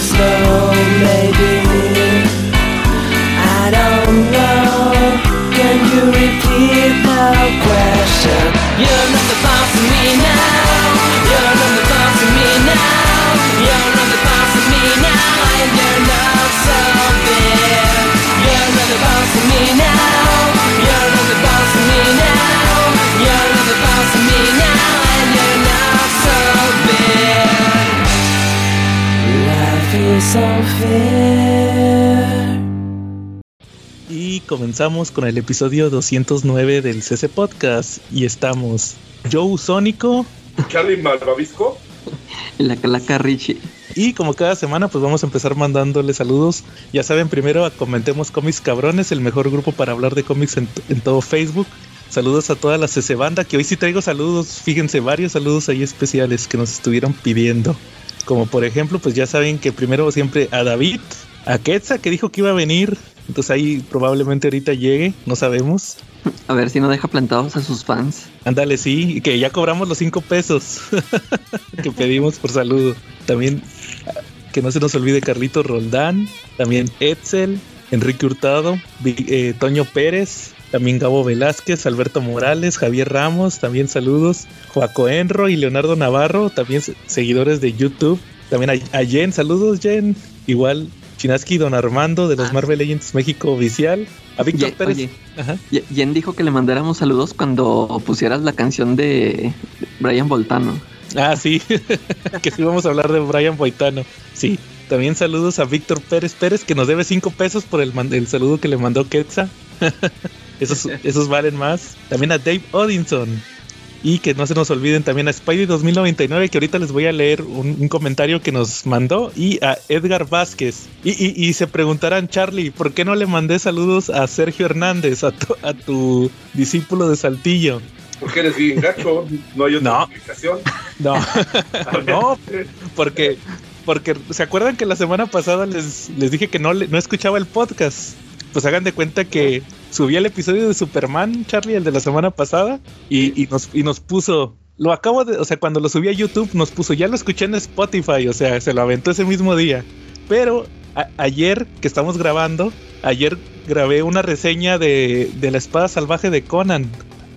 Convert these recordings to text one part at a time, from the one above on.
slow, baby? I don't know. Can you repeat the question? You're Y comenzamos con el episodio 209 del CC Podcast. Y estamos Joe Sónico. Charlie Malvavisco. La calaca Richie. Y como cada semana, pues vamos a empezar mandándole saludos. Ya saben, primero a comentemos cómics cabrones, el mejor grupo para hablar de cómics en, en todo Facebook. Saludos a toda la CC banda, que hoy sí traigo saludos. Fíjense, varios saludos ahí especiales que nos estuvieron pidiendo. Como por ejemplo, pues ya saben que primero siempre a David, a Quetza, que dijo que iba a venir. Entonces ahí probablemente ahorita llegue, no sabemos. A ver si no deja plantados a sus fans. Ándale, sí, y que ya cobramos los cinco pesos que pedimos por saludo. También que no se nos olvide Carlito Roldán, también Etzel, Enrique Hurtado, eh, Toño Pérez, también Gabo Velázquez, Alberto Morales, Javier Ramos, también saludos, Joaco Enro y Leonardo Navarro, también se- seguidores de YouTube. También a, a Jen, saludos Jen. Igual Chinaski Don Armando de los Ah. Marvel Legends México Oficial. A Víctor Ye- Pérez. oye. Ajá. Jen dijo que le mandáramos saludos cuando pusieras la canción de Brian Voltano. Ah, sí, que sí vamos a hablar de Brian Boitano. Sí, también saludos a Víctor Pérez Pérez, que nos debe cinco pesos por el, man- el saludo que le mandó Quetza. esos, esos valen más. También a Dave Odinson. Y que no se nos olviden también a Spidey 2099, que ahorita les voy a leer un, un comentario que nos mandó. Y a Edgar Vázquez. Y, y- y se preguntarán, Charlie, ¿por qué no le mandé saludos a Sergio Hernández, a tu, a tu discípulo de Saltillo? Porque eres bien gacho, no hay otra No. explicación. No, no, porque, porque se acuerdan que la semana pasada les, les dije que no, no escuchaba el podcast. Pues hagan de cuenta que subí el episodio de Superman, Charlie, el de la semana pasada, y, y nos, y nos puso. Lo acabo de, o sea, cuando lo subí a YouTube, nos puso, ya lo escuché en Spotify, o sea, se lo aventó ese mismo día. Pero ayer que estamos grabando, ayer grabé una reseña de, de la espada salvaje de Conan,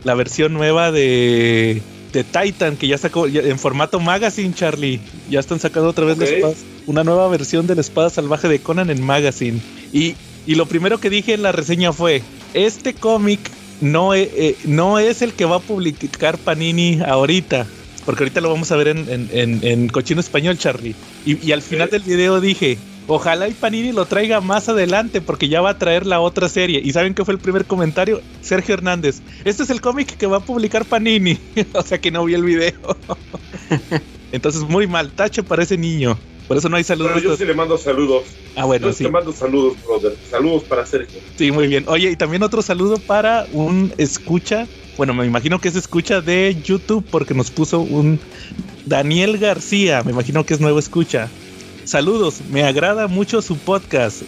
la versión nueva de, de Titan, que ya sacó ya- en formato magazine, Charlie. Ya están sacando otra vez la Ok. espada- una nueva versión de la espada salvaje de Conan en magazine. Y, y lo primero que dije en la reseña fue, este cómic no, e- eh, no es el que va a publicar Panini ahorita. Porque ahorita lo vamos a ver en, en- en- en cochino español, Charlie. Y, y al final del video dije, ojalá y Panini lo traiga más adelante porque ya va a traer la otra serie. ¿Y saben qué fue el primer comentario? Sergio Hernández. Este es el cómic que va a publicar Panini. o sea que no vi el video. Entonces muy mal, tache para ese niño. Por eso no hay saludos. Pero yo sí le mando saludos. Ah, bueno, yo sí. te mando saludos, brother. Saludos para Sergio. Sí, muy bien. Oye, y también otro saludo para un escucha. Bueno, me imagino que es escucha de YouTube porque nos puso un Daniel García. Me imagino que es nuevo escucha. Saludos, me agrada mucho su podcast.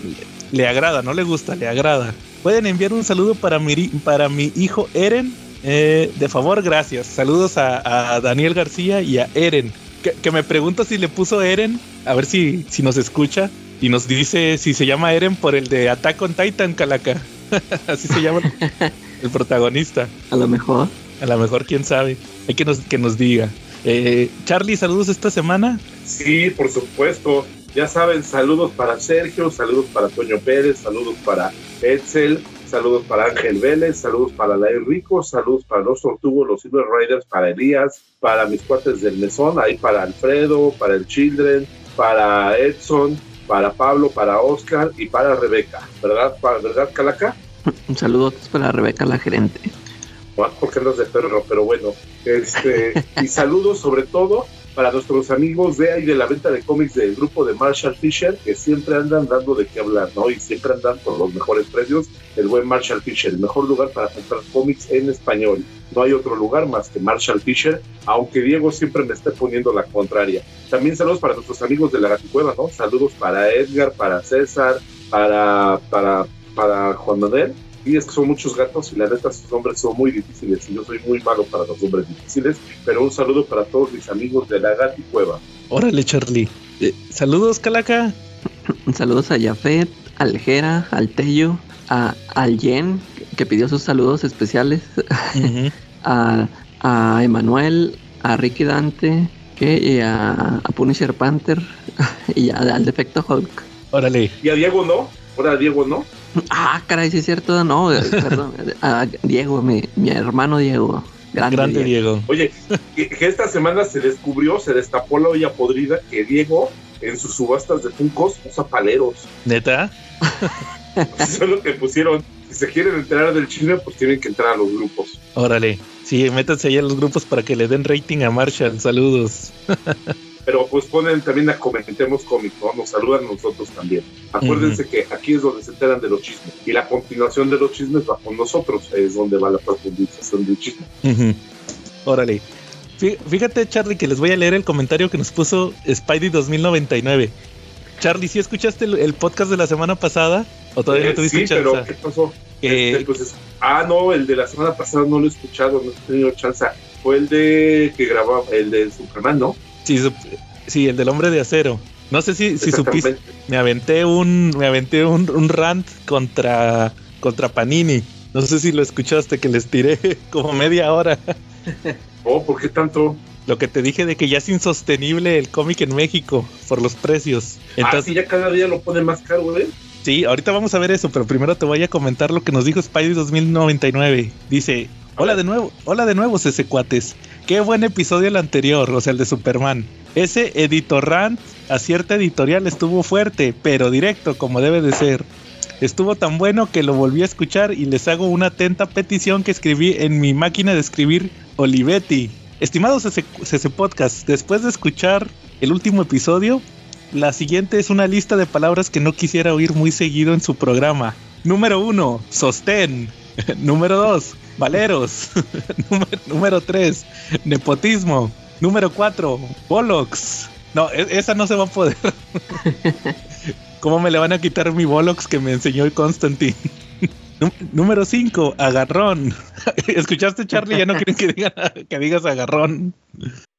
Le agrada, no le gusta, le agrada. Pueden enviar un saludo para mi, para mi hijo Eren. Eh, de favor, gracias. Saludos a, a Daniel García y a Eren. Que, que me pregunto si le puso Eren, a ver si, si nos escucha. Y nos dice si se llama Eren por el de Attack on Titan, Calaca. Así se llama el protagonista. A lo mejor. A lo mejor, quién sabe. Hay que nos, que nos diga. Eh, Charlie, saludos esta semana. Sí, por supuesto. Ya saben, saludos para Sergio, saludos para Toño Pérez, saludos para Etzel, saludos para Ángel Vélez, saludos para Lair Rico, saludos para los Tortugos, los Silver Riders, para Elías, para mis cuates del mesón, ahí para Alfredo, para el Children, para Edson, para Pablo, para Oscar y para Rebeca. ¿Verdad, Pa- ¿verdad Calaca? Un saludo para Rebeca, la gerente. Más porque andas de perro, pero bueno. Este, y saludos sobre todo para nuestros amigos de ahí de la venta de cómics del grupo de Marshall Fisher, que siempre andan dando de qué hablar, ¿no? Y siempre andan por los mejores precios. El buen Marshall Fisher, el mejor lugar para comprar cómics en español. No hay otro lugar más que Marshall Fisher, aunque Diego siempre me esté poniendo la contraria. También saludos para nuestros amigos de la Gaticueva, ¿no? Saludos para Edgar, para César, para, para, para Juan Manuel. Y es que son muchos gatos y la neta sus nombres son muy difíciles y yo soy muy malo para los nombres difíciles, pero un saludo para todos mis amigos de la Gaticueva. Órale, Charlie. Eh, saludos, Calaca. Saludos a Jafet, al Jera, al Tello, a, al Jen, que pidió sus saludos especiales, a, a Emanuel, a Ricky Dante, que, y a, a Punisher Panther, y a- al Defecto Hulk. Órale. Y a Diego no. Ahora Diego no. Ah, caray, sí es cierto, no, perdón, a Diego, mi, mi hermano Diego. Grande, Grande Diego. Diego. Oye, que, que esta semana se descubrió, se destapó la olla podrida que Diego en sus subastas de Funkos usa paleros. ¿Neta? Eso es lo que pusieron. Si se quieren enterar del chisme, pues tienen que entrar a los grupos. Órale. Sí, métanse ahí a los grupos para que le den rating a Marshall. Saludos. Pero pues ponen también a Comentemos Cómics, ¿no? Nos saludan a nosotros también. Acuérdense que aquí es donde se enteran de los chismes. Y la continuación de los chismes va con nosotros. Es donde va la profundización del chisme. Órale. Fí- Fíjate, Charlie, que les voy a leer el comentario que nos puso Spidey 2099. Charlie, ¿sí escuchaste el, el podcast de la semana pasada? ¿O todavía Eh, no tuviste sí, chance? pero ¿qué pasó? Eh, Este, pues, es- ah, no, el de la semana pasada no lo he escuchado, no he tenido chance. Fue el de que grababa, el de Superman, ¿no? Sí, sup- sí, el del hombre de acero. No sé si, si supiste. Me aventé un, me aventé un, un rant contra, contra Panini. No sé si lo escuchaste, que les tiré como media hora. Oh, ¿por qué tanto? Lo que te dije de que ya es insostenible el cómic en México por los precios. ah, sí, ya cada día lo ponen más caro, ¿eh? Sí, ahorita vamos a ver eso, pero primero te voy a comentar lo que nos dijo Spidey 2099. Dice, hola de nuevo, hola de nuevo, ese cuates. Qué buen episodio el anterior, o sea, el de Superman. Ese editorrant a cierta editorial estuvo fuerte, pero directo, como debe de ser. Estuvo tan bueno que lo volví a escuchar y les hago una atenta petición que escribí en mi máquina de escribir Olivetti. Estimados CC Podcast, después de escuchar el último episodio, la siguiente es una lista de palabras que no quisiera oír muy seguido en su programa. Número uno, sostén. Número dos, valeros. número, número tres, nepotismo. Número cuatro, bollocks. No, e- esa no se va a poder. ¿Cómo me le van a quitar mi bollocks que me enseñó el Constantine? Nú- Número 5, agarrón. ¿Escuchaste, Charlie? Ya no quieren que, digan, que digas agarrón.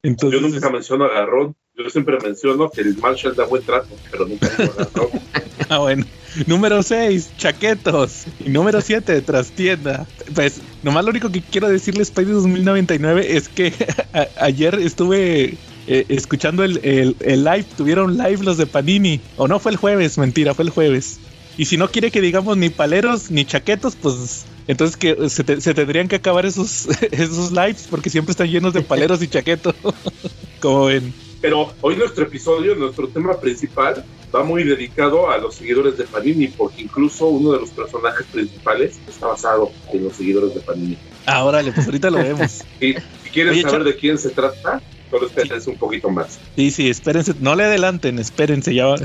Entonces, Yo nunca menciono agarrón. Yo siempre menciono que el Marshall da buen trato, pero nunca agarrón. Ah, bueno. Número 6, chaquetos. Y número 7, trastienda. Pues, nomás lo único que quiero decirle Spidey 2099 es que a- ayer estuve eh, escuchando el, el- el live. Tuvieron live los de Panini. O no, fue el jueves, mentira, fue el jueves. Y si no quiere que digamos ni paleros ni chaquetos, pues entonces que se, te- se tendrían que acabar esos, esos lives porque siempre están llenos de paleros y chaquetos. Como ven. Pero hoy nuestro episodio, nuestro tema principal, va muy dedicado a los seguidores de Panini, porque incluso uno de los personajes principales está basado en los seguidores de Panini. Ah, órale, pues ahorita lo vemos. Y si quieren Oye, saber de quién se trata, solo espérense un poquito más. Sí, sí, espérense, no le adelanten, espérense ya.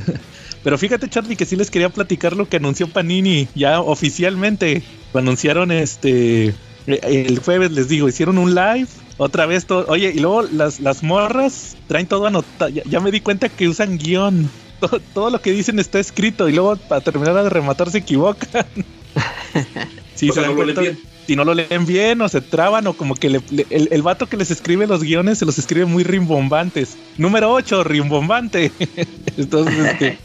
Pero fíjate, Charlie, que sí les quería platicar lo que anunció Panini ya oficialmente. Lo anunciaron este eh, el jueves, les digo, hicieron un live. Otra vez todo. Oye, y luego las, las morras traen todo anotado. Ya, ya me di cuenta que usan guion. Todo, todo lo que dicen está escrito y luego para terminar de rematar se equivocan. Sí, se no lo leen bien. si no lo leen bien o se traban o como que le- le- el, el vato que les escribe los guiones se los escribe muy rimbombantes. Número 8, rimbombante. Entonces, este,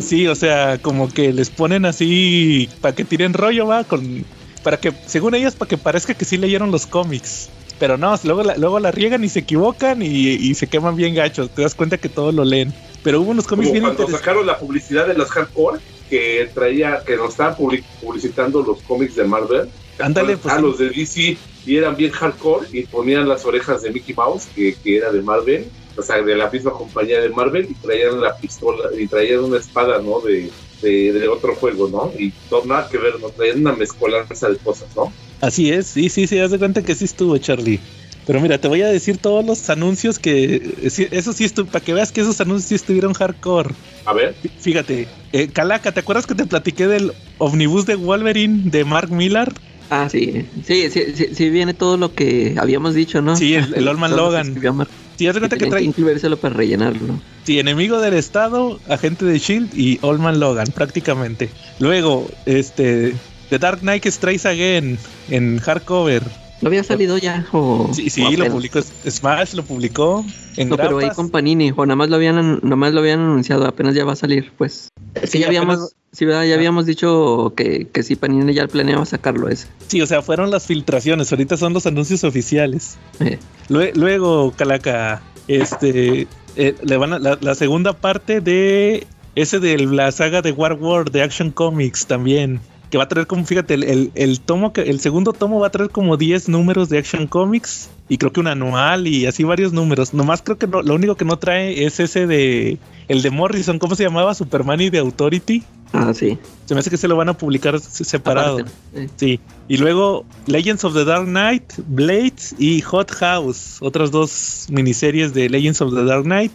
sí, o sea, como que les ponen así para que tiren rollo, va, con para que, según ellas, para que parezca que sí leyeron los cómics. Pero no, luego la, luego la riegan y se equivocan y, y se queman bien gachos. Te das cuenta que todos lo leen. Pero hubo unos cómics Como bien cuando sacaron la publicidad de las hardcore, que traía, que nos estaban public- publicitando los cómics de Marvel. Ándale, pues. a los de DC y eran bien hardcore y ponían las orejas de Mickey Mouse, que, que era de Marvel, o sea, de la misma compañía de Marvel, y traían la pistola, y traían una espada, ¿no? De, de, de otro juego, ¿no? Y no, nada que ver, ¿no? Traían una mezcolanza de cosas, ¿no? Así es, sí, sí, sí, haz de cuenta que sí estuvo, Charlie. Pero mira, te voy a decir todos los anuncios que. eh, sí, Eso sí estuvo, para que veas que esos anuncios sí estuvieron hardcore. A ver, Fí- Fíjate, eh, Calaca, ¿te acuerdas que te platiqué del omnibus de Wolverine de Mark Millar? Ah, sí. Sí, sí, sí, sí viene todo lo que habíamos dicho, ¿no? Sí, el- el Old Man Todo lo que Logan. De cuenta que que trae. incluírselo para rellenarlo. Sí, enemigo del Estado, agente de Shield y Old Man Logan, prácticamente. Luego, este. The Dark Knight Strikes Again en hardcover. ¿No había salido ya? O, Sí, sí, o lo publicó Smash, lo publicó en No, pero ahí con Panini, o nada más lo habían, nada más lo habían anunciado, apenas ya va a salir, pues. Es que Sí, ya habíamos, apenas- sí, ¿verdad? ya habíamos dicho que, que sí, Panini ya planeaba sacarlo ese. Sí, o sea, fueron las filtraciones, ahorita son los anuncios oficiales. Eh, Lue- Luego, Calaca, este, eh, le van a, la, la segunda parte de ese de la saga de War War de Action Comics también. Que va a traer como, fíjate, el, el- el tomo que, el segundo tomo va a traer como 10 números de Action Comics. Y creo que un anual y así varios números. Nomás creo que no- lo único que no trae es ese de. El de Morrison, ¿cómo se llamaba? Superman y de Authority. ah, sí. Se me hace que se lo van a publicar se- separado. Aparte, eh. Sí, y luego Legends of the Dark Knight, Blades y Hot House, otras dos miniseries de Legends of the Dark Knight.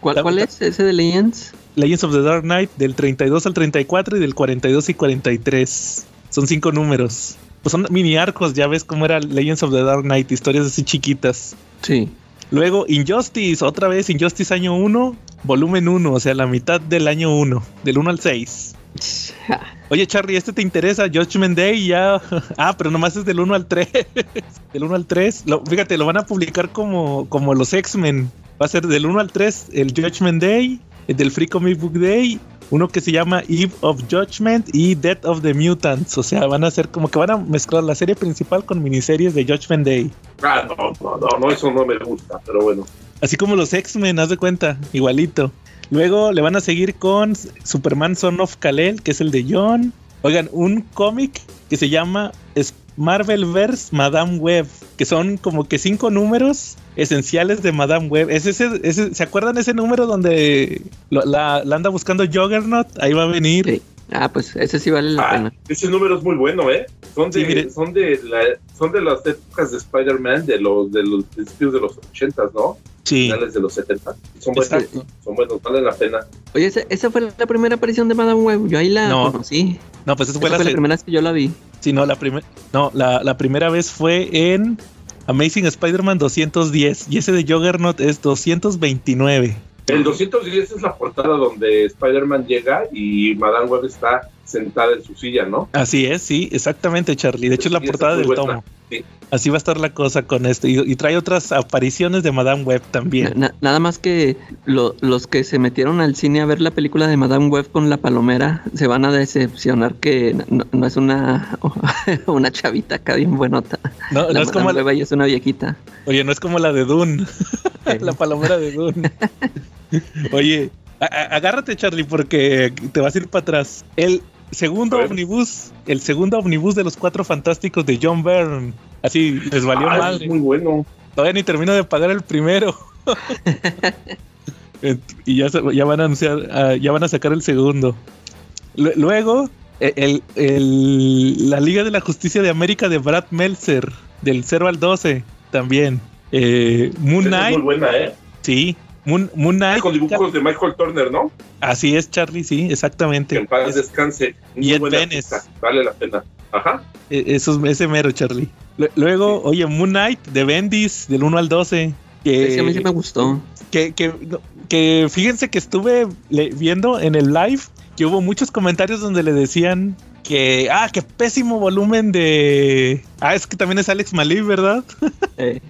¿Cuál, ¿Cuál es ese de Legends? Legends of the Dark Knight del 32 al 34 y del 42 y 43. Son cinco números. Pues son mini arcos, ya ves cómo era Legends of the Dark Knight, historias así chiquitas. Sí. Luego Injustice, otra vez Injustice año 1, volumen 1, o sea, la mitad del año 1, del 1 al 6. Oye, Charlie, ¿este te interesa? Judgment Day ya. Ah, pero nomás es del 1 al 3. del 1 al 3. Lo- fíjate, lo van a publicar como, como los X-Men. Va a ser del 1 al 3 el Judgment Day, el del Free Comic Book Day, uno que se llama Eve of Judgment y Death of the Mutants. O sea, van a ser como que van a mezclar la serie principal con miniseries de Judgment Day. Ah, no, no, no, no, eso no me gusta, pero bueno. Así como los X-Men, haz de cuenta, igualito. Luego le van a seguir con Superman Son of Kal-El, que es el de John. Oigan, un cómic que se llama Marvelverse Madame Web, que son como que cinco números esenciales de Madame Web. Es ese, ese- ¿Se acuerdan ese número donde lo- la, la anda buscando Juggernaut? Ahí va a venir. Sí. Ah, pues ese sí vale la Ah, pena. ese número es muy bueno, ¿eh? Son de, Sí, mire. son de, la- son de las épocas de Spider-Man de los, de los principios de los 80, ¿no? Sí, Finales de los 70. Son buenos, son buenos, vale la pena. Oye, ese- esa fue la primera aparición de Madame Web. Yo ahí la No. conocí. No, pues esa Esa fue fue la, la se- primera vez que yo la vi. Sí, no, la, primer- no la, la primera vez fue en Amazing Spider-Man 210 y ese de Juggernaut es 229. El 210 es la portada donde Spider-Man llega y Madame Web está sentada en su silla, ¿no? Así es, sí, exactamente, Charlie. De hecho, es la portada del buena. tomo. Sí. Así va a estar la cosa con esto. Y, y trae otras apariciones de Madame Web también. Na- nada más que lo- los que se metieron al cine a ver la película de Madame Web con la palomera se van a decepcionar que no, no es una, una chavita acá bien buenota. No, La no es Madame como la, es una viejita. oye, no es como la de Dune, la palomera de Dune. oye, a- a- agárrate, Charlie, porque te vas a ir para atrás. El segundo omnibus, el segundo omnibus de los cuatro fantásticos de John Byrne. Así les valió Ah, madre. es muy bueno. Todavía ni termino de pagar el primero. Y ya, ya van a anunciar, ah, ya van a sacar el segundo. Lu- Luego, e- el, el- la Liga de la Justicia de América de Brad Meltzer, del 0 al 12, también. Eh, Moon es Knight, muy buena, ¿eh? sí. Moon, Moon Knight, Con dibujos de Michael Turner, ¿no? así es, Charlie, sí, Que exactamente. en paz Es- descanse. Muy Y Ed Vale la pena. Ajá. e- eso es- ese mero, Charlie. Lu- Luego, oye, Moon Knight de Bendis, del 1 al 12. Que, ese a mí sí me gustó. que, que, que fíjense que estuve viendo en el live que hubo muchos comentarios donde le decían que, ah, qué pésimo volumen de... Ah, es que también es Alex Malib, ¿verdad? Eh,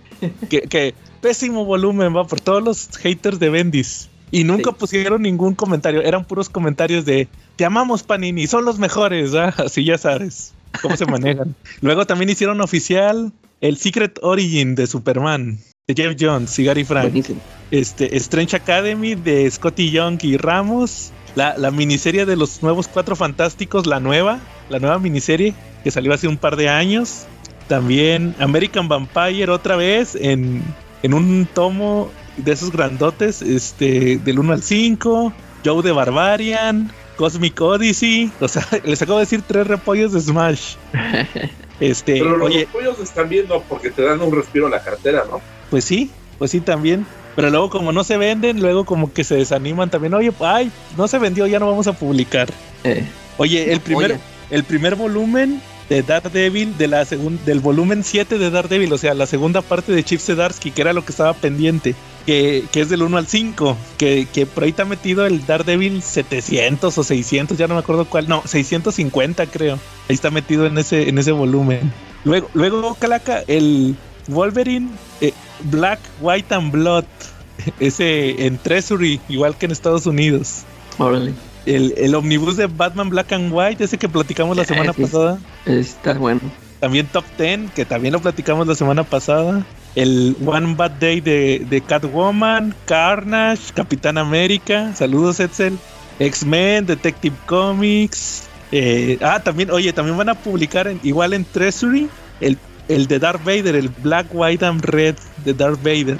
que, que pésimo volumen, va, por todos los haters de Bendis. Y nunca Sí. pusieron ningún comentario, eran puros comentarios de, te amamos Panini, son los mejores, así ya sabes cómo se manejan. Luego también hicieron oficial el Secret Origin de Superman, de Jeff Jones y Gary Frank buenísimo. este, Strange Academy de Scotty Young y Ramos, la, la miniserie de los nuevos Cuatro Fantásticos, la nueva, la nueva miniserie que salió hace un par de años. También American Vampire otra vez en, en un tomo de esos grandotes, este, del 1 al 5, Joe de Barbarian, Cosmic Odyssey, o sea, les acabo de decir tres repollos de Smash. Este, Pero los oye, pollos están viendo porque te dan un respiro a la cartera, ¿no? Pues sí, pues sí también. Pero luego como no se venden, luego como que se desaniman también. Oye, ay, no se vendió, ya no vamos a publicar. Eh, Oye, el primer, Oye. el primer volumen de Daredevil, de la del volumen 7 de Daredevil, o sea, la segunda parte de Chip Zdarsky, que era lo que estaba pendiente, que, que es del 1 al 5, que, que por ahí está metido el Daredevil 700 o 600, ya no me acuerdo cuál, no, 650 creo. Ahí está metido en ese, en ese volumen. Luego, luego Calaca, el Wolverine eh, Black, White and Blood. Ese en Treasury, igual que en Estados Unidos. Órale. El, el omnibus de Batman Black and White, ese que platicamos la semana sí. pasada. Está bueno. También Top 10, que también lo platicamos la semana pasada. El One Bad Day de, de Catwoman, Carnage, Capitán América. Saludos, Edsel. X-Men, Detective Comics. eh, ah, también, oye, también van a publicar en- igual en Treasury el, el de Darth Vader, el Black, White and Red de Darth Vader.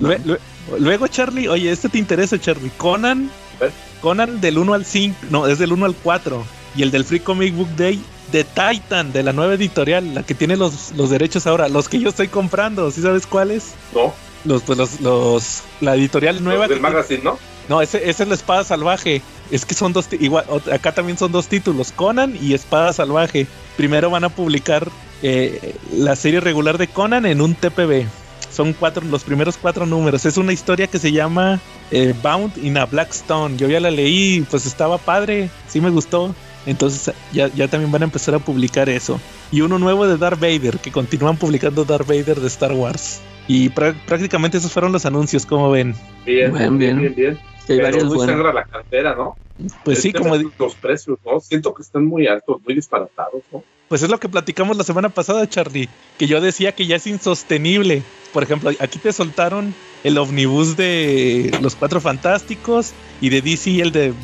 Lue- lue- luego, Charlie, oye, este te interesa, Charlie. Conan, ¿Eh? Conan del 1 al 5, no, es del 1 al 4. Y el del Free Comic Book Day de Titan, de la nueva editorial, la que tiene los, los derechos ahora, los que yo estoy comprando, ¿sí sabes cuáles? ¿no? Los, pues los, los, la editorial nueva. Del magazine, ¿no? no, ese, ese es la espada salvaje. Es que son dos, igual, acá también son dos títulos, Conan y Espada Salvaje. Primero van a publicar eh, la serie regular de Conan en un TPB. Son cuatro, los primeros cuatro números. Es una historia que se llama eh, Bound in a Blackstone. Yo ya la leí, pues estaba padre, sí me gustó. Entonces ya, ya también van a empezar a publicar eso. Y uno nuevo de Darth Vader, que continúan publicando Darth Vader de Star Wars. Y prá- prácticamente esos fueron los anuncios, como ven. Bien, Bien, bien, bien. bien. Sí, hay Pero muy sangra la cartera, ¿no? Pues El sí, como, los precios, ¿no? Siento que están muy altos, muy disparatados, ¿no? Pues es lo que platicamos la semana pasada, Charlie, que yo decía que ya es insostenible. Por ejemplo, aquí te soltaron el omnibus de Los Cuatro Fantásticos y de DC el de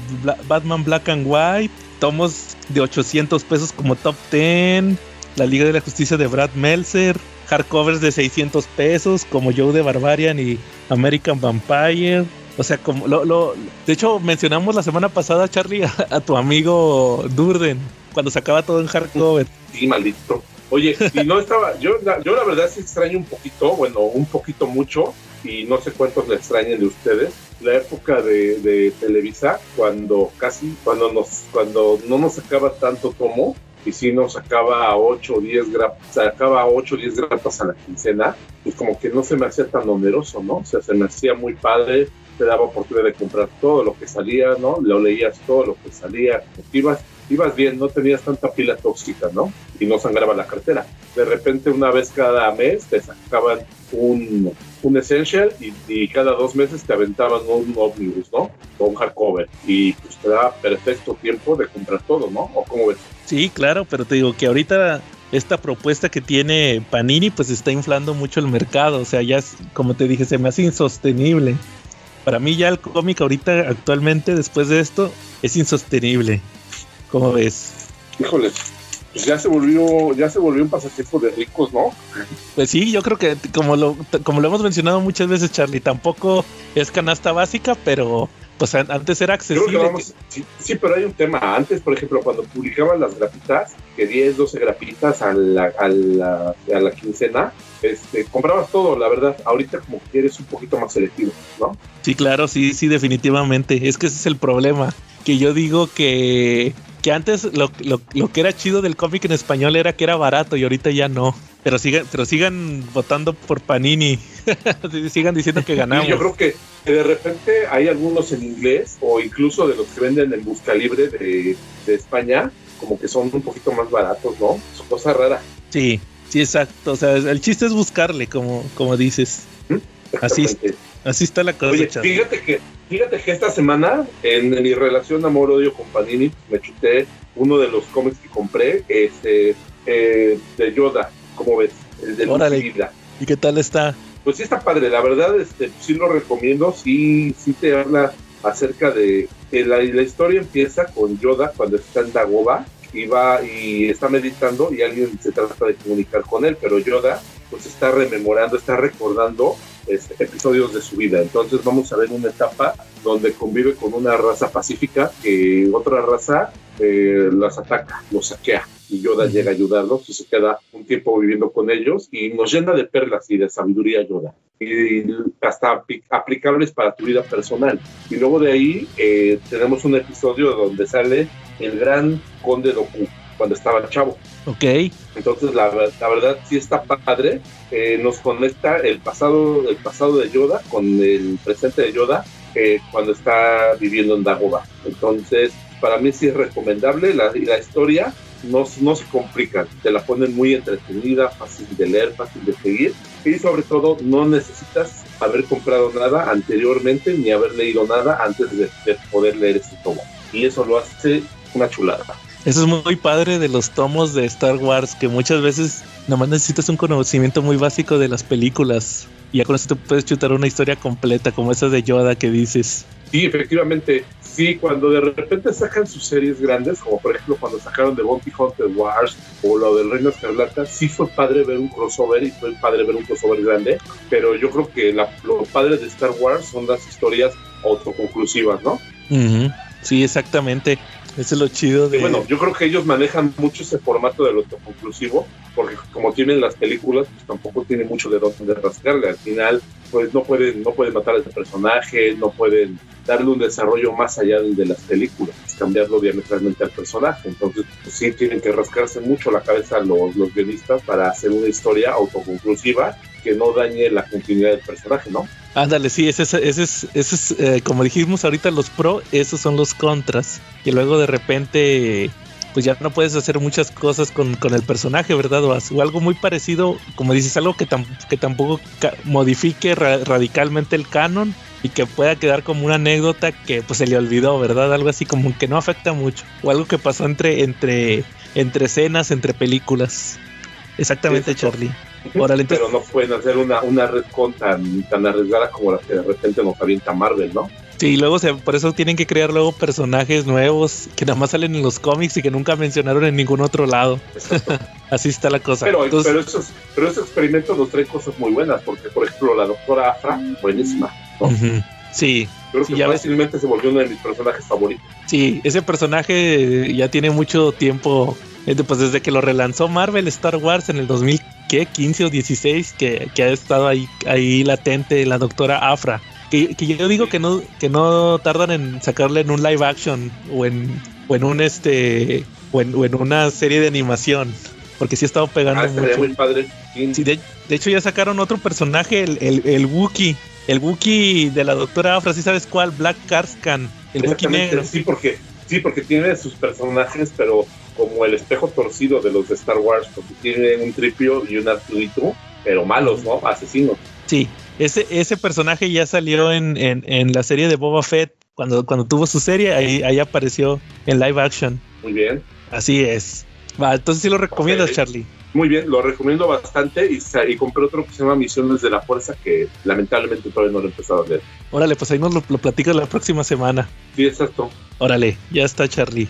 Batman Black and White, tomos de 800 pesos como Top 10, la Liga de la Justicia de Brad Meltzer, hardcovers de 600 pesos como Joe de Barbarian y American Vampire. O sea, como lo, lo- de hecho mencionamos la semana pasada, Charlie, a tu amigo Durden, cuando sacaba todo en hardcover. Sí, maldito. Oye, y no estaba, yo, yo la verdad sí extraño un poquito, bueno, un poquito mucho, y no sé cuántos le extrañen de ustedes, la época de, Televisa, cuando casi, cuando nos, cuando no nos sacaba tanto tomo, y sí nos sacaba a 8 o 10 grapas, sacaba a 8 o 10 grapas a la quincena, pues como que no se me hacía tan oneroso, ¿no? O sea, se me hacía muy padre, te daba oportunidad de comprar todo lo que salía, ¿no? Lo leías todo lo que salía, ibas, ibas bien, no tenías tanta pila tóxica, ¿no? Y no sangraba la cartera. De repente, una vez cada mes, te sacaban un, un essential y, cada dos meses te aventaban un omnibus, ¿no? O un hardcover. Y pues te daba perfecto tiempo de comprar todo, ¿no? ¿O cómo ves? Sí, claro, pero te digo que ahorita esta propuesta que tiene Panini pues está inflando mucho el mercado, o sea, ya es, como te dije, se me hace insostenible. Para mí ya el cómic ahorita actualmente después de esto es insostenible. ¿Cómo ves? Híjole, pues ya se volvió, ya se volvió un pasatiempo de ricos, ¿no? Pues sí, yo creo que como lo, como lo hemos mencionado muchas veces, Charlie, tampoco es canasta básica, pero pues an- antes era accesible. vamos, sí, sí, pero hay un tema. Antes, por ejemplo, cuando publicaban las grapitas, que 10, 12 grapitas a la, a la, a la quincena, este, comprabas todo, la verdad. Ahorita como que eres un poquito más selectivo, ¿no? Sí, claro, sí, sí, definitivamente. Es que ese es el problema. Que yo digo que, que antes lo, lo- lo que era chido del cómic en español era que era barato y ahorita ya no. Pero sigan, pero sigan votando por Panini. Sigan diciendo que ganamos. Y yo creo que, de repente hay algunos en inglés o incluso de los que venden en Busca Libre de, de España, como que son un poquito más baratos, ¿no? Es cosa rara. Sí, sí, exacto. O sea, el chiste es buscarle, como, como dices. Así. Así está la cosa, Oye, fíjate que, fíjate que esta semana, en, mi relación amor-odio con Panini, me chuté uno de los cómics que compré, este, eh, de Yoda, ¿cómo ves? El de Órale. y Vida. ¿Y qué tal está? Pues sí está padre, la verdad, este, sí lo recomiendo, sí, sí te habla acerca de, que la, la historia empieza con Yoda cuando está en Dagoba y va y está meditando y alguien se trata de comunicar con él, pero Yoda pues está rememorando, está recordando este, episodios de su vida. Entonces vamos a ver una etapa donde convive con una raza pacífica que otra raza eh, las ataca, los saquea. Y Yoda llega a ayudarlos y se queda un tiempo viviendo con ellos y nos llena de perlas y de sabiduría Yoda. Y hasta apli- aplicables para tu vida personal. Y luego de ahí eh, tenemos un episodio donde sale el gran conde Doku cuando estaba chavo. Ok. Entonces, la, la verdad sí está padre. Eh, nos conecta el pasado, el pasado de Yoda con el presente de Yoda eh, cuando está viviendo en Dagobah. Entonces, para mí sí es recomendable la, la historia. no, no se complican, te la ponen muy entretenida, fácil de leer, fácil de seguir y sobre todo no necesitas haber comprado nada anteriormente ni haber leído nada antes de, de poder leer este tomo. Y eso lo hace una chulada. Eso es muy padre de los tomos de Star Wars, que muchas veces nomás necesitas un conocimiento muy básico de las películas. Y ya con eso te puedes chutar una historia completa, como esa de Yoda que dices. Sí, efectivamente. Sí, cuando de repente sacan sus series grandes, como por ejemplo cuando sacaron de Bounty Hunter Wars o lo del Reino Escarlata, sí fue padre ver un crossover y fue padre ver un crossover grande, pero yo creo que la, lo padre de Star Wars son las historias autoconclusivas, ¿no? Ujú. Sí, exactamente. Es lo chido de... Bueno, yo creo que ellos manejan mucho ese formato del autoconclusivo, porque como tienen las películas, pues tampoco tienen mucho de dónde rascarle. Al final, pues no pueden, no pueden matar a ese personaje, no pueden darle un desarrollo más allá del de las películas, cambiarlo diametralmente al personaje. Entonces, pues sí tienen que rascarse mucho la cabeza los, los guionistas para hacer una historia autoconclusiva que no dañe la continuidad del personaje, ¿no? Ándale, sí, ese es, ese es, ese es eh, como dijimos ahorita los pro, esos son los contras. Y luego de repente, pues ya no puedes hacer muchas cosas con, con el personaje, ¿verdad? O, algo muy parecido, como dices, algo que, tam- que tampoco ca- modifique ra- radicalmente el canon y que pueda quedar como una anécdota que pues se le olvidó, ¿verdad? Algo así como que no afecta mucho. O algo que pasó entre, entre, entre escenas, entre películas. Exactamente, Exacto. Charlie. Órale, Pero no pueden hacer una, una retcon tan, tan arriesgada como la que de repente nos avienta Marvel, ¿no? Sí, y luego se, por eso tienen que crear luego personajes nuevos que nada más salen en los cómics y que nunca mencionaron en ningún otro lado. Así está la cosa. Pero, Entonces, pero, esos, pero esos experimentos nos traen cosas muy buenas, porque por ejemplo la doctora Afra, buenísima. ¿no? ujú, sí, Creo Sí, que ya ves. fácilmente se volvió uno de mis personajes favoritos. sí, ese personaje ya tiene mucho tiempo, eh, pues desde que lo relanzó Marvel Star Wars en el 2015 o 16, que, que ha estado ahí, ahí latente la doctora Afra. Que, que yo digo que no, que no tardan en sacarle en un live action o en, o en un este o en, o en una serie de animación. Porque sí ha estado pegando Ah, mucho. muy padre. Sí, de, de hecho ya sacaron otro personaje, el, el, el Wookiee. El Wookiee de la doctora Afra, ¿sí sabes cuál? Black Karskan. El Wookiee negro. Sí, porque, sí, porque tiene sus personajes, pero como el espejo torcido de los de Star Wars, porque tiene un tripio y un Arturito, pero malos, ¿no? Asesinos. Sí, ese, ese personaje ya salió en, en, en la serie de Boba Fett. Cuando, cuando tuvo su serie, ahí, ahí apareció en live action. Muy bien. Así es. Va, entonces sí lo recomiendas. Charlie. Muy bien, lo recomiendo bastante y compré otro que se llama Misiones de la Fuerza que lamentablemente todavía no lo he empezado a leer. Órale, pues ahí nos lo, lo platicas la próxima semana. Sí, exacto. Órale, ya está Charlie.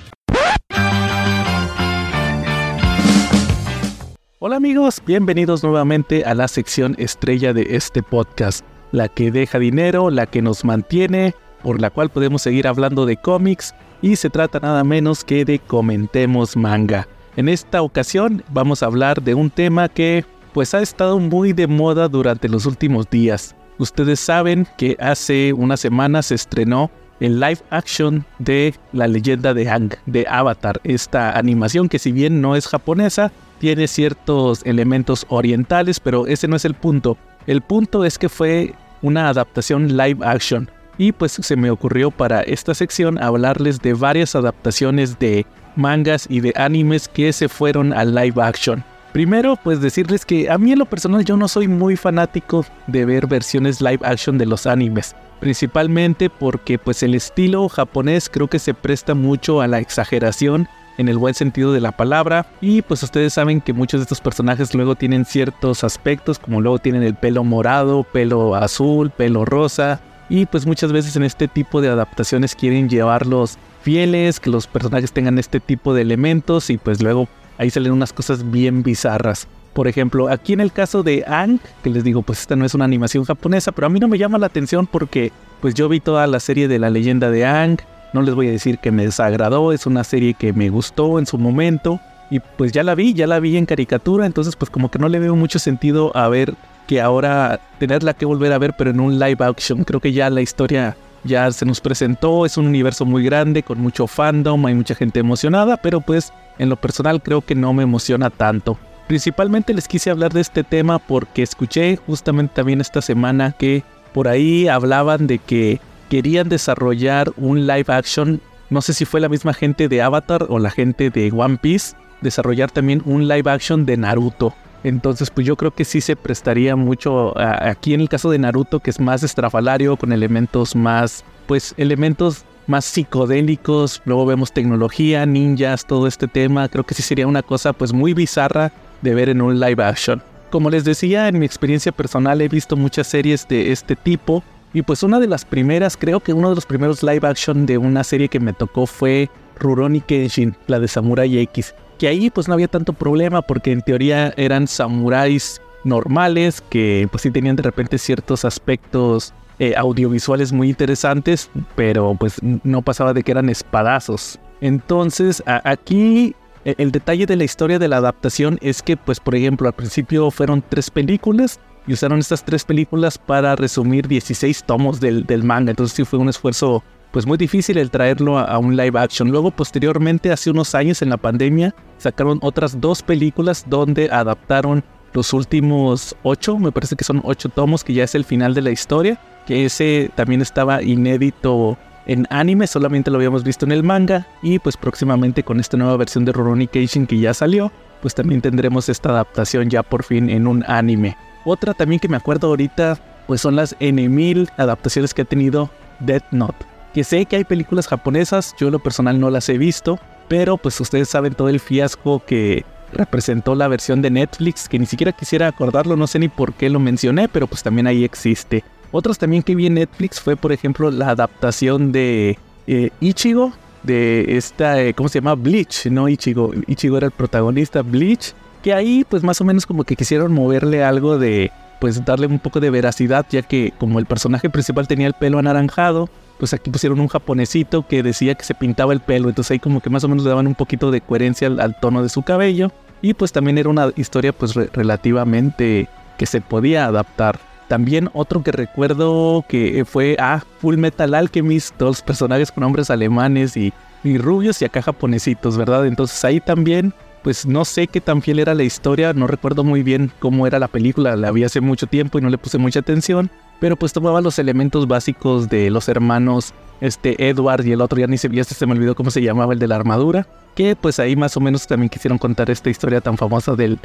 Hola amigos, bienvenidos nuevamente a la sección estrella de este podcast, la que deja dinero, la que nos mantiene, por la cual podemos seguir hablando de cómics y se trata nada menos que de comentemos manga. En esta ocasión vamos a hablar de un tema que pues ha estado muy de moda durante los últimos días. Ustedes saben que hace una semana se estrenó el live action de La leyenda de Aang, de Avatar, esta animación que si bien no es japonesa, tiene ciertos elementos orientales, pero ese no es el punto. El punto es que fue una adaptación live action. Y pues se me ocurrió para esta sección hablarles de varias adaptaciones de mangas y de animes que se fueron al live action. Primero, pues decirles que a mí en lo personal yo no soy muy fanático de ver versiones live action de los animes. Principalmente porque pues el estilo japonés creo que se presta mucho a la exageración en el buen sentido de la palabra. Y pues ustedes saben que muchos de estos personajes luego tienen ciertos aspectos, como luego tienen el pelo morado, pelo azul, pelo rosa. Y pues muchas veces en este tipo de adaptaciones quieren llevarlos fieles, que los personajes tengan este tipo de elementos y pues luego ahí salen unas cosas bien bizarras. Por ejemplo, aquí en el caso de Aang, que les digo, pues esta no es una animación japonesa, pero a mí no me llama la atención porque pues yo vi toda la serie de la leyenda de Aang, no les voy a decir que me desagradó, es una serie que me gustó en su momento y pues ya la vi, ya la vi en caricatura, entonces pues como que no le veo mucho sentido a ver que ahora tenerla que volver a ver pero en un live action, creo que ya la historia ya se nos presentó, es un universo muy grande con mucho fandom, hay mucha gente emocionada, pero pues en lo personal creo que no me emociona tanto. Principalmente les quise hablar de este tema porque escuché justamente también esta semana que por ahí hablaban de que querían desarrollar un live action. No sé si fue la misma gente de Avatar o la gente de One Piece desarrollar también un live action de Naruto. Entonces, pues yo creo que sí se prestaría mucho aquí en el caso de Naruto, que es más estrafalario, con elementos más, pues elementos más psicodélicos. Luego vemos tecnología, ninjas, todo este tema. Creo que sí sería una cosa pues muy bizarra de ver en un live action. Como les decía, en mi experiencia personal he visto muchas series de este tipo. Y pues una de las primeras, creo que uno de los primeros live action de una serie que me tocó fue Rurouni Kenshin, la de Samurai X. Que ahí pues no había tanto problema porque en teoría eran samuráis normales que pues sí tenían de repente ciertos aspectos eh, audiovisuales muy interesantes, pero pues no pasaba de que eran espadazos. Entonces aquí e- el detalle de la historia de la adaptación es que pues por ejemplo al principio fueron tres películas y usaron estas tres películas para resumir 16 tomos del, del manga. Entonces sí fue un esfuerzo pues muy difícil el traerlo a, a un live action. Luego posteriormente, hace unos años en la pandemia, sacaron otras dos películas donde adaptaron los últimos ocho, me parece que son ocho tomos, que ya es el final de la historia, que ese también estaba inédito en anime, solamente lo habíamos visto en el manga, y pues próximamente con esta nueva versión de Rurouni Kenshin que ya salió, pues también tendremos esta adaptación ya por fin en un anime. Otra también que me acuerdo ahorita, pues son las N1000 adaptaciones que ha tenido Death Note. Que sé que hay películas japonesas, yo en lo personal no las he visto, pero pues ustedes saben todo el fiasco que representó la versión de Netflix, que ni siquiera quisiera acordarlo, no sé ni por qué lo mencioné, pero pues también ahí existe. Otros también que vi en Netflix fue, por ejemplo, la adaptación de eh, Ichigo, de esta, eh, ¿cómo se llama? Bleach, no Ichigo. Ichigo era el protagonista, Bleach, que ahí pues más o menos como que quisieron moverle algo de, pues darle un poco de veracidad, ya que como el personaje principal tenía el pelo anaranjado, pues aquí pusieron un japonesito que decía que se pintaba el pelo, entonces ahí como que más o menos daban un poquito de coherencia al, tono de su cabello. Y pues también era una historia pues re- relativamente que se podía adaptar. También otro que recuerdo que fue ah, Full Metal Alchemist, los personajes con nombres alemanes y, rubios y acá japonesitos, ¿verdad? Entonces ahí también, pues no sé qué tan fiel era la historia, no recuerdo muy bien cómo era la película, la vi hace mucho tiempo y no le puse mucha atención, pero pues tomaba los elementos básicos de los hermanos este Edward y el otro ya ni se, ya se me olvidó cómo se llamaba el de la armadura, que pues ahí más o menos también quisieron contar esta historia tan famosa del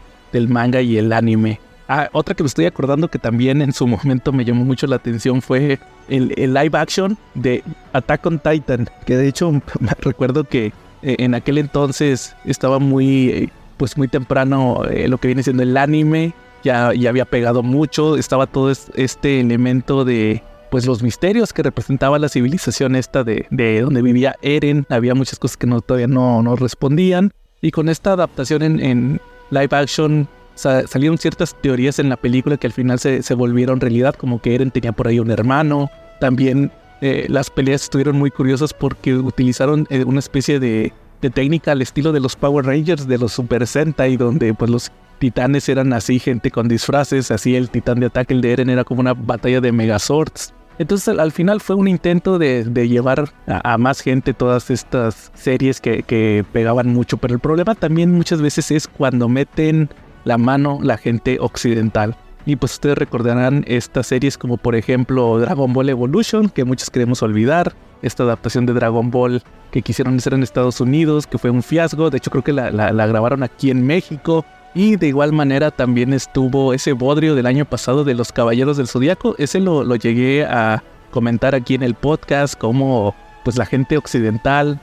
manga y el anime. Ah, otra que me estoy acordando que también en su momento me llamó mucho la atención fue el, el live action de Attack on Titan, que de hecho recuerdo que eh, en aquel entonces estaba muy, eh, pues muy temprano eh, lo que viene siendo el anime, ya, ya había pegado mucho, estaba todo es- este elemento de pues los misterios que representaba la civilización esta de, de donde vivía Eren, había muchas cosas que no, todavía no, no respondían, y con esta adaptación en, en live action sa- salieron ciertas teorías en la película que al final se, volvieron realidad, como que Eren tenía por ahí un hermano, también eh, las peleas estuvieron muy curiosas porque utilizaron eh, una especie de, técnica al estilo de los Power Rangers, de los Super Sentai, donde pues los titanes eran así, gente con disfraces, así el titán de ataque, el de Eren era como una batalla de Megazords. Entonces al, al final fue un intento de, llevar a, más gente todas estas series que pegaban mucho, pero el problema también muchas veces es cuando meten la mano la gente occidental. Y pues ustedes recordarán estas series como por ejemplo Dragon Ball Evolution, que muchos queremos olvidar, esta adaptación de Dragon Ball que quisieron hacer en Estados Unidos, que fue un fiasco, de hecho creo que la, grabaron aquí en México. Y de igual manera también estuvo ese bodrio del año pasado de los Caballeros del Zodiaco, ese lo, lo llegué a comentar aquí en el podcast, como pues la gente occidental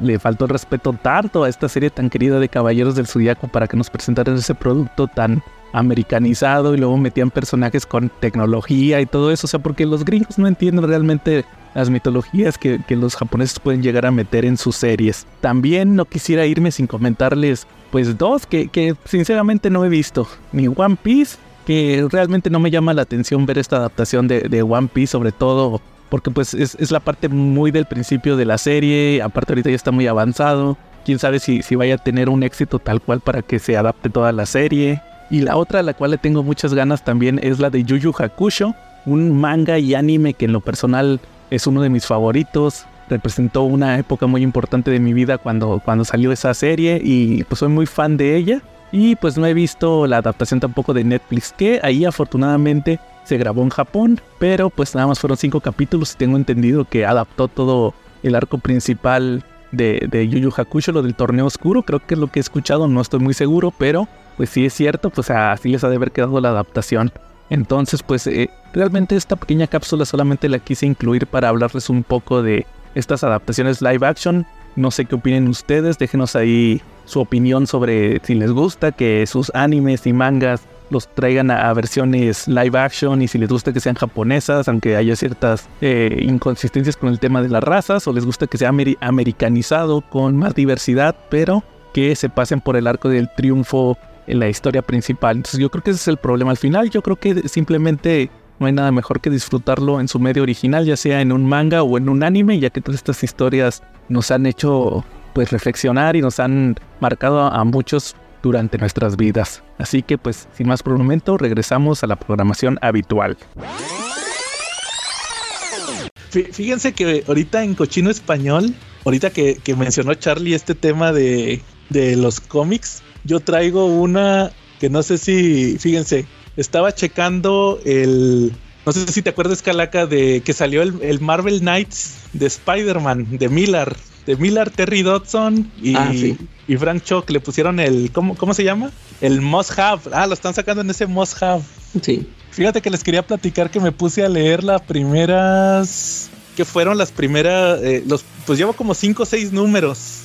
le faltó el respeto tanto a esta serie tan querida de Caballeros del Zodiaco para que nos presentaran ese producto tan americanizado y luego metían personajes con tecnología y todo eso. O sea, porque los gringos no entienden realmente las mitologías que, que los japoneses pueden llegar a meter en sus series. También no quisiera irme sin comentarles, pues dos que, que sinceramente no he visto. Ni One Piece, que realmente no me llama la atención ver esta adaptación de, de One Piece, sobre todo porque pues es, la parte muy del principio de la serie, aparte ahorita ya está muy avanzado. Quién sabe si, si vaya a tener un éxito tal cual para que se adapte toda la serie. Y la otra a la cual le tengo muchas ganas también es la de Yu Yu Hakusho, un manga y anime que en lo personal es uno de mis favoritos. Representó una época muy importante de mi vida cuando, cuando salió esa serie y pues soy muy fan de ella. Y pues no he visto la adaptación tampoco de Netflix, que ahí afortunadamente se grabó en Japón, pero pues nada más fueron cinco capítulos y tengo entendido que adaptó todo el arco principal de, de Yu Yu Hakusho, lo del torneo oscuro, creo que es lo que he escuchado, no estoy muy seguro, pero pues sí es cierto, pues así les ha de haber quedado la adaptación. Entonces, pues eh, realmente esta pequeña cápsula solamente la quise incluir para hablarles un poco de estas adaptaciones live action. No sé qué opinen ustedes, déjenos ahí su opinión sobre si les gusta que sus animes y mangas los traigan a, versiones live action y si les gusta que sean japonesas, aunque haya ciertas eh, inconsistencias con el tema de las razas, o les gusta que sea americanizado con más diversidad, pero que se pasen por el arco del triunfo en la historia principal. Entonces yo creo que ese es el problema al final. Yo creo que simplemente no hay nada mejor que disfrutarlo en su medio original, ya sea en un manga o en un anime, ya que todas estas historias nos han hecho pues reflexionar y nos han marcado a muchos durante nuestras vidas. Así que pues sin más por un momento regresamos a la programación habitual. Fíjense que ahorita en Cochino Español, ahorita que, mencionó Charlie este tema de, de los cómics, yo traigo una que no sé si, fíjense, estaba checando el, no sé si te acuerdas, Calaca, de que salió el, Marvel Knights de Spider-Man, de Miller, de Miller, Terry Dodson y, ah, y Frank Cho, le pusieron el, ¿cómo, ¿cómo se llama? El Must Have. Ah, lo están sacando en ese Must Have. Sí. Fíjate que les quería platicar que me puse a leer las primeras, que fueron las primeras, eh, los, pues llevo como cinco o seis números.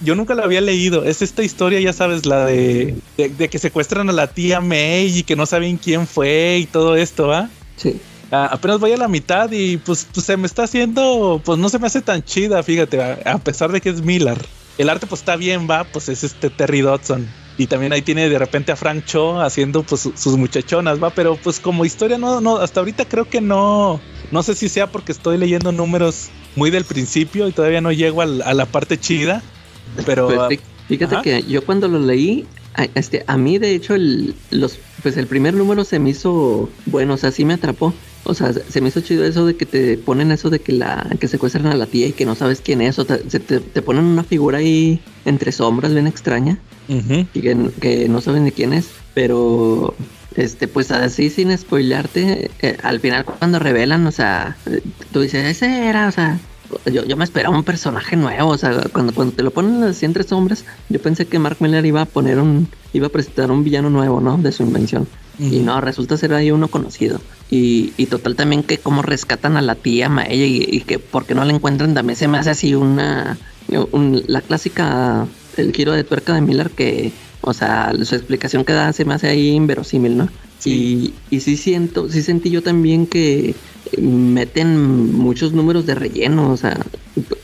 yo nunca la había leído. Es esta historia, ya sabes, la de, de, que secuestran a la tía May y que no saben quién fue y todo esto, ¿va? Sí. Ah, apenas voy a la mitad y pues, pues, se me está haciendo, pues no se me hace tan chida, fíjate, a pesar de que es Miller el arte pues está bien, va, pues es este Terry Dodson. Y también ahí tiene de repente a Frank Cho haciendo pues sus muchachonas, va, pero pues como historia no, no, hasta ahorita creo que no, no sé si sea porque estoy leyendo números muy del principio y todavía no llego a la parte chida, pero... Pues, fíjate que yo cuando lo leí, este, a mí de hecho el, los, pues el primer número se me hizo bueno, o sea, sí me atrapó. O sea, se me hizo chido eso de que te ponen eso de que la que secuestran a la tía y que no sabes quién es. O te, te, ponen una figura ahí entre sombras bien extraña y que, no saben de quién es. Pero, este, pues así sin spoilarte, eh, al final cuando revelan, o sea, tú dices, ese era, o sea, yo, yo me esperaba un personaje nuevo, o sea, cuando, cuando te lo ponen así entre sombras, yo pensé que Mark Miller iba a poner un, iba a presentar un villano nuevo, ¿no? De su invención. Y no, resulta ser ahí uno conocido. Y, y total también que como rescatan a la tía Maella y, y, que porque no la encuentran también se me hace así una... la clásica, el giro de tuerca de Miller que, o sea, su explicación que da se me hace ahí inverosímil, ¿no? Y, y sí siento, sí sentí yo también que meten muchos números de relleno, o sea,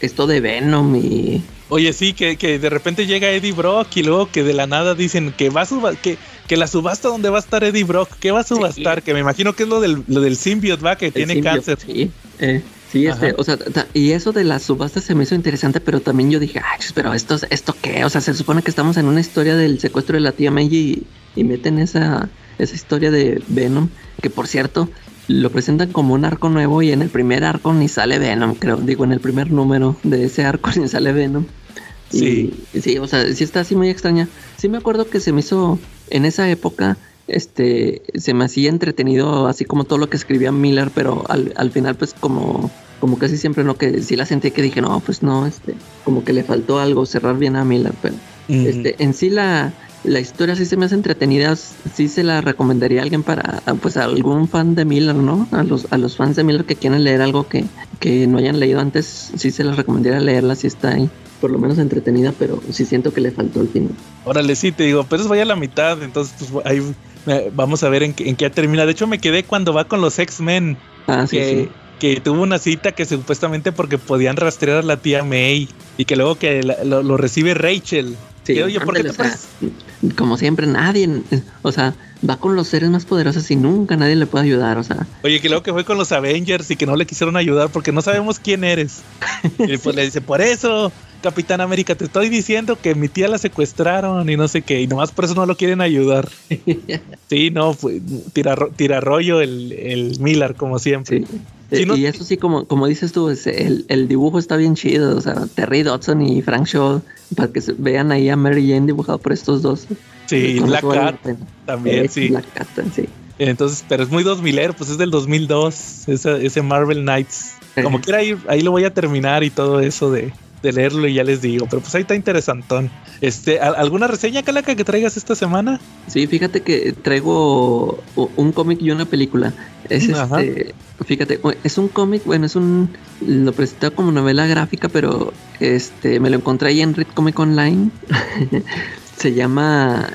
esto de Venom y... Oye, sí, que, que de repente llega Eddie Brock y luego que de la nada dicen que va a que que la subasta donde va a estar Eddie Brock, ¿qué va a subastar? Que me imagino que es lo del, lo del symbiote, ¿va? Que tiene cáncer. Sí, eh, sí este, o sea, y eso de la subasta se me hizo interesante, pero también yo dije, ay, pero esto, ¿esto qué? O sea, se supone que estamos en una historia del secuestro de la tía May y, y meten esa, esa historia de Venom, que por cierto, lo presentan como un arco nuevo y en el primer arco ni sale Venom, creo. Digo, en el primer número de ese arco ni sale Venom. Sí. sí, o sea, sí está así muy extraña. Sí me acuerdo que se me hizo en esa época este se me hacía entretenido así como todo lo que escribía Miller, pero al, final pues como como casi siempre no que sí la sentí que dije, no, pues no, este como que le faltó algo cerrar bien a Miller, pero este en sí la la historia sí se me hace entretenida, sí se la recomendaría a alguien para, pues a algún fan de Miller, ¿no? A los, a los fans de Miller que quieren leer algo que, que no hayan leído antes, sí se la recomendaría leerla si está ahí por lo menos entretenida, pero sí siento que le faltó el final. Órale, sí, te digo, pero es vaya a la mitad, entonces pues ahí vamos a ver en, en qué termina. De hecho, me quedé cuando va con los X-Men. Ah, sí, que, que tuvo una cita que supuestamente porque podían rastrear a la tía May y que luego que lo, recibe Rachel. Sí, oye, ¿por qué como siempre, nadie, o sea, va con los seres más poderosos y nunca nadie le puede ayudar, o sea. Oye, que luego que fue con los Avengers y que no le quisieron ayudar porque no sabemos quién eres. y pues le dice, por eso, Capitán América, te estoy diciendo que mi tía la secuestraron y no sé qué, y nomás por eso no lo quieren ayudar. sí, no, tira, tira rollo el, el Miller, como siempre. y eso sí, como, como dices tú, el, el, dibujo está bien chido. O sea, Terry Dodson y Frank Shaw, para que vean ahí a Mary Jane dibujado por estos dos. Sí, Black Cat también, sí. Black Cat, sí. Entonces, pero es muy 2000, pues es del 2002, ese, ese Marvel Knights. Como quiera, ahí, ahí lo voy a terminar y todo eso de, de leerlo y ya les digo. Pero pues ahí está interesantón. Este, ¿al- ¿alguna reseña, Calaca, que traigas esta semana? Sí, fíjate que traigo un cómic y una película. Es Ajá. este, fíjate, es un cómic, bueno, es un, lo presenta como novela gráfica, pero este, me lo encontré ahí en Read Comic Online. Se llama,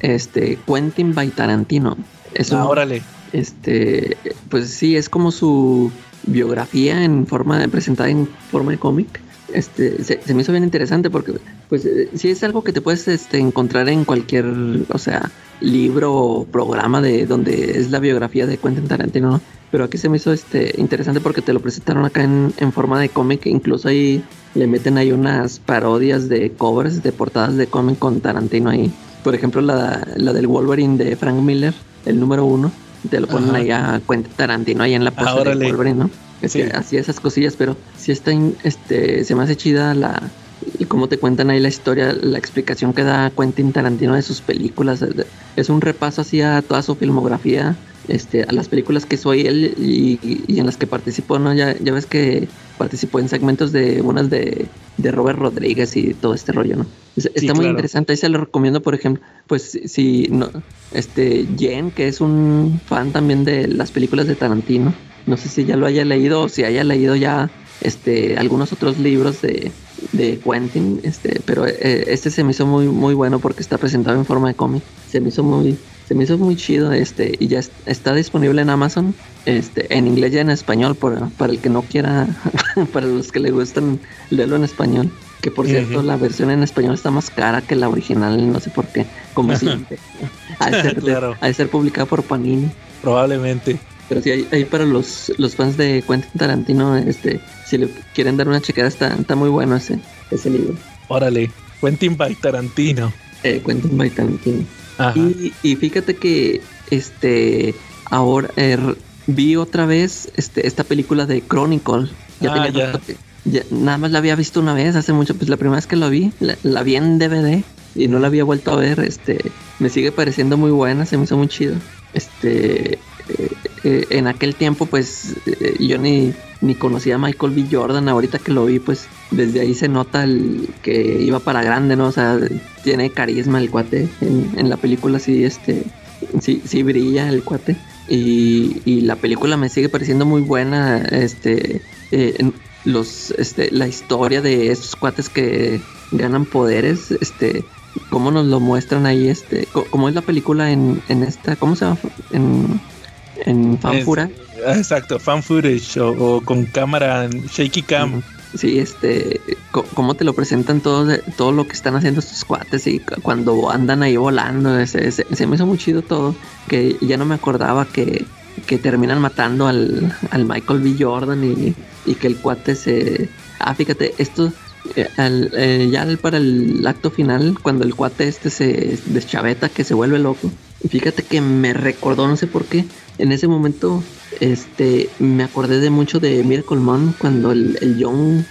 este, Quentin by Tarantino. Es un, Ah, órale. este, pues sí, es como su biografía en forma de, presentada en forma de cómic. Este, se, se me hizo bien interesante porque, pues, eh, sí es algo que te puedes este, encontrar en cualquier, o sea, libro o programa de donde es la biografía de Quentin Tarantino, ¿no? Pero aquí se me hizo este interesante porque te lo presentaron acá en, en forma de cómic, incluso ahí le meten ahí unas parodias de covers de portadas de cómic con Tarantino ahí. Por ejemplo, la, la del Wolverine de Frank Miller, el número uno, te lo ponen Ajá. ahí a Quentin Tarantino ahí en la pose de órale. Wolverine, ¿no? Es Sí. que así esas cosillas, pero sí está, in- este, se me hace chida la, y cómo te cuentan ahí la historia, la explicación que da Quentin Tarantino de sus películas. Es un repaso así a toda su filmografía, este, a las películas que hizo él y, y en las que participó, ¿no? Ya, ya ves que participó en segmentos de unas de, de Robert Rodríguez y todo este rollo, ¿no? Es- Está muy claro. interesante, ahí se lo recomiendo, por ejemplo, pues si- si no, este, Jen, que es un fan también de las películas de Tarantino, no sé si ya lo haya leído o si haya leído ya este algunos otros libros de, de Quentin, este, pero eh, este se me hizo muy muy bueno porque está presentado en forma de cómic. Se me hizo muy se me hizo muy chido este y ya es- está disponible en Amazon, este en inglés y en español por, para el que no quiera para los que le gustan leerlo en español. Que por cierto, la versión en español está más cara que la original, no sé por qué. Como siempre. Ha de ser, Claro. ser publicada por Panini. Probablemente. Pero sí, ahí, ahí para los, los fans de Quentin Tarantino, este, si le quieren dar una checada, está, está muy bueno ese, ese libro. Órale. Quentin by Tarantino. Eh, Quentin by Tarantino. Ajá. Y, y fíjate que este ahora eh, r- vi otra vez este, esta película de Chronicle. Ya Ah, tenía ya. rato que- ya- nada más la había visto una vez hace mucho, pues la primera vez que la vi, la, la vi en DVD y no la había vuelto a ver. Este, me sigue pareciendo muy buena, se me hizo muy chido. Este, eh, eh, en aquel tiempo, pues eh, yo ni, ni conocía a Michael B. Jordan. Ahorita que lo vi, pues desde ahí se nota el que iba para grande, ¿no? O sea, tiene carisma el cuate. En, la película sí, este, sí, sí brilla el cuate. Y, la película me sigue pareciendo muy buena. Este, los, este, la historia de estos cuates que ganan poderes, este, cómo nos lo muestran ahí, este, cómo es la película en, en esta, ¿cómo se llama? En, en Fanfura. Es- exacto, fan footage o, o con cámara en shaky cam. Sí, este, cómo te lo presentan todo, todo lo que están haciendo estos cuates y cu- cuando andan ahí volando, ese- ese- se me hizo muy chido todo, que ya no me acordaba que, que terminan matando al, al Michael B. Jordan y, y que el cuate se... Ah, fíjate, esto, eh, al- eh, ya para el acto final, cuando el cuate este se deschaveta, que se vuelve loco, fíjate que me recordó, no sé por qué, en ese momento este me acordé de mucho de Miracle Man cuando el, el John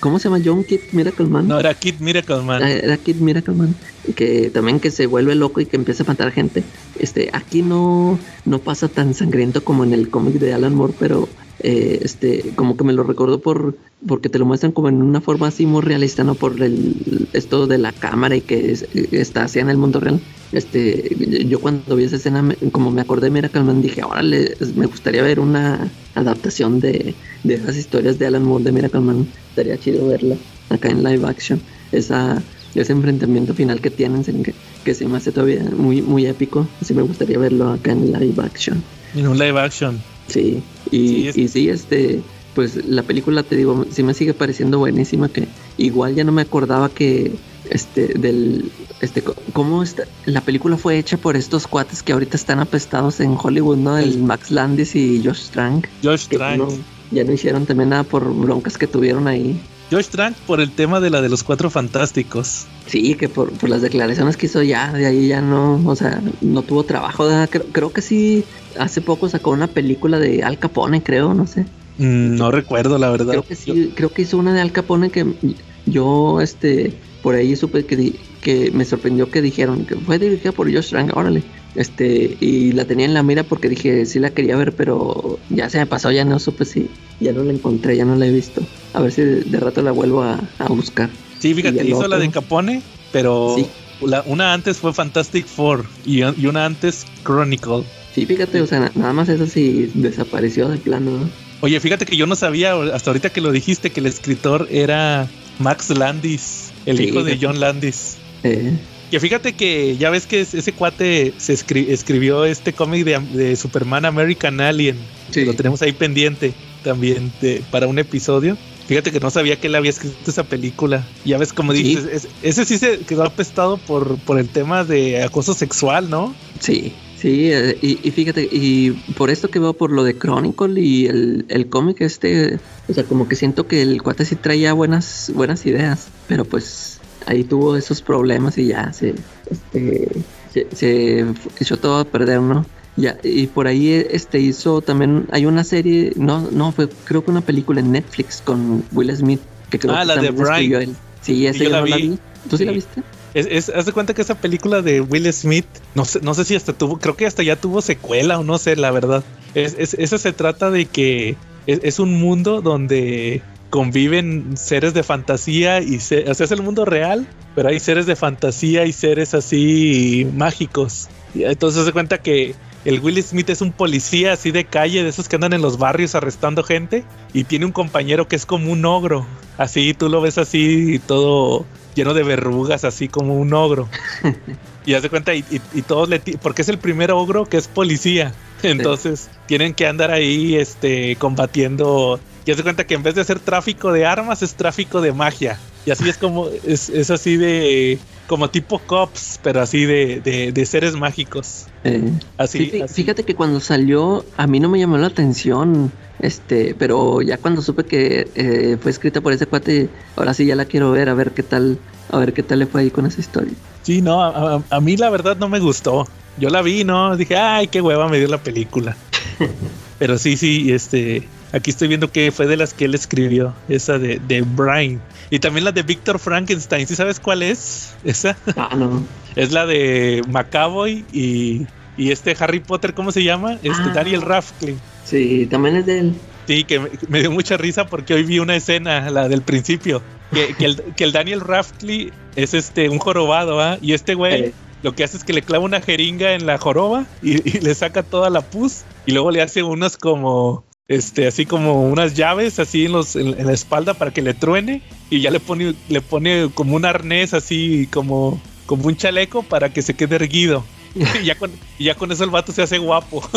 ¿cómo se llama? John Kid Miracle Man No, era Kid Miracle Man. Ah, era Kid Miracle Man que también que se vuelve loco y que empieza a matar gente este aquí no no pasa tan sangriento como en el cómic de Alan Moore pero eh, este como que me lo recordó por porque te lo muestran como en una forma así muy realista no por el esto de la cámara y que es- está así en el mundo real. Este yo cuando vi esa escena me- como me acordé de Miracle Man dije órale me gustaría ver una adaptación de, de esas historias de Alan Moore de Miracle Man estaría chido verla acá en live action. Esa ese enfrentamiento final que tienen que, que se me hace todavía muy muy épico. Sí me gustaría verlo acá en live action. En un live action. Sí, y Sí, sí, es- y sí, este, pues la película te digo, sí me sigue pareciendo buenísima, que igual ya no me acordaba que, este, del, este, cómo está, la película fue hecha por estos cuates que ahorita están apestados en Hollywood, ¿no? El Max Landis y Josh Trank, Josh que Trank. no- ya no hicieron también nada por broncas que tuvieron ahí. Josh Trank por el tema de la de los cuatro fantásticos. Sí, que por, por las declaraciones que hizo ya, de ahí ya no, o sea, no tuvo trabajo. ¿verdad? Creo, creo que sí, hace poco sacó una película de Al Capone, creo, no sé. Mm, no recuerdo, la verdad. Creo que sí, creo que hizo una de Al Capone que yo, este, por ahí supe que, di- que me sorprendió que dijeron que fue dirigida por Josh Trank, órale. Este, y la tenía en la mira porque dije, sí la quería ver, pero ya se me pasó, ya no supe si, ya no la encontré, ya no la he visto. A ver si de, de rato la vuelvo a, a buscar. Sí, fíjate, hizo la de Capone, pero Sí. la- una antes fue Fantastic Four y, y una antes Chronicle. Sí, fíjate, o sea, na- nada más eso sí desapareció de plano, ¿no? Oye, fíjate que yo no sabía hasta ahorita que lo dijiste que el escritor era Max Landis, el Sí, hijo de. John Landis. Eh, Que fíjate que ya ves que es- ese cuate se escri- escribió este cómic de, de Superman American Alien. Sí. Lo tenemos ahí pendiente también de- para un episodio. Fíjate que no sabía que él había escrito esa película. Ya ves como Sí. dices, es- ese sí se quedó apestado por, por el tema de acoso sexual, ¿no? Sí, sí, eh, y, y fíjate, y por esto que veo por lo de Chronicle y el, el cómic este, o sea, como que siento que el cuate sí traía buenas, buenas ideas, pero pues ahí tuvo esos problemas y ya se, este, se, se echó todo a perder, ¿no? Ya, y por ahí este hizo también, hay una serie, no, no, fue creo que una película en Netflix con Will Smith, que creo Ah, que la de también escribió Brian. él. Sí, esa yo yo la no la vi. vi. ¿Tú sí, la viste? Es, es- haz de cuenta que esa película de Will Smith, no sé, no sé si hasta tuvo, creo que hasta ya tuvo secuela o no sé, la verdad. Es, es- esa se trata de que es, es un mundo donde conviven seres de fantasía y se, o sea, es el mundo real, pero hay seres de fantasía y seres así mágicos. Y entonces se cuenta que el Will Smith es un policía así de calle, de esos que andan en los barrios arrestando gente, y tiene un compañero que es como un ogro. Así tú lo ves así todo lleno de verrugas, así como un ogro. y haz de cuenta, y, y- y todos le porque es el primer ogro que es policía. Entonces tienen que andar ahí este combatiendo. Y haz de cuenta que en vez de hacer tráfico de armas, es tráfico de magia. Y así es como, es, es así de como tipo cops, pero así de, de, de seres mágicos. Eh, así. Fíjate que cuando salió a mí no me llamó la atención, este, pero ya cuando supe que eh, fue escrita por ese cuate, ahora sí ya la quiero ver, a ver qué tal, a ver qué tal le fue ahí con esa historia. Sí, no, a, a- a mí la verdad no me gustó. Yo la vi, ¿no? Dije, ay, qué hueva me dio la película. Pero sí, sí, este, aquí estoy viendo que fue de las que él escribió, esa de, de Brian. Y también la de Víctor Frankenstein, ¿sí sabes cuál es? Esa Ah, no. es la de Macaboy y, y este Harry Potter, ¿cómo se llama? Este Ah. Daniel Radcliffe. Sí, también es de él. Sí, que me, me dio mucha risa porque hoy vi una escena, la del principio, que, que el, que el Daniel Radcliffe es este un jorobado, ¿ah? Y este güey Eh. lo que hace es que le clava una jeringa en la joroba y, y le saca toda la pus y luego le hace unas como este así como unas llaves así en los en, en la espalda para que le truene y ya le pone le pone como un arnés así como como un chaleco para que se quede erguido. y ya con y ya con eso el vato se hace guapo.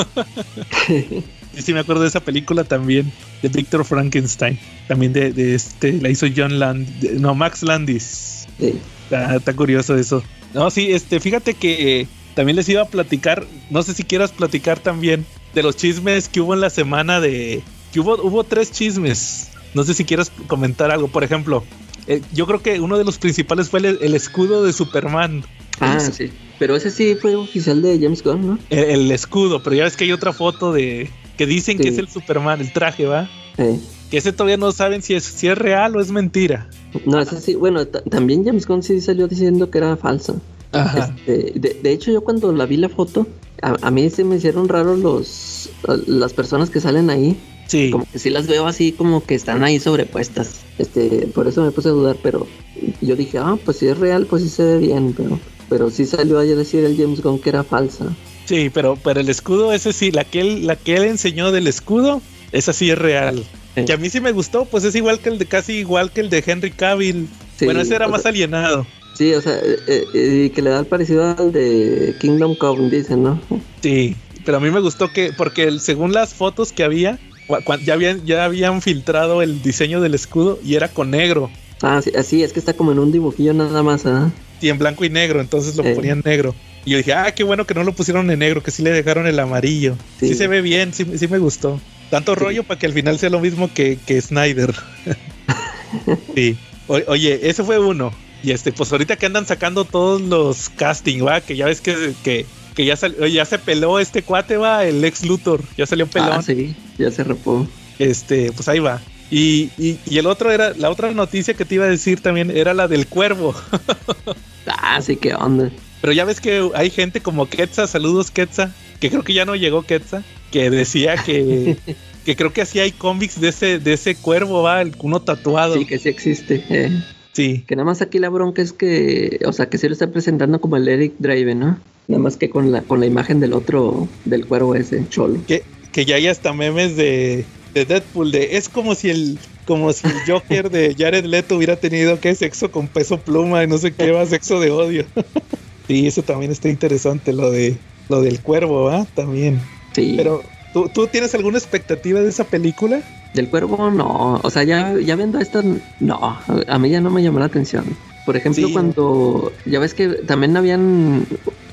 Y sí me acuerdo de esa película también, de Victor Frankenstein. También de, de este, la hizo John Land, de- no, Max Landis. Sí. Está, está curioso eso. No, sí, este, fíjate que eh, también les iba a platicar, no sé si quieras platicar también de los chismes que hubo en la semana de... que hubo, hubo tres chismes. No sé si quieras comentar algo. Por ejemplo, eh, yo creo que uno de los principales fue el, el escudo de Superman. Ah, sí. Pero ese sí fue oficial de James Gunn, ¿no? El, el escudo, pero ya ves que hay otra foto de... que dicen que Sí. es el Superman, el traje, ¿va? Eh, Que ese todavía no saben si es, si es real o es mentira. No, ese sí, bueno, ta- también James Gunn sí salió diciendo que era falsa. Ajá. Este, de, de hecho, yo cuando la vi la foto, a, a mí se me hicieron raros los las personas que salen ahí. Sí. Como que sí las veo así como que están ahí sobrepuestas. Este, por eso me puse a dudar, pero yo dije, ah, pues si es real, pues sí se ve bien, pero, pero sí salió a decir el James Gunn que era falsa. Sí, pero, pero el escudo, ese sí, la que él, la que él enseñó del escudo, esa sí es real. Sí. Que a mí sí me gustó, pues es igual que el de, casi igual que el de Henry Cavill. Sí, bueno, ese era más sea- alienado. Sí, o sea, eh, eh, y que le da el parecido al de Kingdom Come, dicen, ¿no? Sí, pero a mí me gustó que, porque el- según las fotos que había, ya habían, ya habían filtrado el diseño del escudo y era con negro. Ah, sí, así, es que está como en un dibujillo nada más, ¿ah? Y en blanco y negro, entonces lo Eh. ponían negro. Y yo dije, ah, qué bueno que no lo pusieron en negro, que sí le dejaron el amarillo. Sí, Sí. se ve bien, sí, sí me gustó. Tanto Sí. rollo para que al final sea lo mismo que, que Snyder. sí. O- oye, ese fue uno. Y este, pues ahorita que andan sacando todos los casting, va, que ya ves que, que, que ya, sal- ya se peló este cuate, va, el ex Luthor, ya salió pelón. Ah, sí, ya se repó. Este, pues ahí va. Y, y, y el otro era, la otra noticia que te iba a decir también era la del cuervo. Ah, sí, qué onda. Pero ya ves que hay gente como Quetza, saludos Quetza, que creo que ya no llegó Quetza, que decía que, que creo que así hay cómics de ese, de ese cuervo, va, el- uno tatuado. Sí, que sí existe. eh. Sí. Que nada más aquí la bronca es que, o sea, que sí lo está presentando como el Eric Draven, ¿no? Nada más que con la, con la imagen del otro, del cuervo ese, cholo. Que, que ya hay hasta memes de, de Deadpool, de es como si el como si el Joker de Jared Leto hubiera tenido que sexo con peso pluma y no sé qué va, sexo de odio. sí, eso también está interesante, lo de lo del cuervo, ¿va? También. Sí. Pero, ¿tú, ¿tú tienes alguna expectativa de esa película? Del cuervo, no. O sea, ya, ya viendo esto, no. A mí ya no me llamó la atención. Por ejemplo, Sí. cuando. Ya ves que también habían.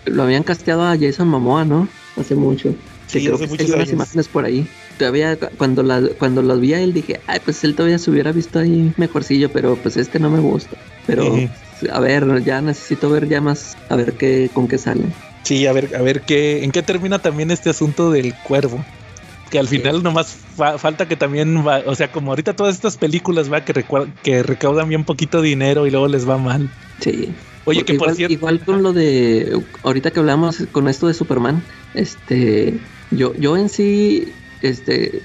Lo habían casteado a Jason Momoa, ¿no? Hace mucho. Que Sí, creo que hay unas imágenes por ahí. Todavía cu- cuando la, cuando los vi a él dije, ay, pues él todavía se hubiera visto ahí mejorcillo, pero pues este no me gusta. Pero, a ver, ya necesito ver ya más, a ver qué, con qué sale. Sí, a ver, a ver qué, en qué termina también este asunto del cuervo. Que al final nomás fa- falta que también va, o sea, como ahorita todas estas películas va que, recaudan bien poquito dinero y luego les va mal. Sí. Oye, que por igual, cierto, igual con lo de ahorita que hablamos con esto de Superman, este yo yo en sí este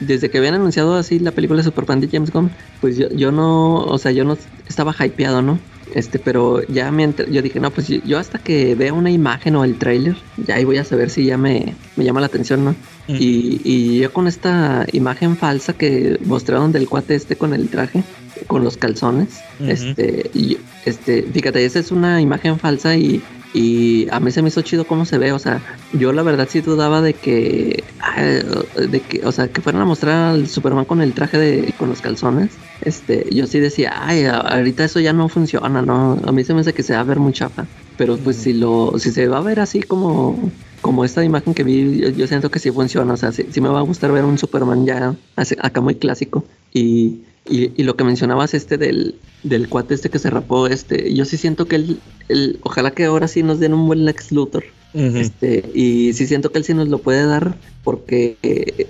desde que habían anunciado así la película de Superman de James Gunn, pues yo, yo no, o sea, yo no estaba hypeado, ¿no? Este, pero ya me enter- yo dije, no, pues yo, hasta que vea una imagen o el tráiler, ya ahí voy a saber si ya me, me llama la atención, ¿no? Mm. Y, y yo con esta imagen falsa que mostraron del cuate este con el traje, con los calzones, este, y, este, fíjate, esa es una imagen falsa y, y a mí se me hizo chido cómo se ve, o sea, yo la verdad sí dudaba de que, ah, de que, o sea, que fueran a mostrar al Superman con el traje de, con los calzones, este, yo sí decía, ay, ahorita eso ya no funciona, no, a mí se me hace que se va a ver muy chafa, pero pues si lo, si se va a ver así como, como esta imagen que vi, yo, yo siento que sí funciona, o sea, sí, sí me va a gustar ver un Superman ya así- acá muy clásico y, y, y lo que mencionabas este del, del cuate este que se rapó, este, yo sí siento que él, él- ojalá que ahora sí nos den un buen Lex Luthor, Este, y sí siento que él sí nos lo puede dar porque, eh,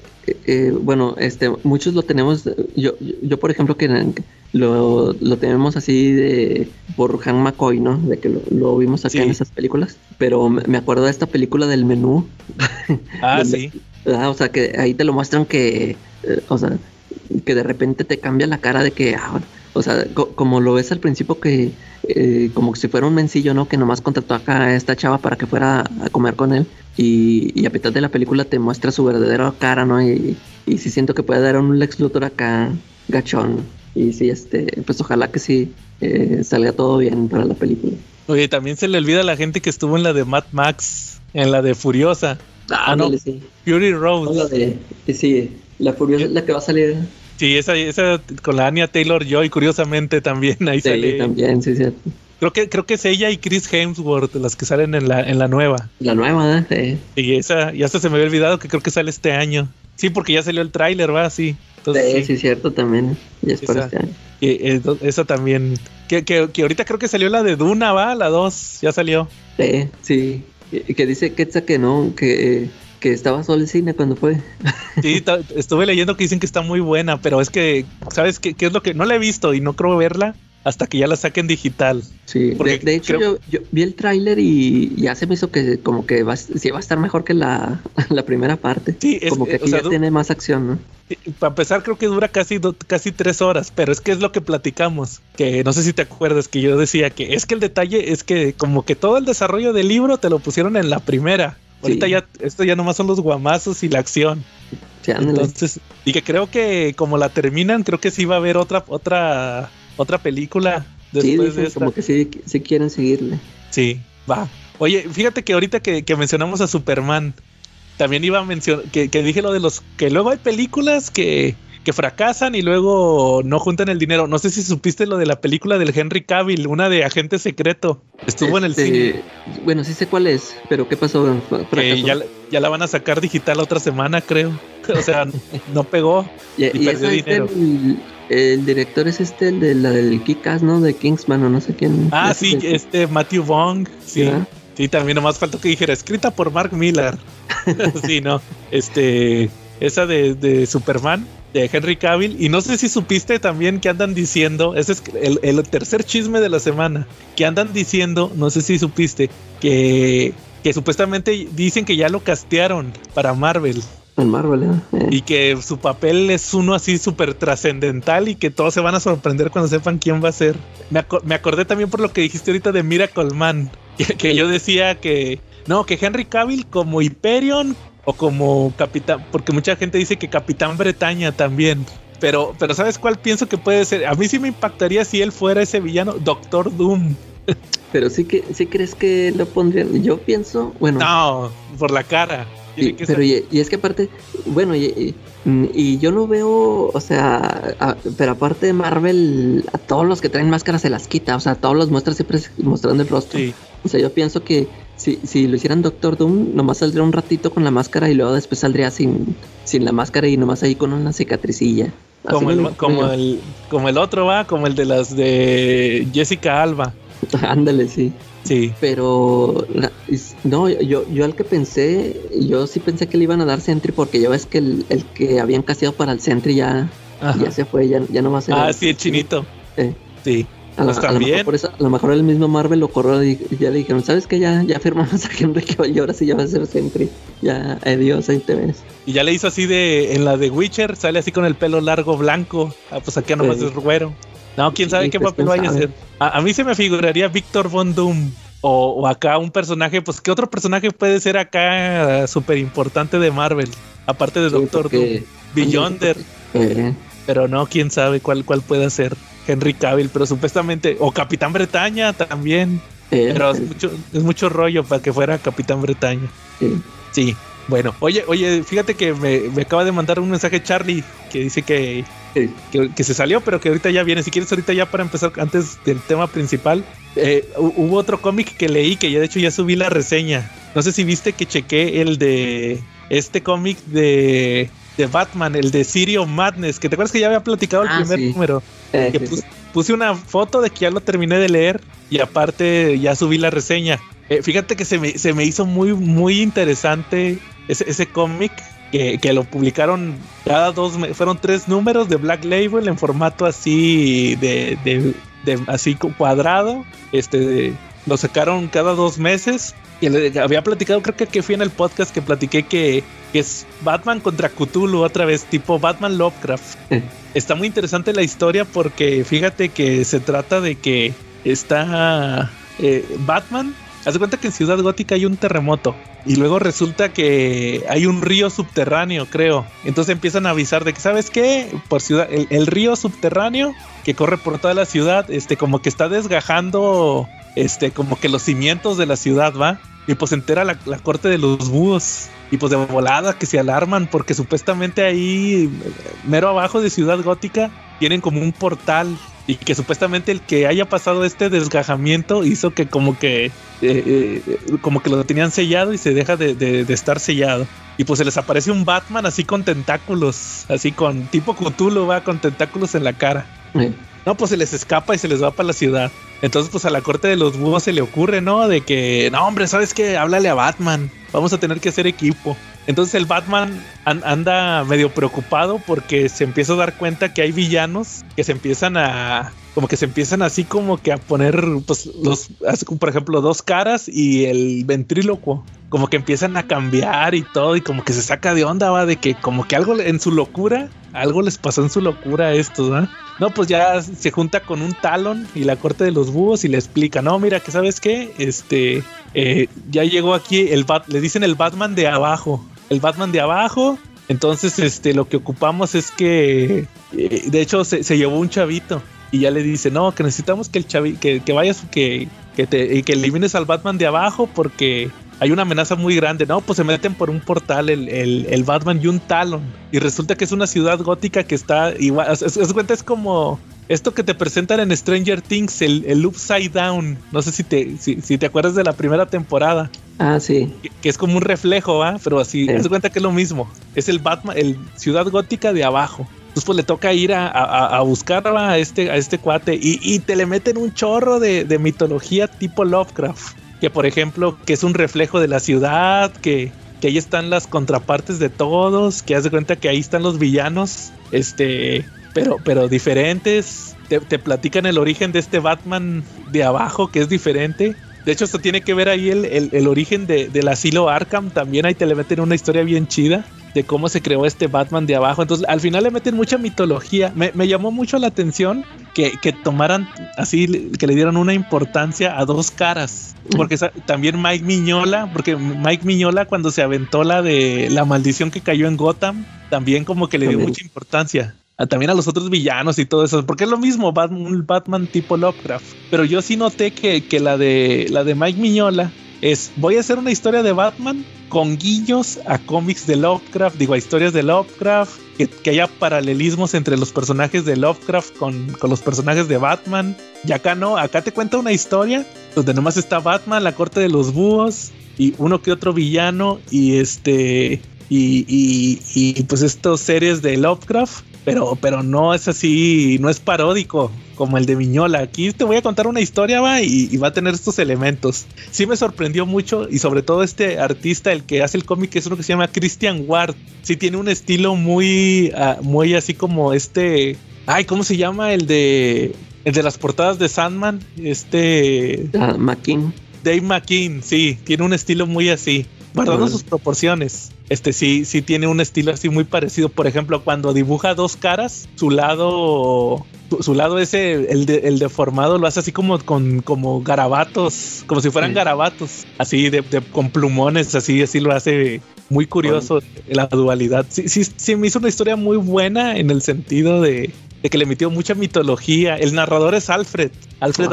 eh, bueno, este, muchos lo tenemos, yo, yo, yo, por ejemplo que lo, lo tenemos así de por Han McCoy, ¿no? De que lo, lo vimos acá Sí. en esas películas, pero me acuerdo de esta película del menú, ah, donde- sí. ¿verdad? O sea, que ahí te lo muestran que, eh, o sea, que de repente te cambia la cara de que, ah, o sea, co- como lo ves al principio que, eh, como si fuera un mencillo, ¿no? Que nomás contrató acá a esta chava para que fuera a comer con él y, y a mitad de la película te muestra su verdadera cara, ¿no? Y, y sí siento que puede dar un Lex Luthor acá gachón y sí, este, pues ojalá que sí eh, salga todo bien para la película. Oye, también se le olvida a la gente que estuvo en la de Mad Max, en la de Furiosa, Ah, no. Sí. Fury No, Road. la de, sí, la furiosa es la que va a salir. Sí, esa, esa con la Anya Taylor Joy, curiosamente también ahí Sí, sale. también, sí, sí. Creo que creo que es ella y Chris Hemsworth las que salen en la en la nueva. La nueva, ¿eh? Sí. Y esa ya hasta se me había olvidado que creo que sale este año. Sí, porque ya salió el tráiler, va, sí. Entonces, Sí, sí. cierto, también. Ya es para este año. Y, eh, esa también. Que, que, que ahorita creo que salió la de Duna, va, la 2, ya salió. Sí, sí. Y- Que dice Quetzal que no, que, que estaba solo el cine cuando fue. Sí, estuve leyendo que dicen que está muy buena, pero es que, ¿sabes qué, qué es lo que no la he visto y no creo verla hasta que ya la saquen digital? Sí, de, de hecho creo- yo, yo vi el tráiler y ya se me hizo que como que va, sí va a estar mejor que la, la primera parte. Sí, es- como que aquí o sea, ya tiene más acción, ¿no? Para empezar, creo que dura casi, do- casi tres horas, pero es que es lo que platicamos. Que no sé si te acuerdas que yo decía que es que el detalle es que, como que todo el desarrollo del libro te lo pusieron en la primera. Ahorita Sí. ya, esto ya nomás son los guamazos y la acción. Sí. Entonces, y que creo que como la terminan, creo que sí va a haber otra, otra, otra película sí, después dicen de esta. como que sí, sí quieren seguirle. Sí, va. Oye, fíjate que ahorita que, que mencionamos a Superman, también iba a mencionar, que, que dije lo de los, que luego hay películas que, que fracasan y luego no juntan el dinero. No sé si supiste lo de la película del Henry Cavill, una de agente secreto. Estuvo en el Este, cine. Bueno, sí sé cuál es, pero ¿qué pasó? Que ya, ya la van a sacar digital la otra semana, creo. O sea, no pegó. Y, y y perdió dinero. el director es este, el de la del Kick-Ass, ¿no? De Kingsman o no sé quién. Ah, sí, es el- este Matthew Vaughn. Sí. ¿verdad? Sí, también nomás faltó que dijera, escrita por Mark Miller. sí, no. Este, esa de, de Superman, de Henry Cavill. Y no sé si supiste también que andan diciendo, ese es el, el tercer chisme de la semana, que andan diciendo, no sé si supiste, que, que supuestamente dicen que ya lo castearon para Marvel. En Marvel, ¿eh? Eh. y que su papel es uno así súper trascendental y que todos se van a sorprender cuando sepan quién va a ser. Me, me acordé también por lo que dijiste ahorita de Miracle Man, que, que yo decía que no, que Henry Cavill como Hyperion o como Capitán, porque mucha gente dice que Capitán Bretaña también. Pero, pero ¿sabes cuál pienso que puede ser? A mí sí me impactaría si él fuera ese villano, Doctor Doom. Pero sí que sí crees que lo pondrían. Yo pienso, bueno, No, por la cara. Y- pero y, y es que aparte, bueno, y, y- yo no veo, o sea, a- pero aparte de Marvel, a todos los que traen máscaras se las quita, o sea, a todos los muestra siempre mostrando el rostro. sí. O sea, yo pienso que si, si lo hicieran Doctor Doom, nomás saldría un ratito con la máscara y luego después saldría sin, sin la máscara y nomás ahí con una cicatricilla. Así Como el, como, el, como el otro va, como el de las de Jessica Alba. Ándale, sí. Sí. Pero la- no, yo, yo al que pensé, yo sí pensé que le iban a dar Sentry porque ya ves que el, el que habían casteado para el Sentry ya, Ajá. ya se fue, ya, ya no va a ser. Ah, el- sí, el chinito. Eh, Sí. A, la- Pues a lo por eso, a lo mejor el mismo Marvel lo corrió y y ya le dijeron, ¿sabes qué? Ya, ya firmamos a Henry Cavill y ahora sí ya va a ser Sentry. Ya, adiós, ahí te ves. Y ya le hizo así de. En la de Witcher, sale así con el pelo largo blanco. Ah, pues aquí nomás Sí. es güero. No, quién sabe Sí, qué pues, papel vaya a ser. A, a mí se me figuraría Víctor Von Doom. O, o acá un personaje, pues, ¿qué otro personaje puede ser acá súper importante de Marvel? Aparte de Sí, Doctor Doom. Beyonder. Eh, Pero no, quién sabe cuál, cuál puede ser. Henry Cavill, pero supuestamente. O Capitán Bretaña también. eh, Pero es eh, mucho, es mucho rollo para que fuera Capitán Bretaña. sí. Sí, bueno. Oye, oye, fíjate que me, me acaba de mandar un mensaje Charlie que dice que, que, que se salió, pero que ahorita ya viene. Si quieres, ahorita ya para empezar, antes del tema principal, eh, hu- hubo otro cómic que leí que ya de hecho ya subí la reseña. No sé si viste que chequé el de este cómic de, de Batman, el de Sirio Madness, que te acuerdas que ya había platicado el Ah, primer sí. número. Eh, Que sí, pus- sí. puse una foto de que ya lo terminé de leer y aparte ya subí la reseña. Eh, fíjate que se me, se me hizo muy, muy interesante ese, ese cómic que, que lo publicaron cada dos, fueron tres números de Black Label en formato así de, de- de- así cu- cuadrado. Este, lo sacaron cada dos meses. Y le- había platicado, creo que, que fui en el podcast que platiqué que, que es Batman contra Cthulhu otra vez, tipo Batman Lovecraft está muy interesante la historia porque fíjate que se trata de que está eh, Batman. Haz de cuenta que en Ciudad Gótica hay un terremoto y luego resulta que hay un río subterráneo, creo. Entonces empiezan a avisar de que, ¿sabes qué? Por ciudad, el, el río subterráneo que corre por toda la ciudad, este, como que está desgajando, este, como que los cimientos de la ciudad, ¿va? Y pues entera la, la corte de los búhos. Y pues de volada que se alarman porque supuestamente ahí, mero abajo de Ciudad Gótica, tienen como un portal. Y que supuestamente el que haya pasado este desgajamiento hizo que como que eh, eh, como que lo tenían sellado y se deja de, de- de estar sellado. Y pues se les aparece un Batman así con tentáculos, así con tipo Cthulhu, va con tentáculos en la cara. eh, No, pues se les escapa y se les va para la ciudad. Entonces, pues a la corte de los búhos se le ocurre, ¿no? De que, no, hombre, ¿sabes qué? Háblale a Batman. Vamos a tener que hacer equipo. Entonces el Batman an- anda medio preocupado porque se empieza a dar cuenta que hay villanos que se empiezan a... Como que se empiezan así como que a poner, pues, los, por ejemplo, dos caras y el ventrílocuo. Como que empiezan a cambiar y todo y como que se saca de onda, va, de que como que algo en su locura, algo les pasó en su locura a estos. No, pues ya se junta con un talón y la corte de los búhos y le explica, no, mira, que sabes qué, este, eh, ya llegó aquí el Bat, le dicen el Batman de abajo, el Batman de abajo, entonces, este, lo que ocupamos es que, eh, de hecho, se llevó un chavito y ya le dice, no, que necesitamos que el chavi, que, que vayas, que, que te, y que elimines al Batman de abajo porque hay una amenaza muy grande. No, pues se meten por un portal el, el, el Batman y un Talon. Y resulta que es una ciudad gótica que está igual. Es, es- es como esto que te presentan en Stranger Things, el, el Upside Down. No sé si te, si, si te acuerdas de la primera temporada. Ah, sí. Que, que es como un reflejo, ¿va? Pero así, Sí. haz cuenta que es lo mismo. Es el Batman, el ciudad gótica de abajo. Pues le toca ir a, a- a buscar a este, a este cuate y, y te le meten un chorro de, de mitología tipo Lovecraft. Que, por ejemplo, que es un reflejo de la ciudad, que, que ahí están las contrapartes de todos, que haz de cuenta que ahí están los villanos, este, pero, pero diferentes. Te, te platican el origen de este Batman de abajo, que es diferente. De hecho, esto tiene que ver ahí el, el- el origen de- del asilo Arkham. También ahí te le meten una historia bien chida. De cómo se creó este Batman de abajo. Entonces, al final le meten mucha mitología. Me, me llamó mucho la atención que, que, tomaran así, que le dieran una importancia a dos caras. Porque también Mike Miñola, porque Mike Miñola cuando se aventó la de la maldición que cayó en Gotham, también como que le dio mucha importancia. también a los otros villanos y todo eso, porque es lo mismo, Batman, Batman tipo Lovecraft. Pero yo sí noté que, que la de la de Mike Miñola es voy a hacer una historia de Batman con guiños a cómics de Lovecraft, digo, a historias de Lovecraft, que, haya paralelismos entre los personajes de Lovecraft con, con, los personajes de Batman. Y acá no, acá te cuenta una historia donde nomás está Batman, la corte de los búhos, y uno que otro villano, y este, y, y, y pues estos series de Lovecraft pero, pero no es así, no es paródico como el de Miñola. Aquí te voy a contar una historia, va, y, va a tener estos elementos. Sí me sorprendió mucho, y sobre todo este artista, el que hace el cómic, es uno que se llama Christian Ward. Sí tiene un estilo muy, uh, muy así como este. Ay, ¿cómo se llama? El de. El de las portadas de Sandman. Este. Uh, McKean. Dave McKean, sí, tiene un estilo muy así guardando sus proporciones. Este sí, sí tiene un estilo así muy parecido. Por ejemplo, cuando dibuja dos caras, su lado, su, lado ese, el, el, deformado, lo hace así como con como garabatos, como si fueran garabatos, así de, con plumones, así, así lo hace muy curioso la dualidad. Sí, sí, sí, me hizo una historia muy buena en el sentido de, de que le metió mucha mitología. El narrador es Alfred. Alfred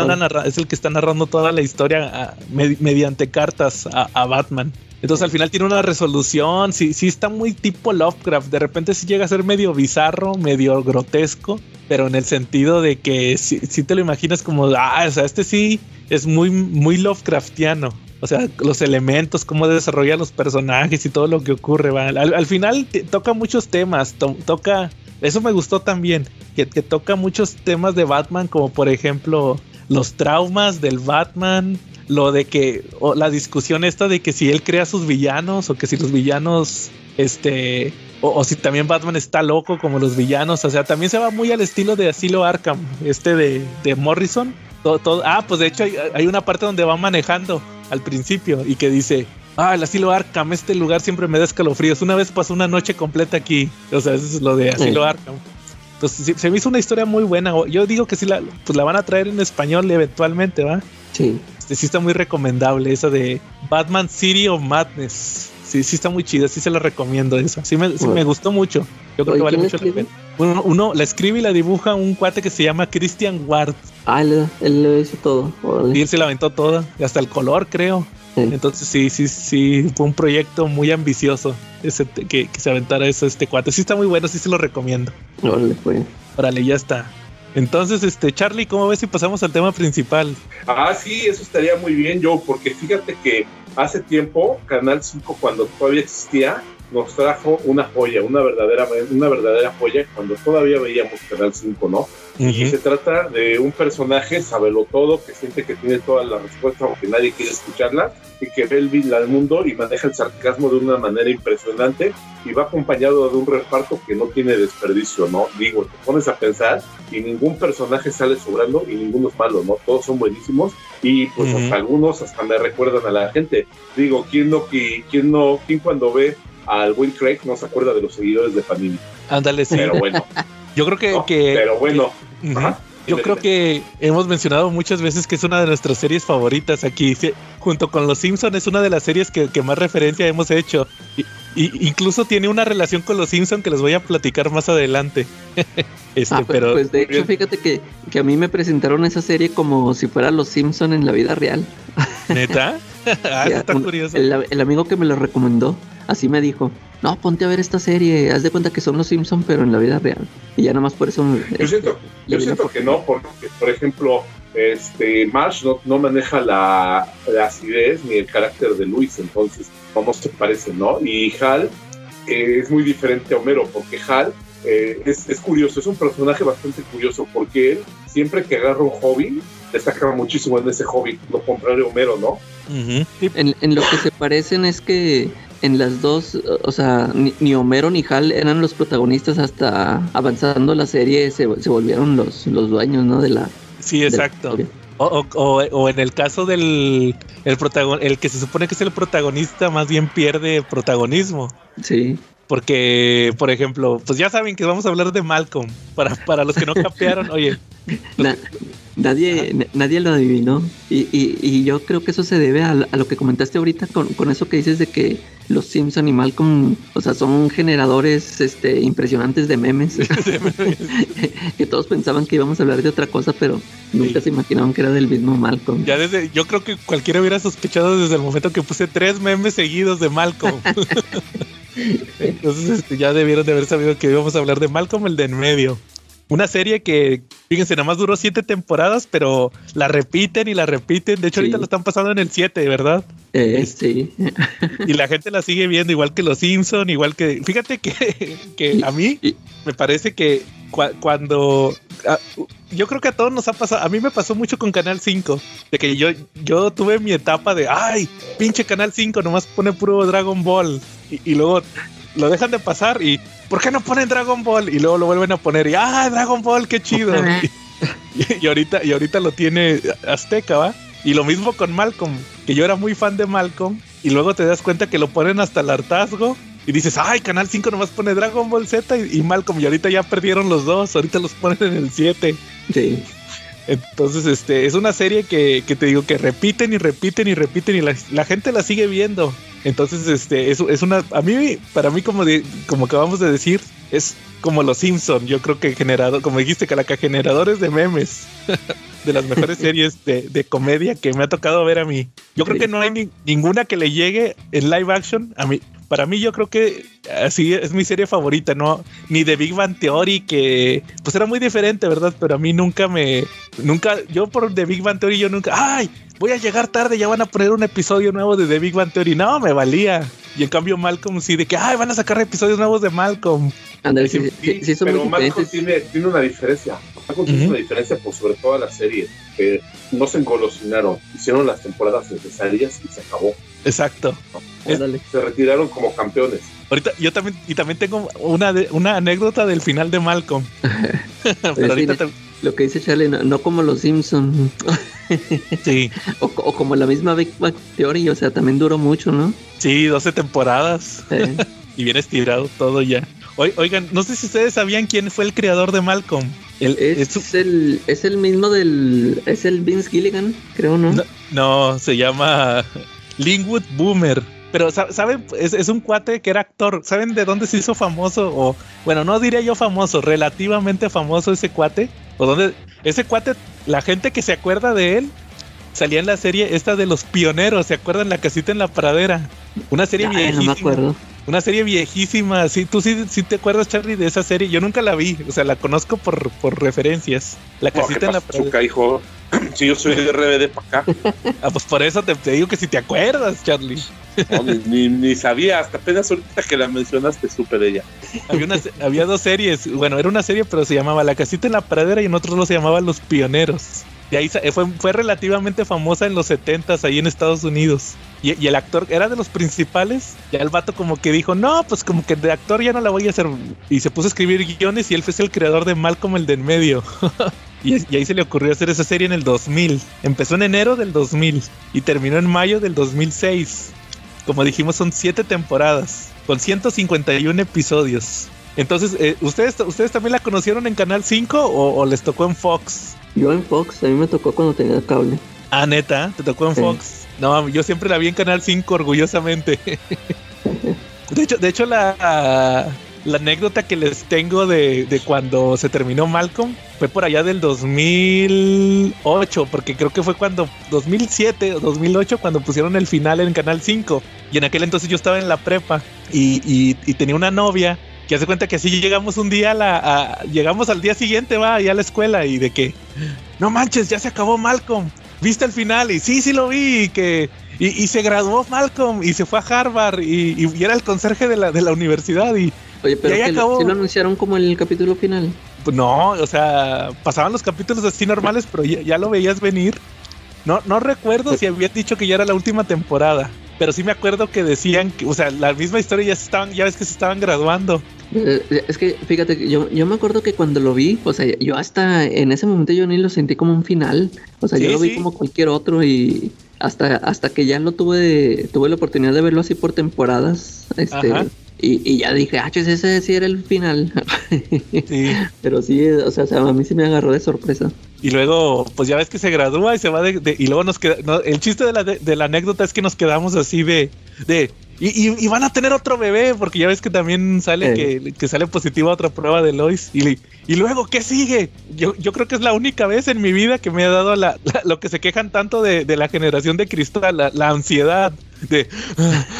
es el que está narrando toda la historia ah, mediante cartas a, Batman. Entonces al final tiene una resolución, sí, sí está muy tipo Lovecraft, de repente sí llega a ser medio bizarro, medio grotesco, pero en el sentido de que sí, te lo imaginas como, ah, o sea, este sí es muy, muy Lovecraftiano. O sea, los elementos, cómo desarrolla los personajes y todo lo que ocurre. Al, final toca muchos temas, toca, eso me gustó también, que, que toca muchos temas de Batman, como por ejemplo los traumas del Batman, lo de que, o la discusión esta de que si él crea sus villanos o que si los villanos, este, o, si también Batman está loco como los villanos, o sea, también se va muy al estilo de Asilo Arkham, este de, de Morrison. Todo, todo, ah, pues de hecho hay, una parte donde va manejando al principio y que dice, ah, el asilo Arkham, este lugar siempre me da escalofríos. Una vez pasó una noche completa aquí. O sea, eso es lo de asilo Arkham. Entonces se me hizo una historia muy buena. Yo digo que sí la, pues la van a traer en español eventualmente, ¿va? Sí. Este, sí está muy recomendable, esa de Batman City of Madness. Sí, sí está muy chida, sí se la recomiendo esa. Sí me, me gustó mucho. Yo creo que vale mucho la pena. Uno, la escribe y la dibuja un cuate que se llama Christian Ward. Ah, él, lo hizo todo. Y él se la aventó toda, hasta el color, creo. Entonces sí, sí, sí, fue un proyecto muy ambicioso ese, que, se aventara eso este cuate. Sí está muy bueno, sí se lo recomiendo. Órale, pues. Órale, ya está. Entonces, este, Charlie, ¿cómo ves si pasamos al tema principal? Ah, sí, eso estaría muy bien, yo, porque fíjate que hace tiempo, Canal 5, cuando todavía existía, nos trajo una joya, una verdadera, una verdadera joya cuando todavía veíamos Canal 5, ¿no? Y se trata de un personaje sabelo todo, que siente que tiene todas las respuestas aunque nadie quiere escucharla, y que ve el vil al mundo y maneja el sarcasmo de una manera impresionante y va acompañado de un reparto que no tiene desperdicio, ¿no? Digo, te pones a pensar y ningún personaje sale sobrando y ninguno es malo, ¿no? Todos son buenísimos y pues algunos hasta me recuerdan a la gente. Digo, ¿quién no, quién no, quién cuando ve al Will Craig no se acuerda de los seguidores de Panini? Ándale, sí. Pero bueno. Yo creo que... que pero bueno. Yo creo que hemos mencionado muchas veces que es una de nuestras series favoritas aquí. Junto con Los Simpsons es una de las series que, más referencia hemos hecho. Y, incluso tiene una relación con Los Simpsons que les voy a platicar más adelante. este, ah, pues, pero, pues de hecho, fíjate que, que, a mí me presentaron esa serie como si fuera Los Simpsons en la vida real. ¿Neta? ah, está curioso. El, amigo que me lo recomendó, así me dijo, no, ponte a ver esta serie, haz de cuenta que son los Simpsons, pero en la vida real. Y ya nomás por eso... Yo siento, yo siento que no, porque, por ejemplo, este Marsh no, maneja la, acidez ni el carácter de Luis, entonces, ¿cómo se parece, no? Y Hal eh, es muy diferente a Homero, porque Hal eh, es, es, curioso, es un personaje bastante curioso, porque él, siempre que agarra un hobby, destaca muchísimo en ese hobby, lo contrario Homero, ¿no? en, lo que se parecen es que en las dos, o sea, ni, Homero ni Hal eran los protagonistas hasta avanzando la serie, se, volvieron los, los dueños, ¿no? De la. Sí, exacto. o, o, en el caso del el, el que se supone que es el protagonista, más bien pierde protagonismo. Sí. Porque, por ejemplo, pues ya saben que vamos a hablar de Malcolm. Para, para los que no capearon, oye. Na- nadie, na- nadie lo adivinó. Y, y, y yo creo que eso se debe a, a lo que comentaste ahorita con, con eso que dices de que los Simpson y Malcolm, o sea, son generadores este, impresionantes de memes. que todos pensaban que íbamos a hablar de otra cosa, pero nunca Sí. se imaginaban que era del mismo Malcolm. Ya desde, yo creo que cualquiera hubiera sospechado desde el momento que puse tres memes seguidos de Malcolm. Entonces este, ya debieron de haber sabido que íbamos a hablar de Malcolm, el de en medio. Una serie que, fíjense, nada más duró siete temporadas, pero la repiten y la repiten. De hecho, Sí. ahorita lo están pasando en el 7, ¿verdad? Eh, sí. Y la gente la sigue viendo, igual que los Simpson, igual que. Fíjate que, que a mí me parece que cua- cuando. a- yo creo que a todos nos ha pasado. A mí me pasó mucho con Canal 5. De que yo, yo tuve mi etapa de. ¡Ay! Pinche Canal 5, nomás pone puro Dragon Ball. Y, y luego lo dejan de pasar y. ¿Por qué no ponen Dragon Ball? Y luego lo vuelven a poner y. ¡Ah! Dragon Ball, qué chido. Y, y ahorita, y ahorita lo tiene Azteca, ¿va? Y lo mismo con Malcolm, que yo era muy fan de Malcolm, y luego te das cuenta que lo ponen hasta el hartazgo, y dices, ay, Canal 5 nomás pone Dragon Ball Z y, y Malcolm, y ahorita ya perdieron los dos, ahorita los ponen en el 7. Sí. Entonces, este, es una serie que, que te digo que repiten y repiten y repiten y la, la gente la sigue viendo. Entonces, este, es, es una, a mí, para mí, como, de, como acabamos de decir, es como los Simpson. Yo creo que generado, como dijiste, Calaca, generadores de memes. de las mejores series de, de comedia que me ha tocado ver a mí. Yo creo que no hay ni- ninguna que le llegue en live action a mí. Para mí, yo creo que así es mi serie favorita, ¿no? Ni de Big Bang Theory, que pues era muy diferente, ¿verdad? Pero a mí nunca me. Nunca. Yo por The Big Bang Theory, yo nunca. ¡Ay! Voy a llegar tarde, ya van a poner un episodio nuevo de The Big Bang Theory. No, me valía. Y en cambio, Malcolm sí, de que, ¡ay! Van a sacar episodios nuevos de Malcolm. Ándale, sí, Sí, sí, son pero muy Malcolm tiene, tiene una diferencia. Malcolm tiene una diferencia por sobre toda la serie. Que no se engolosinaron. Hicieron las temporadas necesarias y se acabó. Exacto. Ándale. Se retiraron como campeones. Ahorita yo también, y también tengo una, de- una anécdota del final de Malcolm. Pero ahorita te- Lo que dice Charlie, no, no como los Simpson sí, o, o como la misma Big Bang Theory, o sea, también duró mucho, ¿no? sí, 12 temporadas Eh, y bien estirado todo ya. Oi- Oigan, no sé si ustedes sabían quién fue el creador de Malcolm. El, es, es- el, es el mismo del. Es el Vince Gilligan, creo, ¿no? No, no, se llama Linwood Boomer. Pero, sa- ¿saben? Es, es un cuate que era actor. ¿Saben de dónde se hizo famoso? O, bueno, no diría yo famoso, relativamente famoso ese cuate. O dónde, ese cuate, la gente que se acuerda de él, salía en la serie esta de los pioneros. ¿Se acuerdan? La casita en la pradera. Una serie Ay, no viejísima. me acuerdo. Una serie viejísima. Sí, tú sí, sí te acuerdas, Charlie, de esa serie. Yo nunca la vi. O sea, la conozco por, por referencias. La No, casita ¿qué en la pradera. Hijo? Si yo soy de RBD para acá. Ah, pues por eso te, te digo que si te acuerdas, Charlie. No, ni, ni, ni sabía, hasta apenas ahorita que la mencionaste supe de ella. Había, una, había dos series. Bueno, era una serie, pero se llamaba La Casita en la Pradera y en otros lo se llamaba Los Pioneros. Y ahí fue, relativamente famosa en los 70s ahí en Estados Unidos. Y, el actor era de los principales. Ya el vato como que dijo, no, pues como que de actor ya no la voy a hacer. Y se puso a escribir guiones y él fue el creador de Malcolm el de en medio. y, ahí se le ocurrió hacer esa serie en el 2000. Empezó en enero del 2000 y terminó en mayo del 2006. Como dijimos, son siete temporadas con 151 episodios. Entonces, eh, ¿ustedes, ¿ustedes también la conocieron en Canal 5 o, o les tocó en Fox? Yo en Fox, a mí me tocó cuando tenía cable. Ah, neta, ¿te tocó en Sí. Fox? No, yo siempre la vi en Canal 5 orgullosamente. de hecho, de hecho la, la anécdota que les tengo de, de cuando se terminó Malcolm fue por allá del 2008, porque creo que fue cuando 2007 o 2008 cuando pusieron el final en Canal 5. Y en aquel entonces yo estaba en la prepa y, y- y tenía una novia que hace cuenta que así llegamos un día a la a- llegamos al día siguiente va allá a la escuela y de que no manches ya se acabó Malcolm viste el final y sí sí lo vi y que y, y se graduó Malcolm y se fue a Harvard y, y era el conserje de la, de la universidad y Oye, pero Y que acabó. sí lo anunciaron como en el capítulo final. pues no o sea pasaban los capítulos así normales pero ya, ya lo veías venir no no recuerdo si habían dicho que ya era la última temporada pero sí me acuerdo que decían que o sea la misma historia ya se estaban ya ves que se estaban graduando Es que, fíjate, que yo, yo me acuerdo que cuando lo vi, o sea, yo hasta en ese momento yo ni lo sentí como un final. O sea, Sí, yo lo vi sí. como cualquier otro y hasta, hasta que ya lo tuve, tuve la oportunidad de verlo así por temporadas. Este, Ajá. y, ya dije, ah, ese sí era el final. Sí. Pero sí, o sea, o sea, a mí sí me agarró de sorpresa. Y luego, pues ya ves que se gradúa y se va de. de- y luego nos queda. no, el chiste de la, de, de la anécdota es que nos quedamos así de. de y, y- y van a tener otro bebé, porque ya ves que también sale Eh. que, que sale positiva otra prueba de Lois. Y, luego, ¿qué sigue? Yo, yo creo que es la única vez en mi vida que me ha dado la, la- lo que se quejan tanto de, de la generación de cristal, la, la ansiedad de.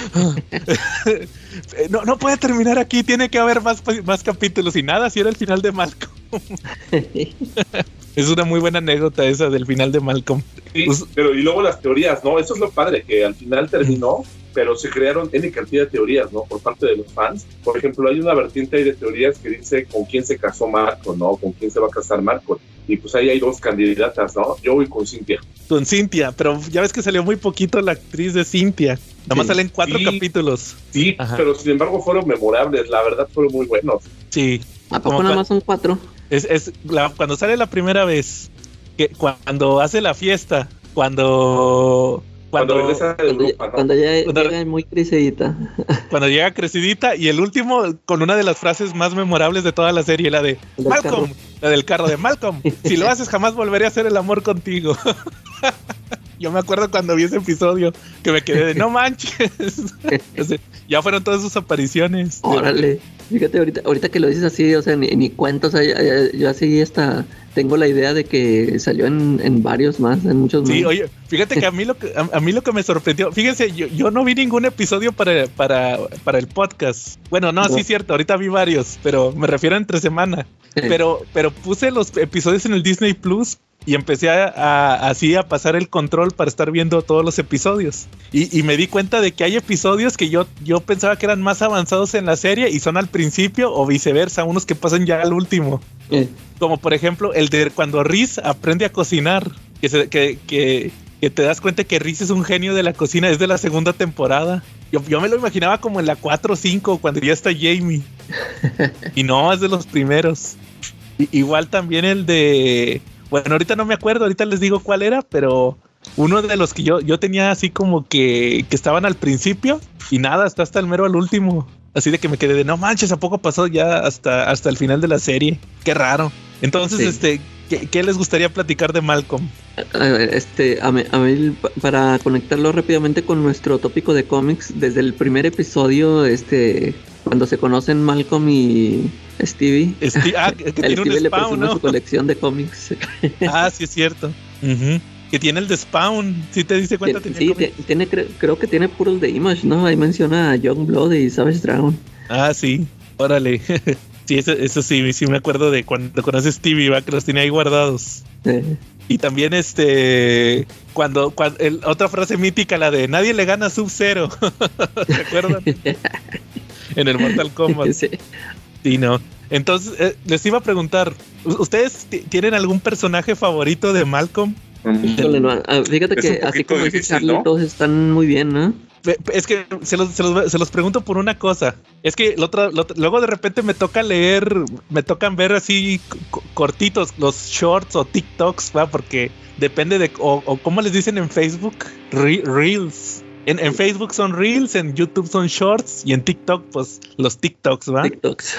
no, no puede terminar aquí, tiene que haber más, más capítulos. Y nada, si era el final de Malcolm. Es una muy buena anécdota esa del final de Malcolm. Sí, pero y luego las teorías, ¿no? Eso es lo padre, que al final terminó, pero se crearon N cantidad de teorías, ¿no? Por parte de los fans. Por ejemplo, hay una vertiente ahí de teorías que dice con quién se casó Marco, ¿no? Con quién se va a casar Marco. Y pues ahí hay dos candidatas, ¿no? Yo voy con Cintia. Con Cintia, pero ya ves que salió muy poquito la actriz de Cintia. Nada más Sí. salen cuatro Sí. capítulos. Sí, Ajá. pero sin embargo fueron memorables, la verdad fueron muy buenos. Sí. ¿A poco nada más son cuatro? Es, es la- cuando sale la primera vez, que cuando hace la fiesta, cuando Cuando, cuando, regresa de Cuando, Europa, ¿no? cuando ya Cuando- llega muy crecidita. cuando llega crecidita y el último con una de las frases más memorables de toda la serie, la de Del Malcolm, la del carro de Malcolm. Si lo haces jamás volveré a hacer el amor contigo. Yo me acuerdo cuando vi ese episodio que me quedé de no manches. Ya fueron todas sus apariciones. Órale. Fíjate, ahorita, ahorita que lo dices así, o sea, ni, ni yo así hasta tengo la idea de que salió en, en varios más, en muchos Sí, más. oye, fíjate que a mí lo que a, a mí lo que me sorprendió, fíjense, yo, yo no vi ningún episodio para, para, para el podcast. Bueno, no, No. sí cierto, ahorita vi varios, pero me refiero a entre semana. Pero, pero puse los episodios en el Disney Plus y empecé a, a- así a pasar el control para estar viendo todos los episodios. Y, y me di cuenta de que hay episodios que yo, yo pensaba que eran más avanzados en la serie y son al principio o viceversa, unos que pasan ya al último. Como por ejemplo el de cuando Riz aprende a cocinar, que, se- que, que, que te das cuenta que Riz es un genio de la cocina, es de la segunda temporada. Yo, yo me lo imaginaba como en la 4 o 5, cuando ya está Jamie. y no, es de los primeros. Igual también el de... Bueno, ahorita no me acuerdo, ahorita les digo cuál era, pero uno de los que yo, yo tenía así como que, que estaban al principio y nada, hasta hasta el mero al último. Así de que me quedé de no manches, ¿a poco pasó ya hasta, hasta el final de la serie? Qué raro. Entonces, Sí. este, ¿qué, qué les gustaría platicar de Malcolm? a ver, este, a a mí, para conectarlo rápidamente con nuestro tópico de cómics, desde el primer episodio, este, cuando se conocen Malcolm y Stevie, ah, que, tiene Stevie un le spawn, ¿no? su colección de cómics. Ah, sí es cierto. Que tiene el de spawn. ¿Sí te diste cuenta? Tiene- Tenía sí, tiene, cre- creo que tiene puros de Image, ¿no? Ahí menciona a Young Blood y Savage Dragon. Ah, sí. Órale. sí, eso, eso sí, sí me acuerdo de cuando conoces Stevie, va, que los tenía ahí guardados. Y también este cuando, cuando el- otra frase mítica, la de nadie le gana a Sub-Zero. ¿Se acuerdan? en el Mortal Kombat. sí. Sí, no. Entonces, eh, les iba a preguntar, ¿u- ¿ustedes ti- tienen algún personaje favorito de Malcolm? Híjole, no, ah, fíjate Es que así como dice difícil, Charlie, ¿no? todos están muy bien, ¿no? Es que se los, se los- se los pregunto por una cosa. Es que luego de repente me toca leer, me tocan ver así co- cortitos los shorts o TikToks, ¿va? Porque depende de, o, o cómo les dicen en Facebook, Re- Reels. En, en Facebook son Reels, en YouTube son Shorts y en TikTok, pues los TikToks, ¿va? TikToks.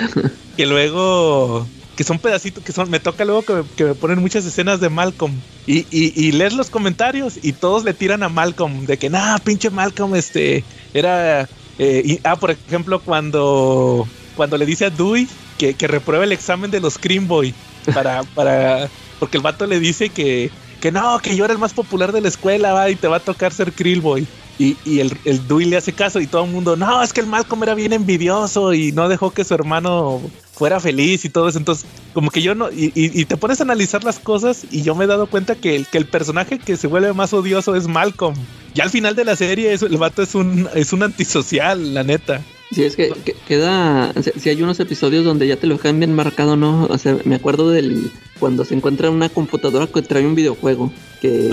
que luego que son pedacitos que son me toca luego que me, que me ponen muchas escenas de Malcolm. Y, y, y lees los comentarios y todos le tiran a Malcolm de que nah pinche Malcolm este era eh, ah por ejemplo cuando cuando le dice a Dewey que, que reprueba el examen de los Cream Boy para para porque el vato le dice que que no que yo era el más popular de la escuela va y te va a tocar ser Krill Boy y, y el, el Dewey le hace caso y todo el mundo, no, es que el Malcolm era bien envidioso y no dejó que su hermano fuera feliz y todo eso. Entonces, como que yo no, y, y- te pones a analizar las cosas y yo me he dado cuenta que el, que el personaje que se vuelve más odioso es Malcolm. Ya al final de la serie, eso, el vato es un, es un antisocial, la neta. Sí, es que, que- queda. Si hay unos episodios donde ya te lo dejan bien marcado, ¿no? O sea, me acuerdo del. Cuando se encuentra una computadora que trae un videojuego que,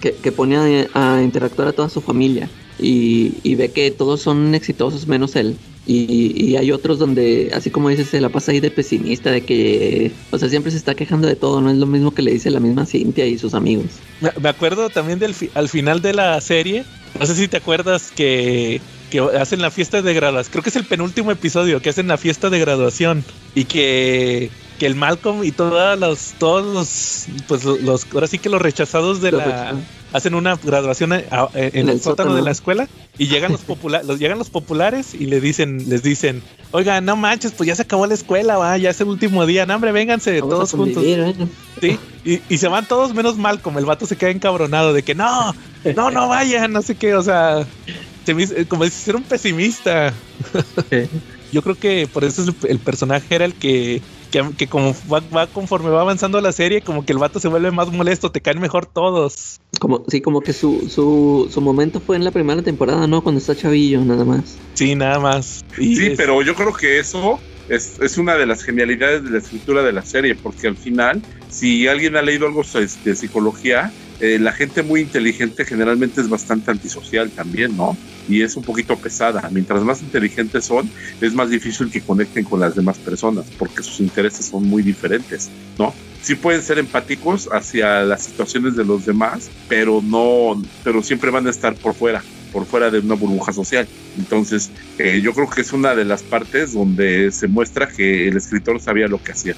que, que pone a, a interactuar a toda su familia y, y ve que todos son exitosos menos él. Y, hay otros donde, así como dices, se la pasa ahí de pesimista, de que, o sea, siempre se está quejando de todo, no es lo mismo que le dice la misma Cintia y sus amigos. Me, acuerdo también del al final de la serie. No sé si te acuerdas que, que hacen la fiesta de graduación. Creo que es el penúltimo episodio que hacen la fiesta de graduación y que, que el Malcolm y todos los, todos los, pues los, ahora sí que los rechazados de Los la rechazados. hacen una graduación en, a- en el, sótano de la escuela y llegan los populares, los llegan los populares y le dicen, les dicen, oigan, no manches, pues ya se acabó la escuela, va, ya es el último día, no hombre, vénganse Vamos todos juntos. ¿eh? Sí, y, y se van todos menos mal, como el vato se queda encabronado de que no, no, no vayan, no sé qué, o sea, se me hizo- como si fuera un pesimista. Yo creo que por eso es el, el personaje era el que, que, que como va, va conforme va avanzando la serie, como que el vato se vuelve más molesto, te caen mejor todos. Como, sí, como que su, su, su momento fue en la primera temporada, ¿no? Cuando está chavillo, nada más. Sí, nada más. Y Sí, es- pero yo creo que eso es, es una de las genialidades de la escritura de la serie, porque al final, si alguien ha leído algo de, de psicología, eh, la gente muy inteligente generalmente es bastante antisocial también, ¿no? Y es un poquito pesada. Mientras más inteligentes son, es más difícil que conecten con las demás personas, porque sus intereses son muy diferentes, ¿no? Sí pueden ser empáticos hacia las situaciones de los demás, pero no, pero siempre van a estar por fuera, por fuera de una burbuja social. Entonces, eh, yo creo que es una de las partes donde se muestra que el escritor sabía lo que hacía.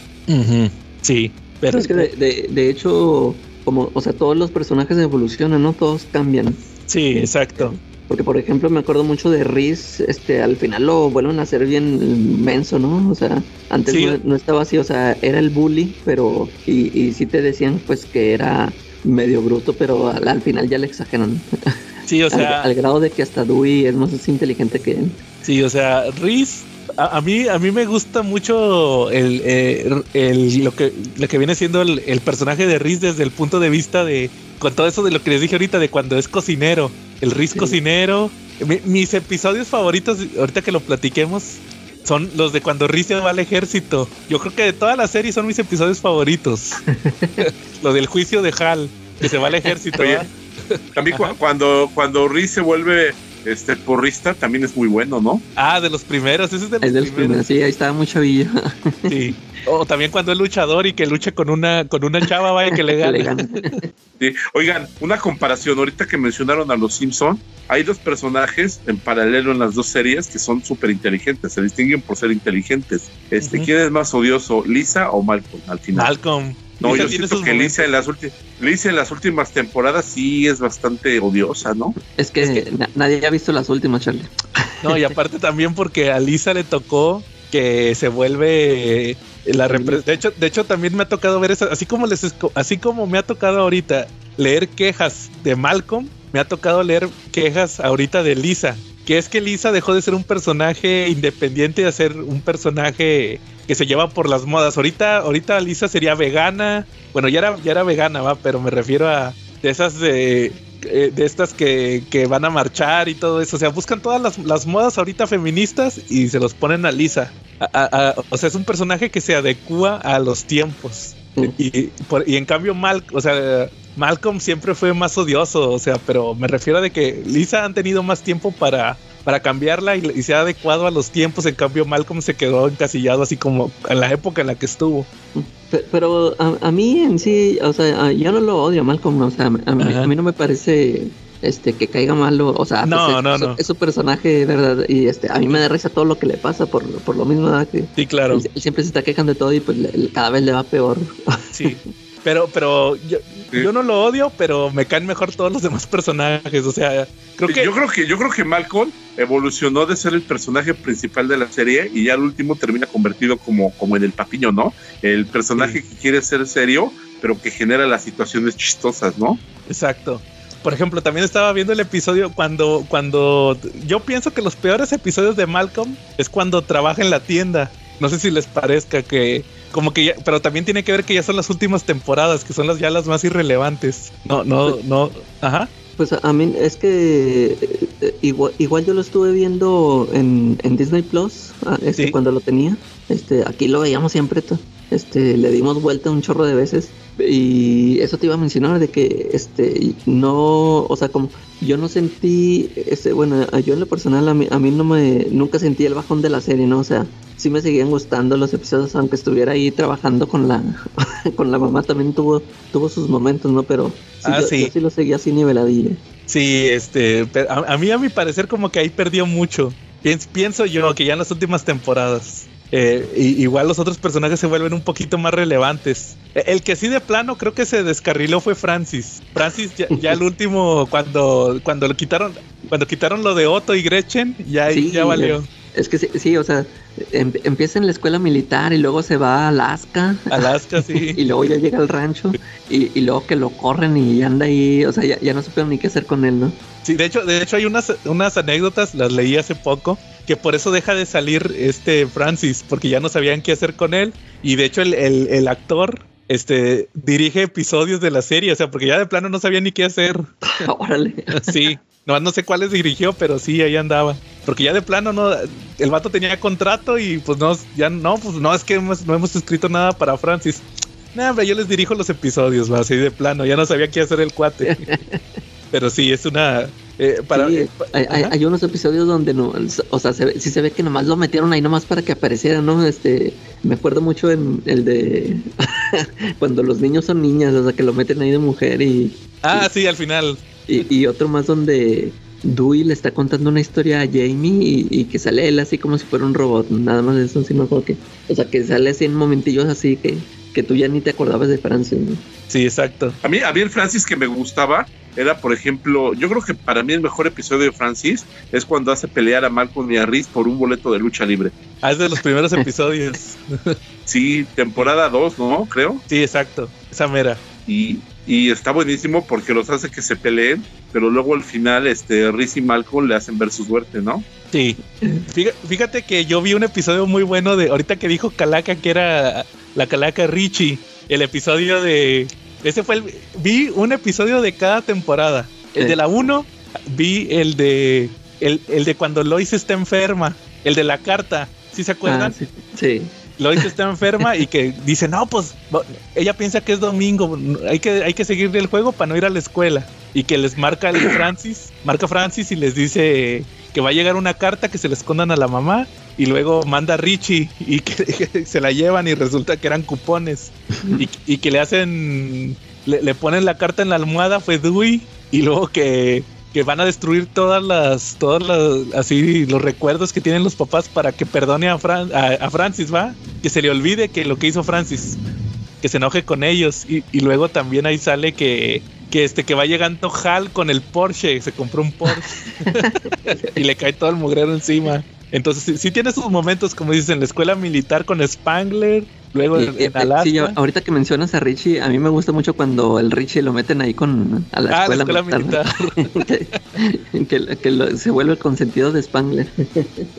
Sí, pero es que de, de, de hecho, como, o sea, todos los personajes evolucionan, ¿no? Todos cambian. sí, exacto. Porque, por ejemplo, me acuerdo mucho de Riz, este, al final lo vuelven a hacer bien menso, ¿no? O sea, antes Sí. no, no estaba así, o sea, era el bully, pero, y, y sí te decían, pues, que era medio bruto, pero al, al final ya le exageran. Sí, o sea, al, al grado de que hasta Dewey es más inteligente que él. Sí, o sea, Riz, a, a mí, a mí me gusta mucho el, eh, el- lo, que, lo que viene siendo el, el personaje de Riz desde el punto de vista de, con todo eso de lo que les dije ahorita, de cuando es cocinero, el Riz Sí. cocinero. Mi- mis episodios favoritos, ahorita que lo platiquemos, son los de cuando Riz se va al ejército. Yo creo que de toda la serie son mis episodios favoritos. lo del juicio de Hal, que se va al ejército. Oye, ¿verdad? También cu- cuando, cuando Riz se vuelve este porrista, también es muy bueno, ¿no? Ah, de los primeros, ese es de los, Es de los primeros. primeros, sí, ahí estaba muy chavillo. Sí. O también cuando es luchador y que lucha con una con una chava, vaya que le gana. Sí. Oigan, una comparación, ahorita que mencionaron a los Simpson, hay dos personajes en paralelo en las dos series que son súper inteligentes, se distinguen por ser inteligentes. Este. ¿Quién es más odioso, Lisa o Malcolm al final? Malcolm. No, Lisa yo tiene siento que Lisa en, las últimas, Lisa en las últimas temporadas sí es bastante odiosa, ¿no? Es que, Es que- na- nadie ha visto las últimas, Charlie. No, y aparte también porque a Lisa le tocó que se vuelve eh, la de hecho, de hecho también me ha tocado ver eso, así como les así como me ha tocado ahorita leer quejas de Malcolm, me ha tocado leer quejas ahorita de Lisa, que es que Lisa dejó de ser un personaje independiente a ser un personaje que se lleva por las modas. Ahorita, ahorita Lisa sería vegana. Bueno, ya era, ya era vegana, va, pero me refiero a de esas de, eh, de estas que, que van a marchar y todo eso. O sea, buscan todas las, las modas ahorita feministas y se los ponen a Lisa. A- a- a- o sea, es un personaje que se adecua a los tiempos. Mm. Y, por- y en cambio, Mal, o sea, Malcolm siempre fue más odioso. O sea, pero me refiero a de que Lisa han tenido más tiempo para, para cambiarla y, y se ha adecuado a los tiempos. En cambio, Malcolm se quedó encasillado así como en la época en la que estuvo. Pe- Pero a, a mí en sí, o sea, yo no lo odio a Malcolm, o sea, a, mí- a mí no me parece este que caiga mal, o, sea, No, pues, es, no, es- no. es su personaje, ¿verdad? Y este, a mí me da risa todo lo que le pasa por, por lo mismo, ¿verdad? Que Sí, claro. él, él siempre se está quejando de todo y pues le- cada vez le va peor. Sí. Pero, pero yo, Sí. yo no lo odio, pero me caen mejor todos los demás personajes. O sea, creo que. Yo creo que yo creo que Malcolm evolucionó de ser el personaje principal de la serie y ya al último termina convertido como, como en el papiño, ¿no? El personaje Sí. que quiere ser serio, pero que genera las situaciones chistosas, ¿no? Exacto. Por ejemplo, también estaba viendo el episodio cuando, cuando yo pienso que los peores episodios de Malcolm es cuando trabaja en la tienda. No sé si les parezca que como que ya, pero también tiene que ver que ya son las últimas temporadas, que son las ya las más irrelevantes. No, no, no. Ajá. Pues a, mí es que eh, igual, igual yo lo estuve viendo en, en Disney Plus, ah, este, Sí. cuando lo tenía. Este, aquí lo veíamos siempre, este, le dimos vuelta un chorro de veces. Y eso te iba a mencionar de que este no, o sea, como yo no sentí, este, bueno, yo en lo personal a mí, a mí no me, nunca sentí el bajón de la serie, ¿no? O sea, sí me seguían gustando los episodios, aunque estuviera ahí trabajando con la con la mamá también tuvo tuvo sus momentos, ¿no? Pero sí, Ah, yo, sí. yo sí lo seguía así niveladilla. Sí, este, a, a mí a mi parecer como que ahí perdió mucho. Pienso, pienso yo que ya en las últimas temporadas. Eh, igual los otros personajes se vuelven un poquito más relevantes. E- El que sí de plano creo que se descarriló fue Francis. Francis ya, ya el último cuando cuando lo quitaron cuando quitaron lo de Otto y Gretchen ya ahí Sí, ya valió. Es que sí, sí, o sea, em- empieza en la escuela militar y luego se va a Alaska. Alaska sí. Y luego ya llega al rancho y, y luego que lo corren y anda ahí, o sea, ya, ya no supieron ni qué hacer con él, ¿no? Sí, de hecho, de hecho hay unas, unas anécdotas, las leí hace poco, que por eso deja de salir este Francis, porque ya no sabían qué hacer con él. Y de hecho el, el- el actor este, dirige episodios de la serie, o sea, porque ya de plano no sabía ni qué hacer. Órale. Sí, no, no sé cuáles dirigió, pero sí, ahí andaba. Porque ya de plano no, el vato tenía contrato y pues no, ya no, pues no, es que hemos- no hemos escrito nada para Francis. Nah, hombre, yo les dirijo los episodios, va, así de plano, ya no sabía qué hacer el cuate. pero sí, es una... eh, para, Sí, eh, hay, hay- ajá. hay unos episodios donde no, o sea, se ve, sí se ve que nomás lo metieron ahí nomás para que apareciera, ¿no? Este, me acuerdo mucho en el de cuando los niños son niñas, o sea, que lo meten ahí de mujer y, Ah, sí, al final. y, y otro más donde Dewey le está contando una historia a Jamie y, y que sale él así como si fuera un robot, nada más eso sí me acuerdo que, o sea, que sale así en momentillos así que, que tú ya ni te acordabas de Francia, ¿no? Sí, exacto. A mí, a mí el Francis que me gustaba era, por ejemplo, yo creo que para mí el mejor episodio de Francis es cuando hace pelear a Malcolm y a Riz por un boleto de lucha libre. Ah, es de los primeros episodios. Sí, temporada 2, ¿no? Creo. Sí, exacto. Esa mera. Y, y está buenísimo porque los hace que se peleen, pero luego al final este Riz y Malcolm le hacen ver su suerte, ¿no? Sí. Fíjate, que yo vi un episodio muy bueno de. Ahorita que dijo Calaca, que era la Calaca Richie. El episodio de. Ese fue el. Vi un episodio de cada temporada. El Sí. de la 1, vi el de. El, el de cuando Lois está enferma. El de la carta. ¿Sí se acuerdan? Ah, sí, sí. Lois está enferma y que dice, no, pues ella piensa que es domingo, hay que, hay que seguir el juego para no ir a la escuela. Y que les marca el Francis, marca Francis y les dice que va a llegar una carta que se le escondan a la mamá y luego manda a Richie y que, se la llevan y resulta que eran cupones. Y, y que le hacen, le, le ponen la carta en la almohada, fue Dewey y luego que, que van a destruir todas las, todas las, así los recuerdos que tienen los papás para que perdone a, Fran- a, Francis, ¿va? Que se le olvide que lo que hizo Francis, que se enoje con ellos y, y luego también ahí sale que, que este que va llegando Hal con el Porsche, se compró un Porsche y le cae todo el mugrero encima. Entonces sí, sí tiene sus momentos, como dices, en la escuela militar con Spangler, luego Y- en, Alaska. sí, ahorita que mencionas a Richie, a mí me gusta mucho cuando el Richie lo meten ahí con a la ah, la escuela, escuela militar. que, que- que lo- se vuelve el consentido de Spangler.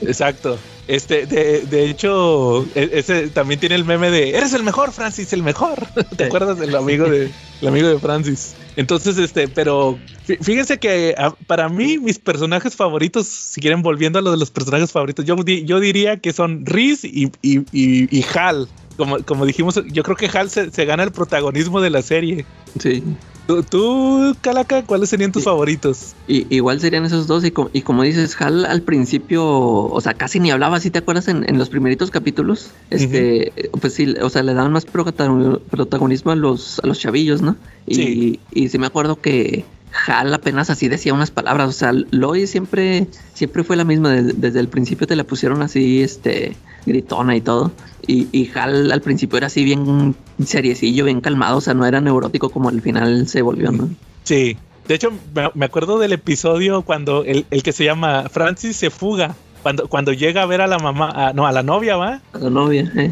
Exacto. Este, de, de hecho, e- ese también tiene el meme de eres el mejor, Francis, el mejor. ¿Te acuerdas del amigo de el amigo de Francis? Entonces, este, pero fí- fíjense que ah, para mí mis personajes favoritos, si quieren volviendo a lo de los personajes favoritos, yo, yo diría que son Riz y, y, y- y Hal. Como, como dijimos, yo creo que Hal se, se gana el protagonismo de la serie. Sí. ¿Tú, tú, Calaca, cuáles serían tus Sí. favoritos? Y, igual serían esos dos. Y, co- y como dices, Hal al principio, o sea, casi ni hablaba, si te acuerdas, en, en los primeritos capítulos. Este, pues sí, o sea, le daban más prota- protagonismo a los, a los chavillos, ¿no? Y, Sí. y sí me acuerdo que Hal apenas así decía unas palabras. O sea, Lois siempre, siempre fue la misma. Desde, desde el principio te la pusieron así, este, gritona y todo. Y, y Hal al principio era así bien seriecillo, bien calmado. O sea, no era neurótico como al final se volvió, ¿no? Sí. De hecho, me, acuerdo del episodio cuando el, el que se llama Francis se fuga. Cuando, cuando llega a ver a la mamá, a- no, a la novia, ¿va? A la novia, ¿eh?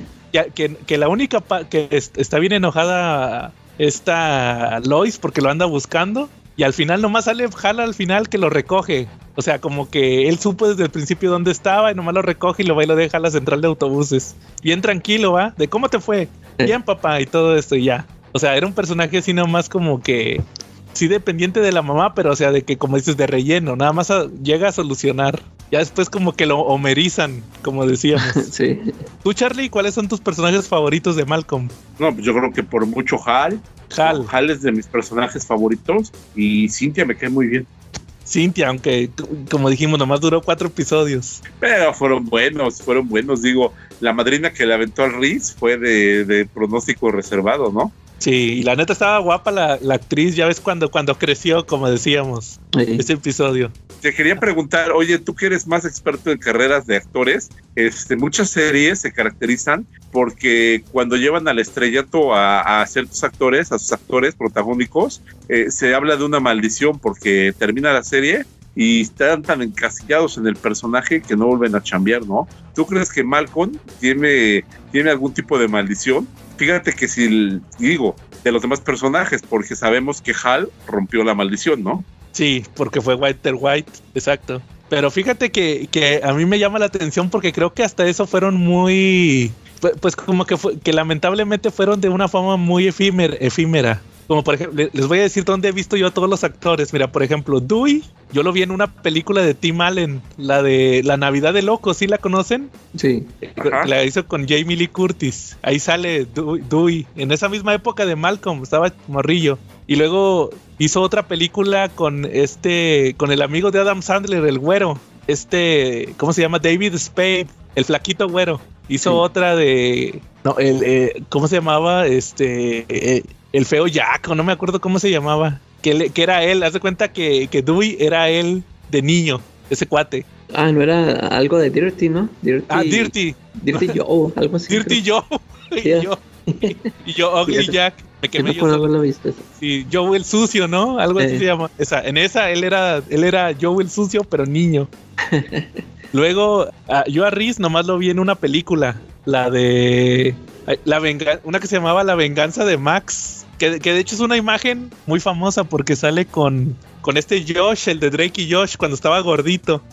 Que, que la única pa- que es- está bien enojada esta Lois porque lo anda buscando. Y al final nomás sale Jala al final que lo recoge. O sea, como que él supo desde el principio dónde estaba y nomás lo recoge y lo va y lo deja a la central de autobuses. Bien tranquilo, ¿va? De cómo te fue. Bien, papá, y todo esto y ya. O sea, era un personaje así nomás como que sí dependiente de la mamá, pero o sea, de que como dices, de relleno, nada más a- llega a solucionar. Ya después como que lo homerizan, como decíamos. Sí. Tú, Charlie, ¿cuáles son tus personajes favoritos de Malcolm? No, pues yo creo que por mucho Hal. Hal. Hal es de mis personajes favoritos y Cintia me cae muy bien. Cintia, aunque como dijimos, nomás duró cuatro episodios. Pero fueron buenos, fueron buenos. Digo, la madrina que le aventó al Riz fue de, de pronóstico reservado, ¿no? Sí, y la neta estaba guapa la, la actriz, ya ves cuando, cuando creció, como decíamos, Sí. ese episodio. Te quería preguntar, oye, tú que eres más experto en carreras de actores, este, muchas series se caracterizan porque cuando llevan al estrellato a, a ciertos actores, a sus actores protagónicos, eh, se habla de una maldición porque termina la serie y están tan encasillados en el personaje que no vuelven a chambear, ¿no? ¿Tú crees que Malcolm tiene, tiene algún tipo de maldición? Fíjate que si, el- digo, de los demás personajes, porque sabemos que Hal rompió la maldición, ¿no? Sí, porque fue Walter White, exacto. Pero fíjate que, que a mí me llama la atención porque creo que hasta eso fueron muy, pu- pues como que, fue- que lamentablemente fueron de una forma muy efímera, efímera. Como por ejemplo, le- les voy a decir dónde he visto yo a todos los actores. Mira, por ejemplo, Dewey, yo lo vi en una película de Tim Allen, la de La Navidad de Locos, ¿sí la conocen? Sí. Ajá. La hizo con Jamie Lee Curtis. Ahí sale Dewey, Dewey. En esa misma época de Malcolm, estaba morrillo. Y luego hizo otra película con este, con el amigo de Adam Sandler, el güero. Este, ¿cómo se llama? David Spade, el flaquito güero. Hizo Sí. otra de, no, el, eh, ¿cómo se llamaba? Este, eh, el feo Jack, o no me acuerdo cómo se llamaba. Que, le- que era él, haz de cuenta que, que Dewey era él de niño, ese cuate. Ah, no era algo de Dirty, ¿no? Dirty, Ah, Dirty. Dirty Joe, algo así. Dirty Joe. y yo. Y yo, Ugly Jack. Me quemé yo solo. visto. eso. Sí, Joe el sucio, ¿no? Algo así Sí. se llama. Esa, en esa él era, él era Joe el sucio, pero niño. Luego, a- yo a Riz nomás lo vi en una película. La de. La venga, una que se llamaba La venganza de Max. Que, que de hecho es una imagen muy famosa porque sale con, con este Josh, el de Drake y Josh, cuando estaba gordito.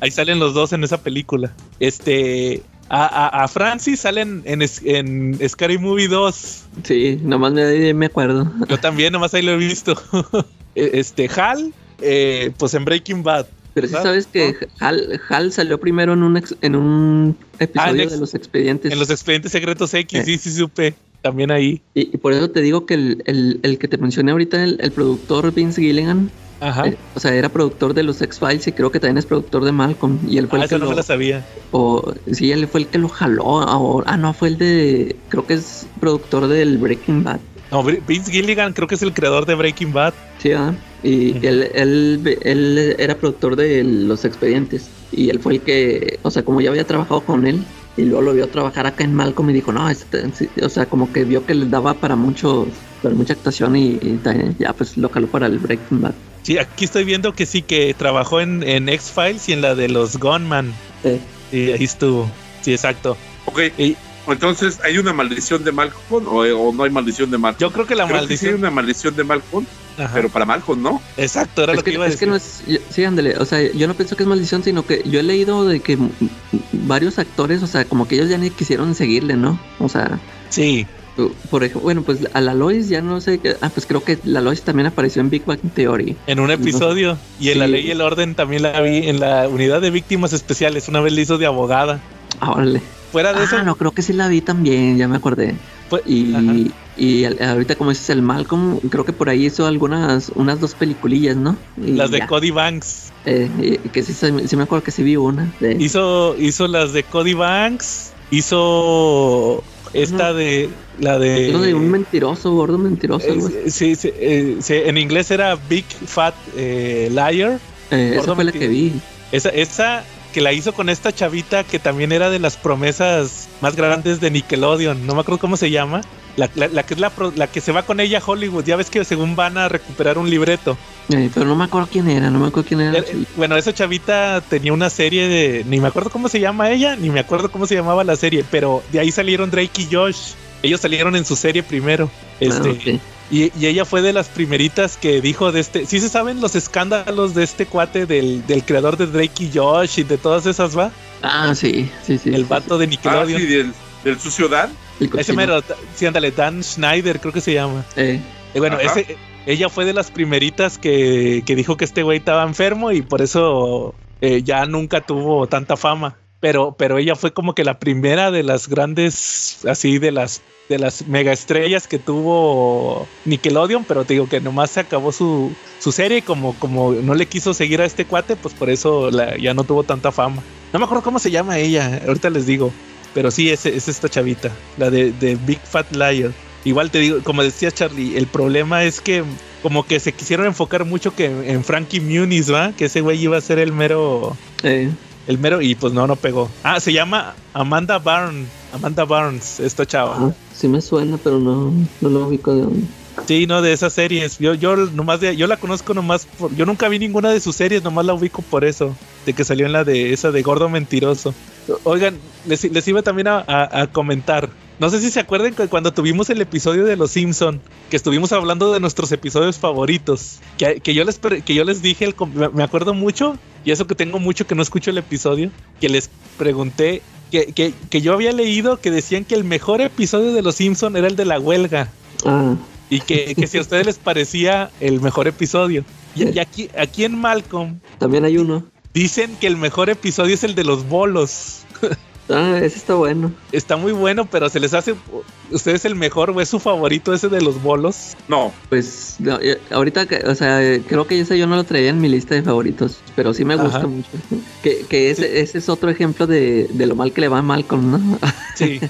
Ahí salen los dos en esa película. Este. A, a- a Francis salen en, en Scary Movie 2. Sí, nomás me, me acuerdo. Yo también, nomás ahí lo he visto. este, Hal, eh, pues en Breaking Bad. Pero sí sabes que Hal, Hal salió primero en un, ex- en un episodio Ah, en ex- de los expedientes. En los expedientes secretos X, Eh. sí, sí, supe. También ahí. y, y por eso te digo que el, el- el que te mencioné ahorita, el, el productor Vince Gilligan, Ajá. eh, o sea, era productor de los X-Files y creo que también es productor de Malcolm. Y él fue Ah, el que no lo, me la sabía. o, sí, él fue el que lo jaló. o- ah, no, fue el de. Creo que es productor del Breaking Bad. No, Vince Gilligan creo que es el creador de Breaking Bad. Sí, ¿verdad? Y él, él, él era productor de los expedientes. Y él fue el que, o sea, como ya había trabajado con él, y luego lo vio trabajar acá en Malcolm y dijo, no, este, sí", o sea, como que vio que le daba para mucho, para mucha actuación y, y también ya pues lo caló para el Breaking Bad. Sí, aquí estoy viendo que sí, que trabajó en, en X-Files y en la de los Gunman. Sí, ahí estuvo. Sí, exacto. Ok, Y entonces, ¿hay una maldición de Malcolm o, o no hay maldición de Malcolm? yo creo que la Creo que sí hay maldición. una maldición de Malcolm, Ajá. pero para Malcolm, ¿no? Exacto, era es lo que, que, iba a es decir. que no es, yo- sí, ándale, o sea, yo no pienso que es maldición, sino que yo he leído de que varios actores, o sea, como que ellos ya ni quisieron seguirle, ¿no? O sea, Sí, por ejemplo, bueno, pues a la Lois ya no sé, qué- ah, pues creo que la Lois también apareció en Big Bang Theory. en un episodio. Y en la ley y el orden también la vi en la unidad de víctimas especiales. Una vez le hizo de abogada. Ah, órale. Fuera de eso, Ah, no, creo que sí la vi también, ya me acordé. fue- Y, Ajá. Y ahorita como dices el Malcolm, creo que por ahí hizo algunas, unas dos peliculillas, ¿no? Y las de ya. Cody Banks. Eh, y- que sí, sí me acuerdo que sí vi una. de- Hizo, hizo las de Cody Banks. Hizo esta de. La de. Un mentiroso, gordo mentiroso. eh, sí, sí, eh, sí, en inglés era Big Fat eh, Liar. Eh, esa fue la que vi. Esa, esa que la hizo con esta chavita que también era de las promesas más grandes de Nickelodeon. No me acuerdo cómo se llama. La, la- la que es la, la que se va con ella a Hollywood. Ya ves que según van a recuperar un libreto. Eh, pero no me acuerdo quién era, no me acuerdo quién era. la Eh. Bueno, esa chavita tenía una serie de. Ni me acuerdo cómo se llama ella, ni me acuerdo cómo se llamaba la serie. Pero de ahí salieron Drake y Josh. Ellos salieron en su serie primero. Este, Ah, ok. Y, y ella fue de las primeritas que dijo de este. ¿Sí se saben los escándalos de este cuate del, del creador de Drake y Josh y de todas esas, va? Ah, sí, sí, sí. el sí, vato de Ah, Nickelodeon. sí, del, del sucio Dan. ese mero, sí, ándale, Dan Schneider, creo que se llama. Eh, Y bueno, Ajá. ese, ella fue de las primeritas que, que dijo que este güey estaba enfermo y por eso eh, ya nunca tuvo tanta fama. pero, pero ella fue como que la primera de las grandes, así de las de las mega estrellas que tuvo Nickelodeon, pero te digo que nomás se acabó su, su serie como, como no le quiso seguir a este cuate, pues por eso ya no tuvo tanta fama. No me acuerdo cómo se llama ella, ahorita les digo, pero sí, es, es esta chavita, la de, Big Fat Liar. Igual te digo, como decía Charlie, el problema es que como que se quisieron enfocar mucho que en Frankie Muniz, ¿va? Que ese güey iba a ser el mero el mero y pues no, no pegó. Ah, se llama Amanda Barnes. Amanda Barnes, esta chava. ah, sí me suena, pero no, no lo ubico de dónde. Sí, no, de esas series. Yo, yo nomás de, yo la conozco nomás por, yo nunca vi ninguna de sus series, nomás la ubico por eso. De que salió en la de esa de Gordo Mentiroso. Oigan, les, les iba también a, a- a comentar. No sé si se acuerdan que cuando tuvimos el episodio de Los Simpson, que estuvimos hablando de nuestros episodios favoritos, que, que yo les que yo les dije, el me acuerdo mucho, y eso que tengo mucho que no escucho el episodio, que les pregunté que, que, que yo había leído que decían que el mejor episodio de Los Simpson era el de la huelga Ah, y que, que si a ustedes les parecía el mejor episodio. Y, y aquí, aquí en Malcolm también hay uno. dicen que el mejor episodio es el de los bolos. Ah, ese está bueno. Está muy bueno, pero se les hace. ¿Ustedes el mejor o es su favorito ese de los bolos? No, Pues no, eh, ahorita, que- o sea, eh, creo que ese yo no lo traía en mi lista de favoritos, pero sí me gusta Ajá. mucho. Que, que ese, ese es otro ejemplo de, de lo mal que le va a Malcolm, ¿no? Sí.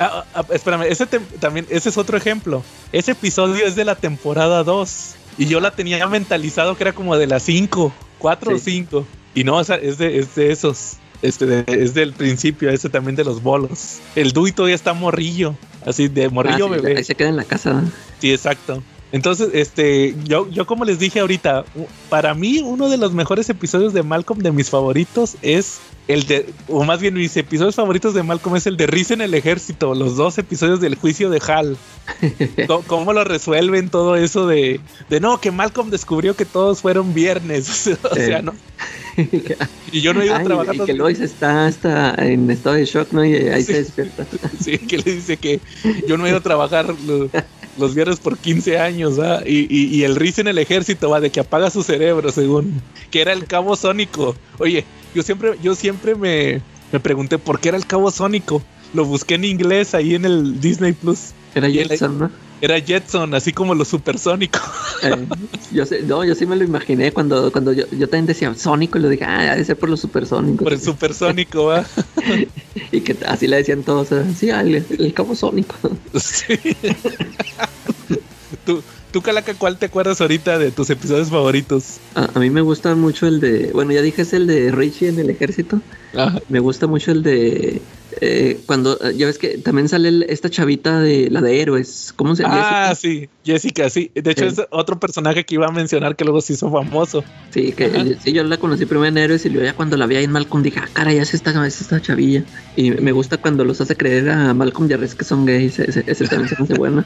Ah, ah, espérame, ese también, ese es otro ejemplo. Ese episodio es de la temporada 2. Y yo la tenía mentalizado que era como de las 5, 4 o Sí. 5. Y no, o sea, es de, es de esos. Este de- es del principio, ese también de los bolos. El Dewey todavía está morrillo. Así de Ah, morrillo sí, bebé. ahí se queda en la casa. ¿no? Sí, exacto. Entonces, este, yo, yo como les dije ahorita, para mí uno de los mejores episodios de Malcolm, de mis favoritos, es el de, o más bien mis episodios favoritos de Malcolm es el de Risa en el Ejército, los dos episodios del juicio de Hal. ¿Cómo, lo resuelven todo eso de, de no, que Malcolm descubrió que todos fueron viernes? o sea, no. Y yo no he ido a trabajar. y que Lois está, está en estado de shock, ¿no? Y ahí Sí. se despierta. Sí, que le dice que yo no he ido a trabajar los, viernes por 15 años, ¿va? Y, y, y el Riz en el ejército, va, de que apaga su cerebro, según, que era el cabo sónico. Oye, yo siempre, yo siempre me, me pregunté por qué era el cabo sónico. Lo busqué en inglés ahí en el Disney Plus. Era Jetson, ¿no? Era Jetson, así como los supersónicos. Eh, yo sé, no, yo sí me lo imaginé cuando, cuando yo, yo también decía Sónico y lo dije, ah, debe ser por los supersónicos. por el supersónico, ¿va? Y que así le decían todos, eh, sí, ah, el, el cabo Sónico. Sí. tú, tú, Calaca, ¿cuál te acuerdas ahorita de tus episodios favoritos? A, a mí me gusta mucho el de, bueno, ya dije es el de Richie en el ejército. Ajá. Me gusta mucho el de eh, cuando eh, ya ves que también sale el- esta chavita de la de héroes. ¿Cómo se llama? Ah, sí, Jessica, sí. De hecho, es otro personaje que iba a mencionar que luego se hizo famoso. Sí, que sí, yo la conocí primero en héroes y luego ya cuando la vi ahí en Malcolm dije, ah, caray, es esta, es esta chavilla. Y me gusta cuando los hace creer a Malcolm y a Rex que son gays. Ese, ese también se hace bueno.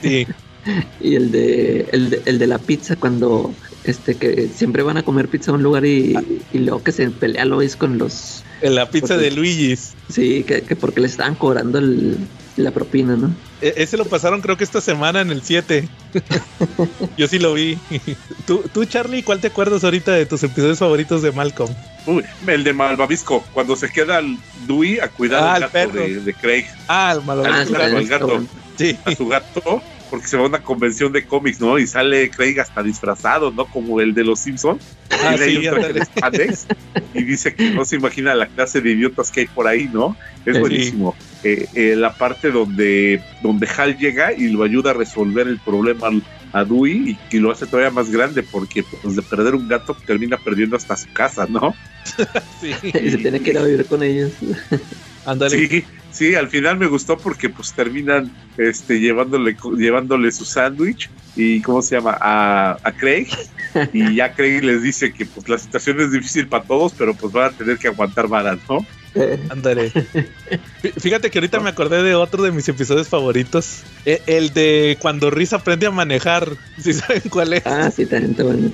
Sí, Y el de, el de el de la pizza cuando este que siempre van a comer pizza a un lugar y, y luego que se pelea Lois con los en la pizza Porque- de Luigi's. sí que, que porque le estaban cobrando el, la propina, ¿no? E- ese lo pasaron creo que esta semana en el 7. Yo sí lo vi. ¿Tú, tú, Charlie, ¿cuál te acuerdas ahorita de tus episodios favoritos de Malcolm? Uy, el de Malvavisco, cuando se queda el Dewey a cuidar Ah, al el gato perro. de, de Craig, Ah, el malo. Ah, el está gato. Sí, a su gato, porque se va a una convención de cómics, ¿no? Y sale Craig hasta disfrazado, ¿no? Como el de los Simpsons. Ah, sí, y dice que no se imagina la clase de idiotas que hay por ahí, ¿no? Es Sí. buenísimo. Eh, eh, la parte donde, donde Hal llega y lo ayuda a resolver el problema a Dewey y, y lo hace todavía más grande porque pues, de perder un gato termina perdiendo hasta su casa, ¿no? sí. Y se tiene que ir a vivir con ellos. Ándale. Sí, sí, al final me gustó porque pues terminan este llevándole llevándole su sándwich y cómo se llama a, a Craig y ya Craig les dice que pues la situación es difícil para todos, pero pues van a tener que aguantar varas, ¿no? Eh, Ándale. Fí- Fíjate que ahorita me acordé de otro de mis episodios favoritos. E- El de cuando Riz aprende a manejar. Si saben cuál es? ah, sí, también está bueno.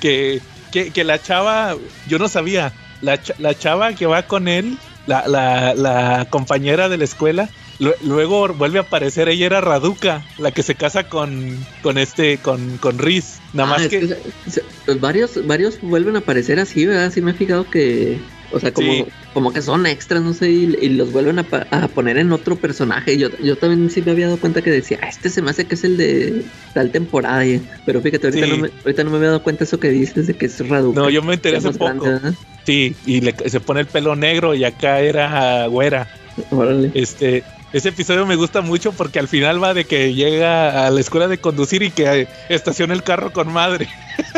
que, que, que la chava, yo no sabía, la, la chava que va con él, la, la, la compañera de la escuela, lu- luego vuelve a aparecer, ella era Raduca, la que se casa con, con este, con, con Riz. Nada Ah, más es que, pues varios, varios vuelven a aparecer así, ¿verdad? Sí me he fijado que, O sea, como, Sí. como que son extras, no sé, y, y los vuelven a, a poner en otro personaje. Yo, yo también sí me había dado cuenta que decía, "Ah, este se me hace que es el de tal temporada. Pero fíjate, ahorita, Sí. no me, ahorita no me había dado cuenta eso que dices de que es Raduca. No, yo me enteré hace poco. Sí, y le- se pone el pelo negro y acá era güera. Órale. Este, ese episodio me gusta mucho porque al final va de que llega a la escuela de conducir y que estaciona el carro con madre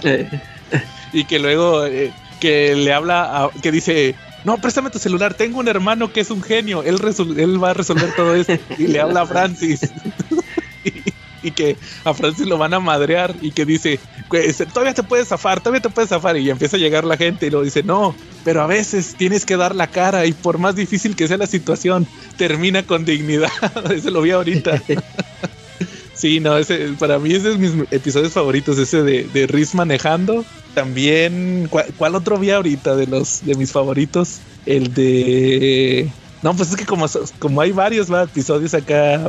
Eh, y que luego eh, que le habla, a- que dice, no, préstame tu celular, tengo un hermano que es un genio, él, él va a resolver todo esto y le habla a Francis. y, que a Francis lo van a madrear y que dice, "Pues, todavía te puedes zafar, todavía te puedes zafar y empieza a llegar la gente y lo dice, no, pero a veces tienes que dar la cara y por más difícil que sea la situación, termina con dignidad. Ese lo vi ahorita. Sí, no, ese para mí ese es mis episodios favoritos, ese de, de Riz manejando. También, ¿cuál, cuál otro vi ahorita de los de mis favoritos? El de no, pues es que como, como hay varios ¿va? episodios acá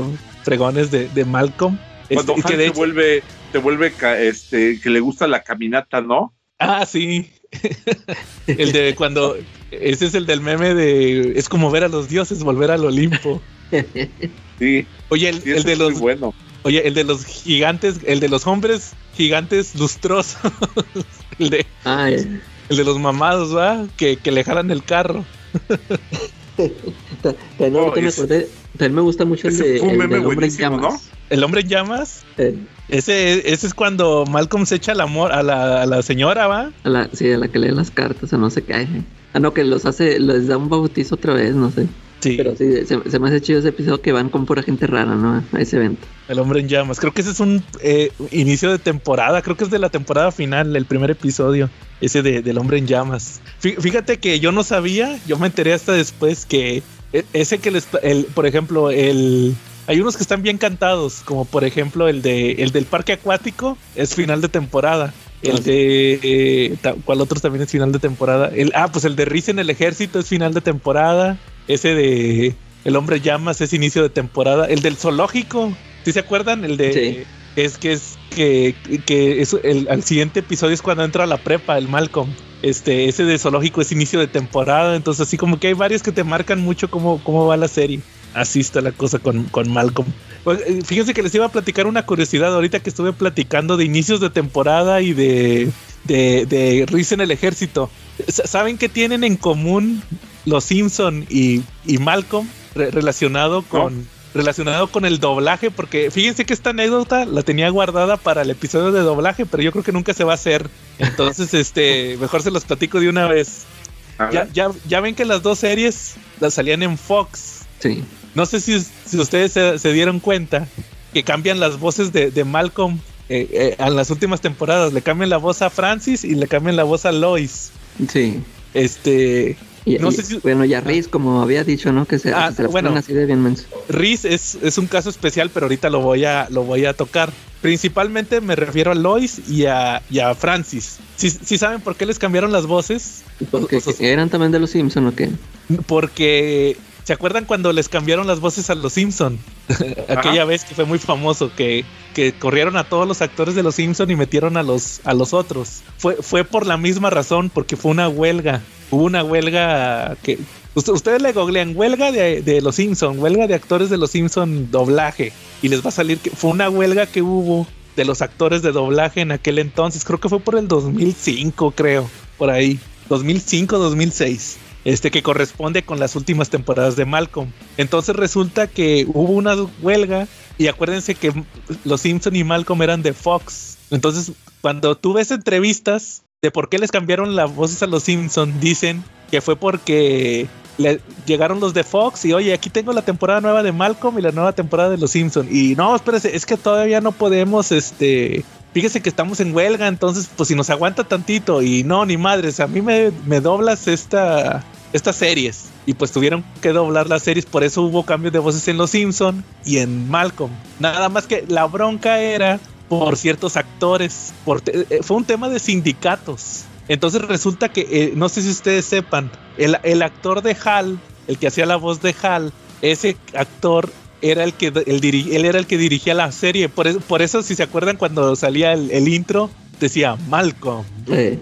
fregones de, de Malcolm. Cuando este, que te vuelve, te vuelve ca- este, que le gusta la caminata, ¿no? Ah, sí. el de cuando. Ese es el del meme de. Es como ver a los dioses volver al Olimpo. Sí, Oye, el, sí, el de es muy los. bueno. Oye, el de los gigantes. El de los hombres gigantes lustrosos. el, de, ah, eh, el de los mamados, ¿va? Que, que le jalan el carro. también ahorita Oh, me acordé, también me gusta mucho el, ese de, fue un el meme del hombre en llamas. El hombre en llamas. Eh, Ese, ese es cuando Malcolm se echa el amor a la, a la señora, ¿va? a la, sí, a la que lee las cartas o no sé qué. eh. Ah, no, que los hace, les da un bautizo otra vez, no sé. Sí. Pero sí, se, se me hace chido ese episodio que van con pura gente rara, ¿no? A ese evento. El hombre en llamas. Creo que ese es un eh, inicio de temporada. Creo que es de la temporada final, el primer episodio. Ese de, del hombre en llamas. Fí- Fíjate que yo no sabía, yo me enteré hasta después que ese que les, el, por ejemplo, el, hay unos que están bien cantados, como por ejemplo el de, el del parque acuático es final de temporada. El Ah, de, eh, ¿cuál otro también es final de temporada? El, ah, pues el de Riz en el ejército es final de temporada. Ese de El hombre llamas es inicio de temporada. El del zoológico, ¿sí se acuerdan? El de Sí. es que es que, que es el al siguiente episodio es cuando entra a la prepa, el Malcolm. Este, ese de zoológico es inicio de temporada, entonces así como que hay varios que te marcan mucho cómo, cómo va la serie. Así está la cosa con, con Malcolm. Pues, eh, fíjense que les iba a platicar una curiosidad ahorita que estuve platicando de inicios de temporada y de, de, de Riz en el ejército. ¿Saben qué tienen en común los Simpson y, y Malcolm re- relacionado con relacionado con el doblaje? Porque fíjense que esta anécdota la tenía guardada para el episodio de doblaje, pero yo creo que nunca se va a hacer. Entonces, este, mejor se los platico de una vez. Ya, ya, ya ven que las dos series las salían en Fox. Sí. No sé si, si ustedes se, se dieron cuenta que cambian las voces de, de Malcolm eh, eh, en las últimas temporadas. Le cambian la voz a Francis y le cambian la voz a Lois. Sí. Este. Y, No y- sé si- Bueno, ya Riz, como había dicho, ¿no? Que se, Ah, se las bueno. ponen así de bien menso. Riz es, es un caso especial, pero ahorita lo voy a, lo voy a tocar. Principalmente me refiero a Lois y a, y a Francis. Si saben por qué les cambiaron las voces? Porque O sea, eran también de los Simpson o qué. Porque ¿se acuerdan cuando les cambiaron las voces a los Simpson? Aquella vez que fue muy famoso que, que corrieron a todos los actores de los Simpson y metieron a los a los otros. Fue fue por la misma razón, porque fue una huelga. Hubo una huelga que Ust- ustedes le googlean huelga de, de los Simpson, huelga de actores de los Simpson doblaje y les va a salir que fue una huelga que hubo de los actores de doblaje en aquel entonces, creo que fue por el 2005, creo, por ahí, 2005, 2006. Este que corresponde con las últimas temporadas de Malcolm. Entonces resulta que hubo una huelga y acuérdense que los Simpson y Malcolm eran de Fox. Entonces, cuando tú ves entrevistas de por qué les cambiaron las voces a los Simpson, dicen que fue porque le llegaron los de Fox y oye, aquí tengo la temporada nueva de Malcolm y la nueva temporada de los Simpson. Y no, espérese, es que todavía no podemos, este, fíjese que estamos en huelga, entonces pues si nos aguanta tantito y no, ni madres, a mí me, me doblas esta, estas series. Y pues tuvieron que doblar las series, por eso hubo cambios de voces en Los Simpson y en Malcolm. Nada más que la bronca era por ciertos actores, eh, fue un tema de sindicatos. Entonces resulta que, eh, no sé si ustedes sepan, el, el actor de Hal, el que hacía la voz de Hal, ese actor era el que el diri- él era el que dirigía la serie. Por eso, por eso si se acuerdan cuando salía el, el intro, decía Malcolm. Eh,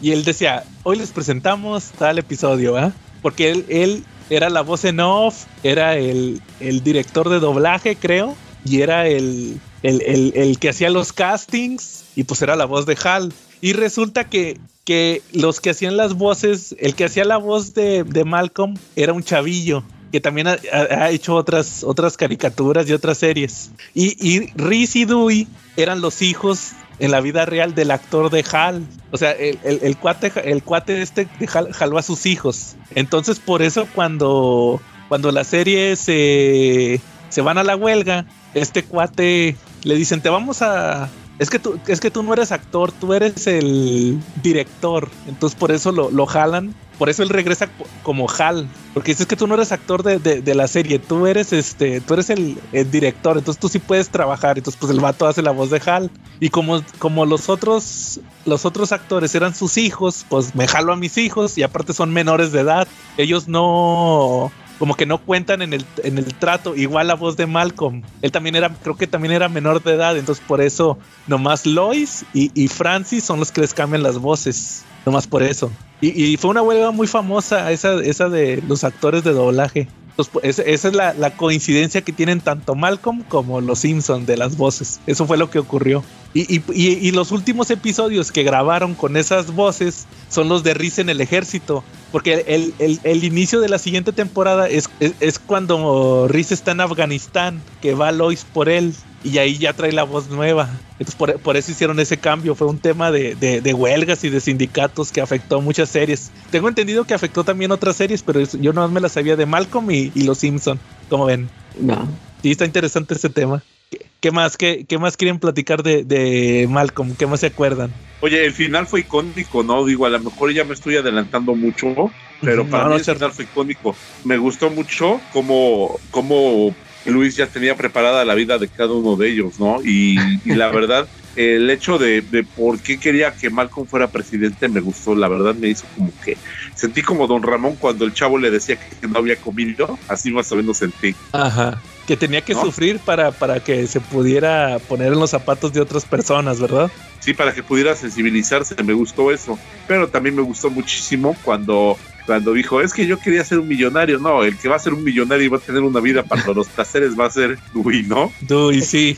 y él decía, hoy les presentamos tal episodio, ¿ah? Porque él, él era la voz en off, era el, el director de doblaje, creo, y era el, el, el, el que hacía los castings, y pues era la voz de Hal. Y resulta que, que los que hacían las voces, el que hacía la voz de, de Malcolm era un chavillo que también ha, hecho otras, otras caricaturas y otras series. Y, y Reese y Dewey eran los hijos en la vida real del actor de Hal. O sea, el, el, el cuate, el cuate este de Hal jaló a sus hijos. Entonces, por eso cuando, cuando la serie se, se van a la huelga, este cuate le dicen, te vamos a, es que tú, es que tú no eres actor, tú eres el director. Entonces por eso lo, lo jalan. Por eso él regresa como Hal. Porque dices que tú no eres actor de, de, de la serie, tú eres este, tú eres el, el, director, entonces tú sí puedes trabajar. Entonces, pues el vato hace la voz de Hal. Y como, como los otros, los otros actores eran sus hijos, pues me jalo a mis hijos, y aparte son menores de edad. Ellos no como que no cuentan en el, en el trato. Igual la voz de Malcolm. Él también era, creo que también era menor de edad. Entonces por eso nomás Lois y, y Francis son los que les cambian las voces. Nomás por eso. Y, fue una huelga muy famosa esa, esa de los actores de doblaje. Entonces, esa es la, coincidencia que tienen tanto Malcolm como los Simpson de las voces. Eso fue lo que ocurrió. Y, los últimos episodios que grabaron con esas voces son los de Riz en el ejército. Porque el, el, inicio de la siguiente temporada es, es, es cuando Riz está en Afganistán, que va Lois por él y ahí ya trae la voz nueva. Entonces por, por eso hicieron ese cambio. Fue un tema de, de, de, huelgas y de sindicatos que afectó muchas series. Tengo entendido que afectó también otras series, pero yo no me las sabía de Malcolm y, y Los Simpson. Como ven. No. Sí, está interesante ese tema. ¿Qué, qué más, qué, qué, más quieren platicar de, de, Malcolm? ¿Qué más se acuerdan? Oye, el final fue icónico, ¿no? Digo, a lo mejor ya me estoy adelantando mucho, pero para no, mí no, el final fue icónico. Me gustó mucho cómo, cómo Luis ya tenía preparada la vida de cada uno de ellos, ¿no? Y, y la verdad, el hecho de, de, por qué quería que Malcolm fuera presidente me gustó, la verdad me hizo como que sentí como don Ramón cuando el chavo le decía que no había comido, así más o menos sentí. Ajá, que tenía que ¿no? sufrir para, para que se pudiera poner en los zapatos de otras personas, ¿verdad? Sí, para que pudiera sensibilizarse, me gustó eso, pero también me gustó muchísimo cuando cuando dijo, es que yo quería ser un millonario. No, el que va a ser un millonario y va a tener una vida para los placeres va a ser Dewey, ¿no? Dewey, sí.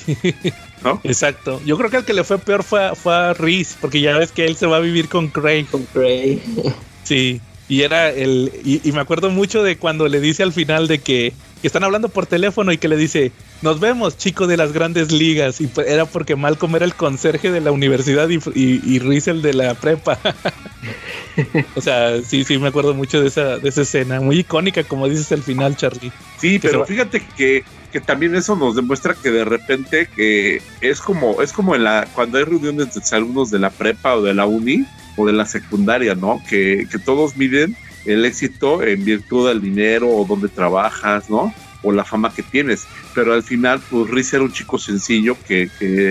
¿No? Exacto. Yo creo que el que le fue peor fue, a, fue a Reese, porque ya ves que él se va a vivir con Craig. Con Craig. Sí. Y era el. Y, y, me acuerdo mucho de cuando le dice al final de que, que, están hablando por teléfono y que le dice: Nos vemos, chico de las grandes ligas. Y pues era porque Malcolm era el conserje de la universidad y, y, y el de la prepa. o sea, sí, sí, me acuerdo mucho de esa, de esa escena. Muy icónica, como dices al final, Charlie. Sí, pero fíjate que, que también eso nos demuestra que de repente que es como, es como en la, cuando hay reuniones de alumnos de la prepa o de la uni o de la secundaria, ¿no? Que, que todos miden el éxito en virtud del dinero o donde trabajas, ¿no? O la fama que tienes. Pero al final, pues Riz era un chico sencillo que,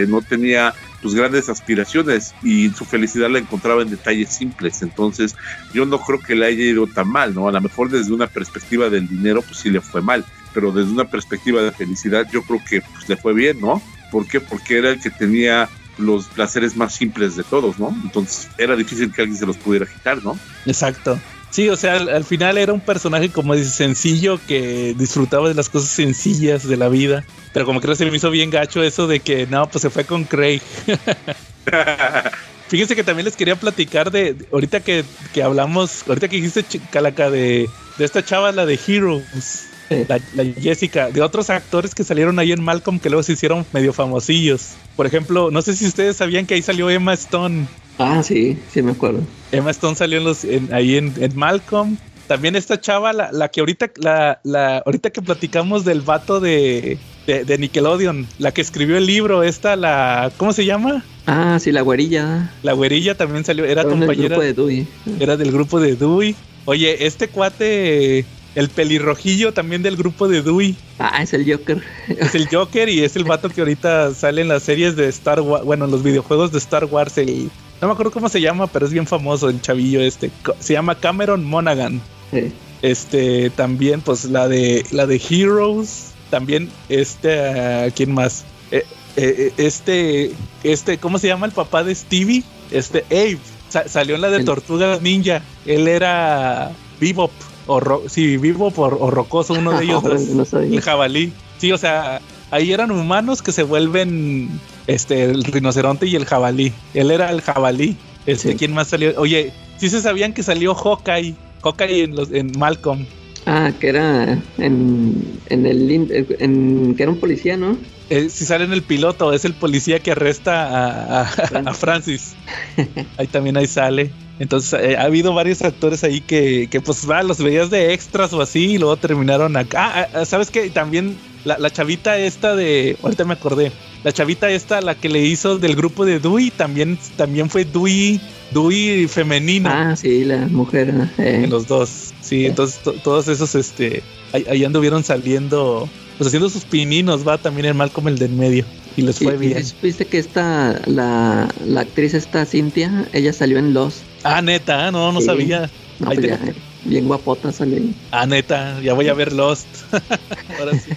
no tenía pues grandes aspiraciones y su felicidad la encontraba en detalles simples. Entonces, yo no creo que le haya ido tan mal, ¿no? A lo mejor desde una perspectiva del dinero, pues sí le fue mal, pero desde una perspectiva de felicidad, yo creo que pues, le fue bien, ¿no? ¿Por qué? Porque era el que tenía los placeres más simples de todos, ¿no? Entonces era difícil que alguien se los pudiera quitar, ¿no? Exacto. Sí, o sea, al, al, final era un personaje, como dice, sencillo, que disfrutaba de las cosas sencillas de la vida. Pero como creo que se me hizo bien gacho eso de que, no, pues se fue con Craig. Fíjense que también les quería platicar de, ahorita que, que hablamos, ahorita que dijiste, Calaca, de, de esta chava, la de Heroes. La, la, Jessica, de otros actores que salieron ahí en Malcolm que luego se hicieron medio famosillos. Por ejemplo, no sé si ustedes sabían que ahí salió Emma Stone. Ah, sí, sí me acuerdo. Emma Stone salió en los, en, ahí en, en, Malcolm. También esta chava, la, la que ahorita, la, la, ahorita que platicamos del vato de, de, de, Nickelodeon, la que escribió el libro, esta, la, ¿cómo se llama? Ah, sí, la güerilla. La güerilla también salió, era compañera. de Dewey. Era del grupo de Dewey. Oye, este cuate el pelirrojillo también del grupo de Dewey. Ah, es el Joker. Es el Joker y es el vato que ahorita sale en las series de Star Wars, bueno, en los videojuegos de Star Wars, el... No me acuerdo cómo se llama, pero es bien famoso el chavillo este. Se llama Cameron Monaghan. Sí. Este, también, pues la de la de Heroes. También, este, uh, ¿quién más? Eh, eh, este, este, ¿cómo se llama el papá de Stevie? Este, Abe Sa- salió en la de El- Tortugas Ninja. Él era Bebop. O ro sí, Bebop o, o Rocoso, uno de ellos dos. No. El jabalí. Sí, o sea, ahí eran humanos que se vuelven este el rinoceronte y el jabalí. Él era el jabalí. Este, Sí. ¿quién más salió? Oye, sí se sabían que salió Hawkeye. Hawkeye en, los, en Malcolm. Ah, que era en, en el en que era un policía, ¿no? Eh, si sale en el piloto, es el policía que arresta a, a- a Francis. Ahí también ahí sale. Entonces eh, ha habido varios actores ahí que, que pues va, los veías de extras o así y luego terminaron acá. Ah, ah, ¿Sabes qué? También la, la chavita esta de... Ahorita me acordé. La chavita esta, la que le hizo del grupo de Dewey, también, también fue Dewey, Dewey femenino. Ah, sí, la mujer. eh. En los dos. Sí, entonces to- todos esos, este, ahí, ahí anduvieron saliendo, pues haciendo sus pininos, va también el Malcolm el del medio. Y les fue bien. supiste que esta, la, la actriz esta Cintia, ella salió en Lost. Ah, neta, ah, no, no Sí. sabía. No, pues te- ya, bien guapota ahí. Ah, neta, ya voy a ver Lost. Ahora sí.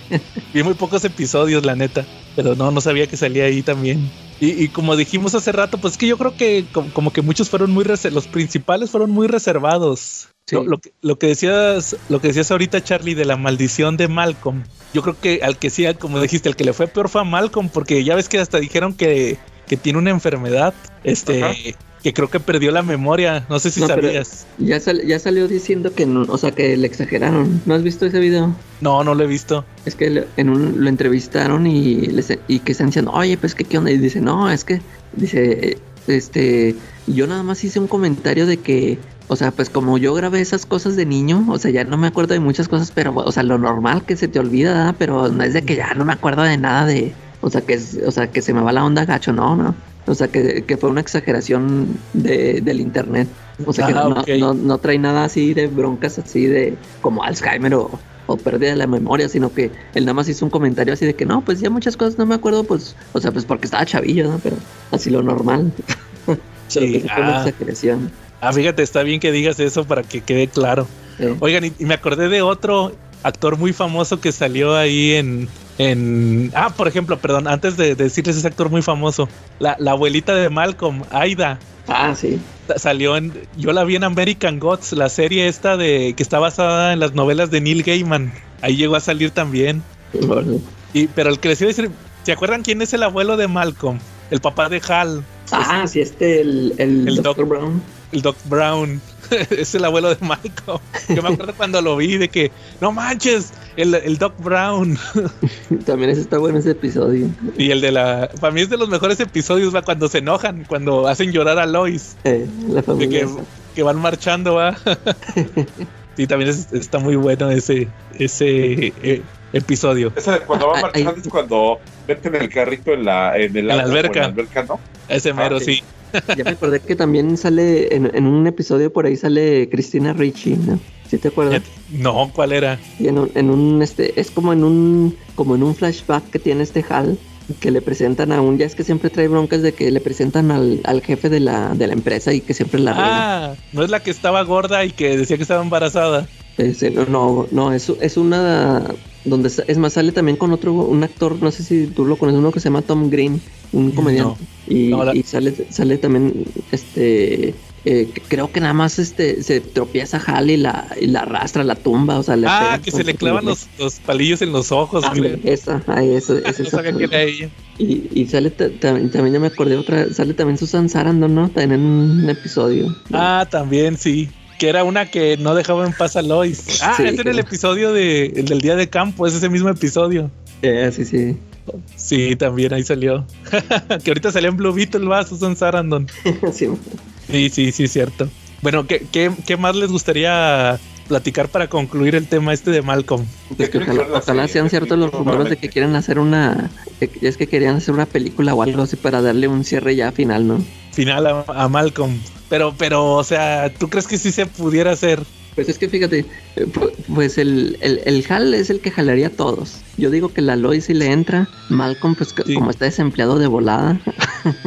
Vi muy pocos episodios, la neta. Pero no, no sabía que salía ahí también. Y, y como dijimos hace rato, pues es que yo creo que como, como que muchos fueron muy los principales fueron muy reservados. Sí. Lo, lo que, lo que decías, lo que decías ahorita, Charlie, de la maldición de Malcolm. Yo creo que al que sí, como dijiste, el que le fue peor fue a Malcolm, porque ya ves que hasta dijeron que, que tiene una enfermedad, este, Ajá. Que creo que perdió la memoria. No sé si No, sabías. Ya, sal- ya salió diciendo que no, o sea, que le exageraron. ¿No has visto ese video? No, no lo he visto. Es que le- en un, lo entrevistaron y, les, y que están diciendo, oye, pues que qué onda. Y dice, no, es que, dice, este, yo nada más hice un comentario de que, o sea, pues como yo grabé esas cosas de niño, o sea, ya no me acuerdo de muchas cosas, pero, o sea, lo normal que se te olvida, pero no es de que ya no me acuerdo de nada de, o sea, que, o sea, que se me va la onda gacho, no, no. O sea, que, que fue una exageración de, del internet. O sea, que no, no, no trae nada así de broncas así de como Alzheimer o, o pérdida de la memoria, sino que él nada más hizo un comentario así de que no, pues ya muchas cosas no me acuerdo, pues, o sea, pues porque estaba chavillo, ¿no? Pero así lo normal. Sí, fue una ah. exageración. Ah, fíjate, está bien que digas eso para que quede claro. Oigan, y, y me acordé de otro actor muy famoso que salió ahí en. En ah, por ejemplo, perdón, antes de, decirles ese actor muy famoso, la, la abuelita de Malcolm, Aida, ah, sí. sa- salió en. Yo la vi en American Gods, la serie esta de que está basada en las novelas de Neil Gaiman. Ahí llegó a salir también. Y, pero el que les iba a decir, ¿se acuerdan quién es el abuelo de Malcolm? El papá de Hal, Ah, sí, este, el, el, El Dr. Doc- Brown. el Doc Brown. es el abuelo de Malcolm. Yo me acuerdo cuando lo vi de que, no manches, el, el Doc Brown. También ese está bueno ese episodio. Y el de la. Para mí es de los mejores episodios, va cuando se enojan, cuando hacen llorar a Lois, Eh, la de familia. que, esa. que van marchando, va. sí, también es- está muy bueno ese, ese eh, episodio. Esa de cuando va Ah, marchando es cuando meten el carrito en la, en el la agua o alberca. En la alberca, ¿no? Ese mero, Ah, sí. Ya me acordé que también sale, en, en un episodio por ahí sale Cristina Ricci, ¿no? ¿Sí te acuerdas? No, ¿cuál era? Y en un, en un, este, es como en un, como en un flashback que tiene este Hal, que le presentan a un, ya es que siempre trae broncas de que le presentan al, al jefe de la, de la empresa y que siempre la. Ah, no es la que estaba gorda y que decía que estaba embarazada. No, no, es, es una donde es más sale también con otro un actor, no sé si tú lo conoces, uno que se llama Tom Green, un comediante. Y, No, la- y sale sale también este eh, creo que nada más este se tropieza Hal y la y la arrastra a la tumba, o sea, le Ah, que se le clavan los, los palillos en los ojos. Ah, esa, ay, eso, esa, no sabía que era ella. Y, y sale ta- ta- también ya me acordé otra, sale también Susan Sarandon, ¿no? También en un episodio. Ah, también, sí. Que era una que no dejaba en paz a Lois. Ah, Sí, ese era el episodio de, el del día de campo, es ese mismo episodio. Eh, sí, sí. Sí, también ahí salió. que ahorita salió en Blue Beetle, va, Susan Sarandon. sí. Sí, sí, sí, cierto. Bueno, ¿qué, qué, qué más les gustaría platicar para concluir el tema este de Malcolm? Es que ojalá, sean ciertos los rumores de que quieren hacer una. Es que querían hacer una película o algo así para darle un cierre ya final, ¿no? Final a, a Malcolm. Pero, pero, o sea, ¿tú crees que sí se pudiera hacer? Pues es que fíjate, eh, pu- pues el, el, el Hal es el que jalaría a todos. Yo digo que la Lois si le entra, Malcolm, pues Sí. como está desempleado de volada,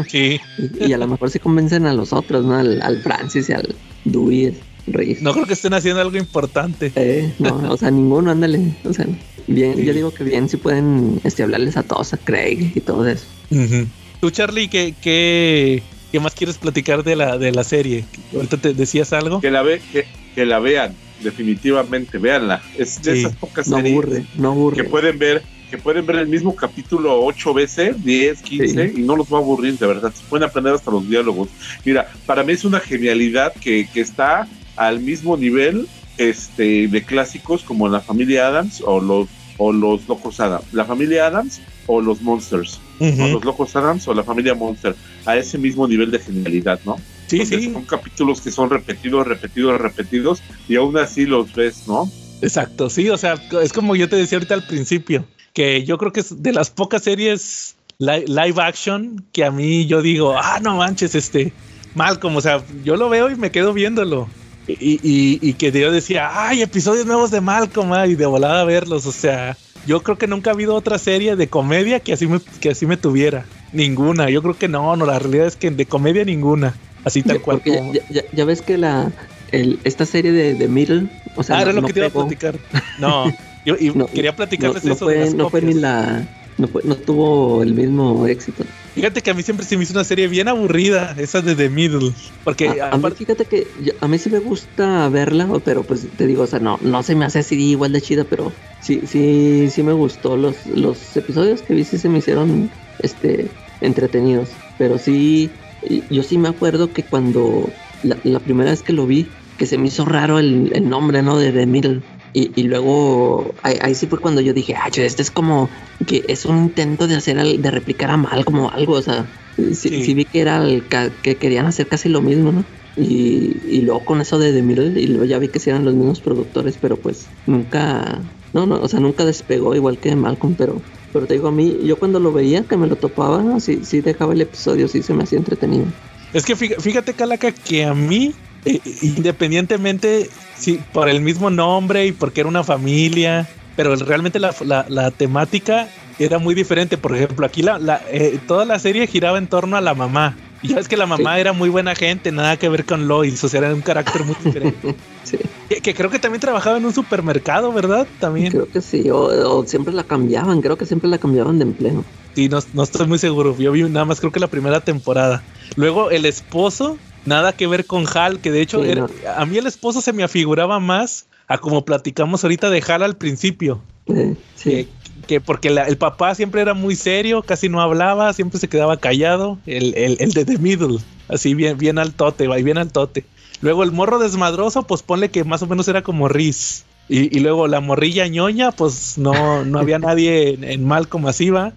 Sí. y, y a lo mejor sí convencen a los otros, ¿no? Al, al Francis y al Dewey, Rey. No creo que estén haciendo algo importante. Eh, no, o sea, ninguno, ándale. O sea, bien, Sí. yo digo que bien si pueden este, hablarles a todos, a Craig y todo eso. Ujú. Tú, Charlie, ¿qué, qué, ¿Qué más quieres platicar de la, de la serie? Ahorita te decías algo. Que la, ve, que, que la vean, definitivamente, véanla. Es de Sí. esas pocas No series aburre, no aburre. que pueden ver que pueden ver el mismo capítulo ocho veces, 10, 15, y no los va a aburrir, de verdad. Se pueden aprender hasta los diálogos. Mira, para mí es una genialidad que, que está al mismo nivel este, de clásicos como la familia Adams o los, o los locos Adams. La familia Adams o los Monsters. O los locos Adams o la familia Monster. A ese mismo nivel de genialidad, ¿no? Sí, Porque sí, Son capítulos que son repetidos, repetidos, repetidos, y aún así los ves, ¿no? exacto. Sí, o sea, es como yo te decía ahorita al principio, que yo creo que es de las pocas series li- live action que a mí yo digo, ah, no manches, este, Malcolm, o sea, yo lo veo y me quedo viéndolo. Y, y- y que yo decía, ay, episodios nuevos de Malcolm, ah", y de volada a verlos, o sea, yo creo que nunca ha habido otra serie de comedia que así me, que así me tuviera. Ninguna, yo creo que no, no, la realidad es que de comedia ninguna, así tal Ya- cual. como- ya, ya- ya ves que la el, esta serie de, de Middle, o sea, ah, era no- lo no que te iba a platicar. No, yo y No, quería platicarles eso. de fue, las no fue ni la no, fue- no tuvo el mismo éxito. Fíjate que a mí siempre se me hizo una serie bien aburrida, esa de The Middle. Porque A, a mí, fíjate que yo- a mí sí me gusta verla, pero pues te digo, o sea, no, no se me hace así igual de chida, pero sí, sí, sí me gustó. Los, los episodios que vi sí se me hicieron este entretenidos. Pero sí, yo sí me acuerdo que cuando la, la primera vez que lo vi, que se me hizo raro el, el nombre, ¿no? De The Middle. Y, y luego ahí, ahí sí fue cuando yo dije, ah, este es como que es un intento de hacer al- de replicar a mal como algo, o sea, sí, Sí. sí vi que era el ca- que querían hacer casi lo mismo, ¿no? Y, y luego con eso de The Middle, y luego ya vi que sí eran los mismos productores, pero pues nunca, no, no, o sea, nunca despegó igual que Malcolm, pero, pero te digo, a mí, yo cuando lo veía, que me lo topaba, sí, sí dejaba el episodio, sí se me hacía entretenido. es que fíjate, Calaca, que a mí, independientemente, sí, por el mismo nombre y porque era una familia, pero realmente la, la- la temática era muy diferente. Por ejemplo, aquí la, la, eh, toda la serie giraba en torno a la mamá. Y ya ves que la mamá era muy buena gente, nada que ver con Lois, o sea, era un carácter muy diferente. Sí, que, que creo que también trabajaba en un supermercado, ¿verdad? También. creo que sí, o, o siempre la cambiaban, creo que siempre la cambiaban de empleo. Sí, no, no estoy muy seguro. Yo vi nada más creo que la primera temporada. Luego el esposo, nada que ver con Hal, que de hecho Sí, era- no. a mí el esposo se me afiguraba más a como platicamos ahorita de Hal al principio. Sí. Que, que porque la- el papá siempre era muy serio, casi no hablaba, siempre se quedaba callado. El, el, el de The Middle, así bien, bien al tote, va y bien al tote. Luego el morro desmadroso, pues ponle que más o menos era como Riz. Y, y luego la morrilla ñoña, pues no, no había nadie en, en mal como así va.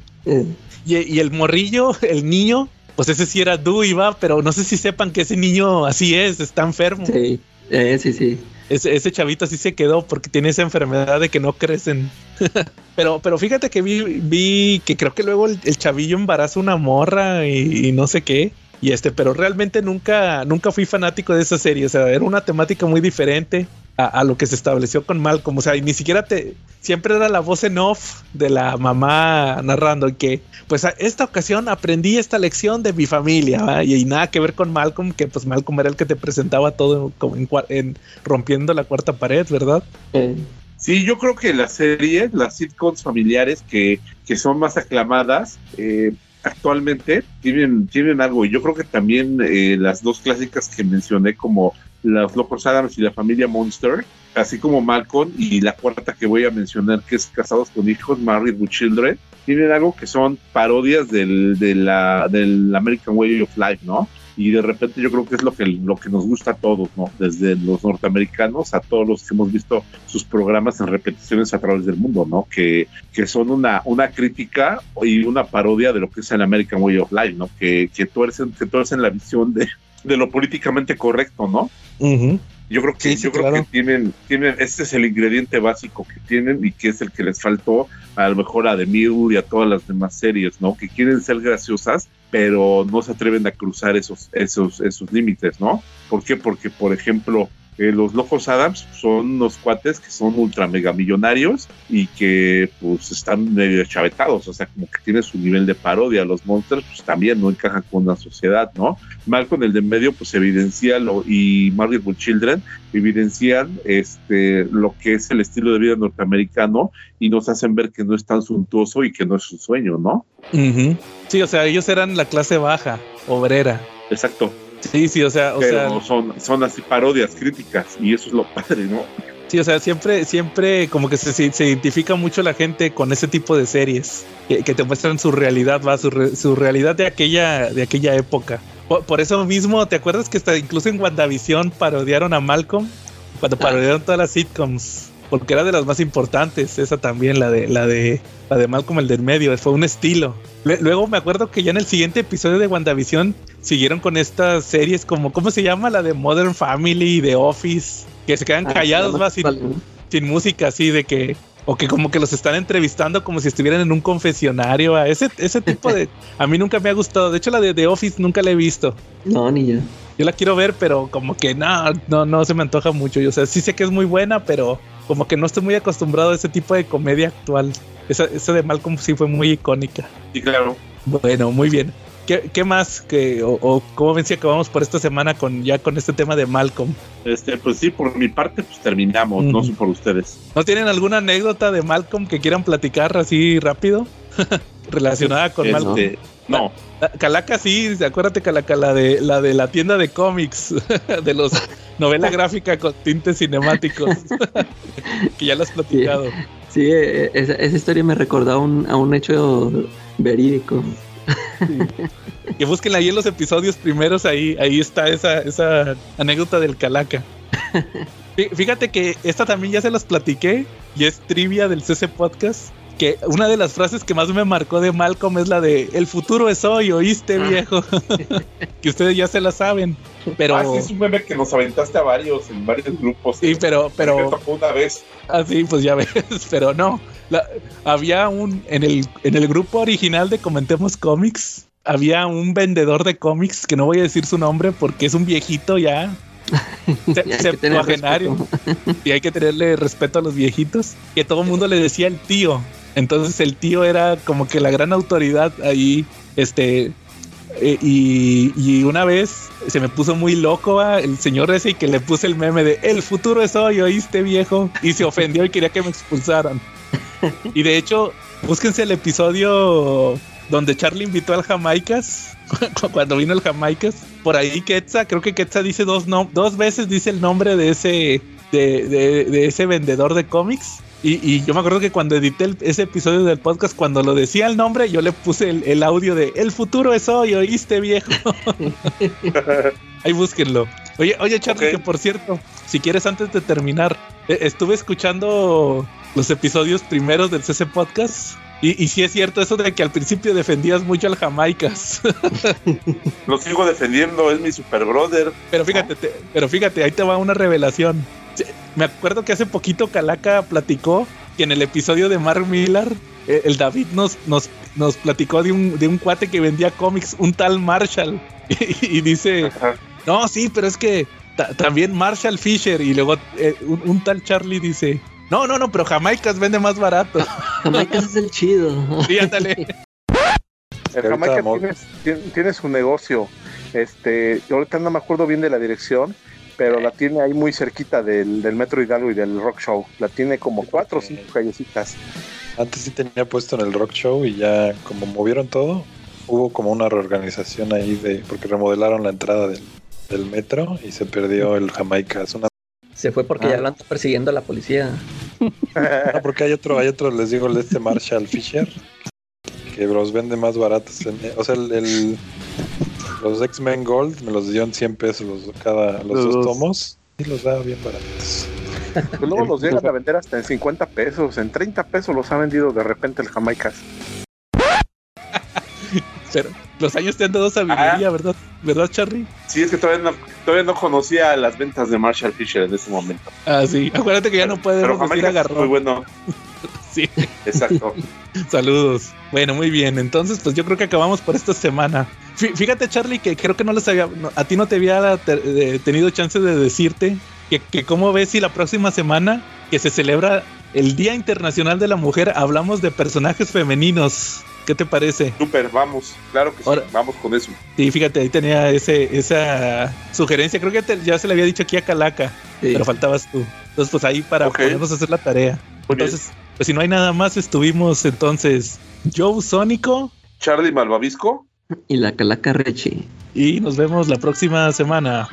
Y, y el morrillo, el niño, pues ese sí era Dewey, va, pero no sé si sepan que ese niño así es, está enfermo. sí, eh, sí, sí. Ese, ese chavito así se quedó porque tiene esa enfermedad de que no crecen. pero, pero fíjate que vi, vi que creo que luego el, el chavillo embaraza una morra y, y no sé qué. Y este, pero realmente nunca, nunca fui fanático de esa serie. O sea, era una temática muy diferente a, a lo que se estableció con Malcolm. O sea, y ni siquiera te. Siempre era la voz en off de la mamá narrando. Y que, pues, a esta ocasión aprendí esta lección de mi familia. Y, y nada que ver con Malcolm, que pues Malcolm era el que te presentaba todo como en, en rompiendo la cuarta pared, ¿verdad? Sí, yo creo que las series, las sitcoms familiares que, que son más aclamadas, eh, actualmente tienen, tienen algo. Y yo creo que también eh, las dos clásicas que mencioné, como Los Locos Adams y la familia Monster, así como Malcolm, y la cuarta que voy a mencionar, que es Casados con Hijos, Married with Children, tienen algo que son parodias del, de la, del American Way of Life, ¿no? Y de repente yo creo que es lo que lo que nos gusta a todos, ¿no? Desde los norteamericanos a todos los que hemos visto sus programas en repeticiones a través del mundo, ¿no? Que, que son una, una crítica y una parodia de lo que es el American Way of Life, ¿no? Que, que tuercen, que tuercen la visión de, de lo políticamente correcto, ¿no? Yo creo que, Sí, sí, yo creo que tienen, tienen, este es el ingrediente básico que tienen y que es el que les faltó a lo mejor a The Middle y a todas las demás series, ¿no? Que quieren ser graciosas, pero no se atreven a cruzar esos, esos, esos límites, ¿no? ¿Por qué? Porque, por ejemplo, eh, los Locos Adams son unos cuates que son ultra mega millonarios y que pues están medio chavetados, o sea, como que tiene su nivel de parodia. Los Monsters pues también no encajan con la sociedad, ¿no? Malcolm el de medio pues evidencia lo, y with Children evidencian este lo que es el estilo de vida norteamericano y nos hacen ver que no es tan suntuoso y que no es un sueño, ¿no? Sí, o sea, ellos eran la clase baja, obrera. exacto. Sí, sí, o sea, o Pero sea, son, son así parodias críticas y eso es lo padre, ¿no? sí, o sea, siempre, siempre como que se, se- identifica mucho la gente con ese tipo de series que, que te muestran su realidad, va, su, re- su realidad de aquella, de aquella época. Por, por eso mismo, ¿te acuerdas que hasta incluso en WandaVision parodiaron a Malcolm? Cuando parodiaron todas las sitcoms. Porque era de las más importantes, esa también, la de, la de, la de Malcolm el del medio, fue un estilo. Lue- Luego me acuerdo que ya en el siguiente episodio de WandaVision siguieron con estas series como, ¿cómo se llama? La de Modern Family, de Office, que se quedan Ah, callados, más sin, sin música, así de que, o que como que los están entrevistando como si estuvieran en un confesionario, a ese, ese tipo de, a mí nunca me ha gustado, de hecho la de The Office nunca la he visto. No, ni yo. Yo la quiero ver, pero como que no, no, no se me antoja mucho. Yo, o sea, sí sé que es muy buena, pero como que no estoy muy acostumbrado a ese tipo de comedia actual. Esa, esa de Malcolm sí fue muy icónica. Sí, claro. Bueno, muy bien. ¿Qué, qué más que, o, o cómo ven si acabamos por esta semana con ya con este tema de Malcolm? Este, pues sí, por mi parte, pues terminamos, no sé por ustedes. ¿No tienen alguna anécdota de Malcolm que quieran platicar así rápido? Relacionada con Este, Malcolm. no, La- Calaca sí, acuérdate Calaca, la de la de la tienda de cómics, de los novela gráfica con tintes cinemáticos, que ya lo has platicado. Sí, eh, esa, esa historia me recordó a un, a un hecho verídico. Que busquen ahí en los episodios primeros, ahí, ahí está esa, esa anécdota del Calaca. Fí- Fíjate que esta también ya se las platiqué y es trivia del CC Podcast. Que una de las frases que más me marcó de Malcolm es la de el futuro es hoy, oíste Ah. viejo. que ustedes ya se la saben. Pero Ah, sí, es un meme que nos aventaste a varios, en varios grupos. sí, pero, Me pero tocó una vez. así pues ya ves, pero no. La- había un en el en el grupo original de Comentemos Cómics había un vendedor de cómics que no voy a decir su nombre porque es un viejito ya septuagenario y hay que tenerle respeto a los viejitos que todo el mundo le decía el tío entonces el tío era como que la gran autoridad ahí este eh, y, y una vez se me puso muy loco el señor ese y que le puse el meme de el futuro es hoy, oíste viejo y se ofendió y quería que me expulsaran. Y de hecho búsquense el episodio donde Charlie invitó al Jamaicas cu- cuando vino el Jamaicas por ahí Quetzal creo que Quetzal dice dos no, dos veces dice el nombre de ese de, de- de ese vendedor de cómics y, y yo me acuerdo que cuando edité el- ese episodio del podcast, cuando lo decía el nombre, yo le puse el, el audio de El futuro es hoy, oíste viejo. Ahí búsquenlo. Oye, oye Charlie, que por cierto, si quieres antes de terminar, eh, estuve escuchando los episodios primeros del CC Podcast. Y, y sí es cierto eso de que al principio defendías mucho al Jamaicas. Lo sigo defendiendo, es mi super brother. Pero fíjate, te- pero fíjate, ahí te va una revelación. Me acuerdo que hace poquito Calaca platicó que en el episodio de Mark Millar, eh, el David nos, nos, nos platicó de un, de un cuate que vendía cómics, un tal Marshall. Y, dice, Ajá. no, sí, pero es que ta- también Marshall Fisher. Y luego eh, un, un tal Charlie dice, no, no, no, pero Jamaicas vende más barato. Jamaicas es el chido. Sí, ándale. El Jamaica mo- tiene, tiene, tiene su negocio. Este, ahorita no me acuerdo bien de la dirección, pero la tiene ahí muy cerquita del, del Metro Hidalgo y del Rock Show. La tiene como cuatro o cinco callecitas. Antes sí tenía puesto en el rock show y ya como movieron todo, hubo como una reorganización ahí de porque remodelaron la entrada del, del metro y se perdió el Jamaica. Es una Se fue porque Ah. ya lo anda persiguiendo la policía. no, porque hay otro, hay otro, les digo, el de este Marshall Fisher, que los vende más baratos. en- o sea, el, el- los X-Men Gold me los dio en 100 pesos los, cada, los Los dos dos. tomos. Y los daba bien baratos. Pues luego los llegan a vender hasta en 50 pesos, en 30 pesos los ha vendido de repente el Jamaicas. Pero los años te han dado sabiduría, ¿verdad? ¿Verdad, Charlie? Sí, es que todavía no, todavía no conocía las ventas de Marshall Fisher en ese momento. Ah, sí. Acuérdate que ya no Pero podemos decir es muy bueno. Sí. Exacto. Saludos. Bueno, muy bien. Entonces, pues yo creo que acabamos por esta semana. Fí- Fíjate, Charlie, que creo que no les había, no, a ti no te había te- eh, tenido chance de decirte que, que cómo ves si la próxima semana que se celebra el Día Internacional de la Mujer hablamos de personajes femeninos. ¿Qué te parece? Súper, vamos. Claro que sí. Vamos con eso. Sí, fíjate, ahí tenía ese, esa sugerencia. Creo que te- ya se le había dicho aquí a Calaca, Sí. pero faltabas tú. Entonces, pues ahí para Ok. ponernos a hacer la tarea. Muy bien. Pues si no hay nada más, estuvimos entonces Joe Sónico, Charlie Malvavisco. Y la calaca Rechi. Y nos vemos la próxima semana.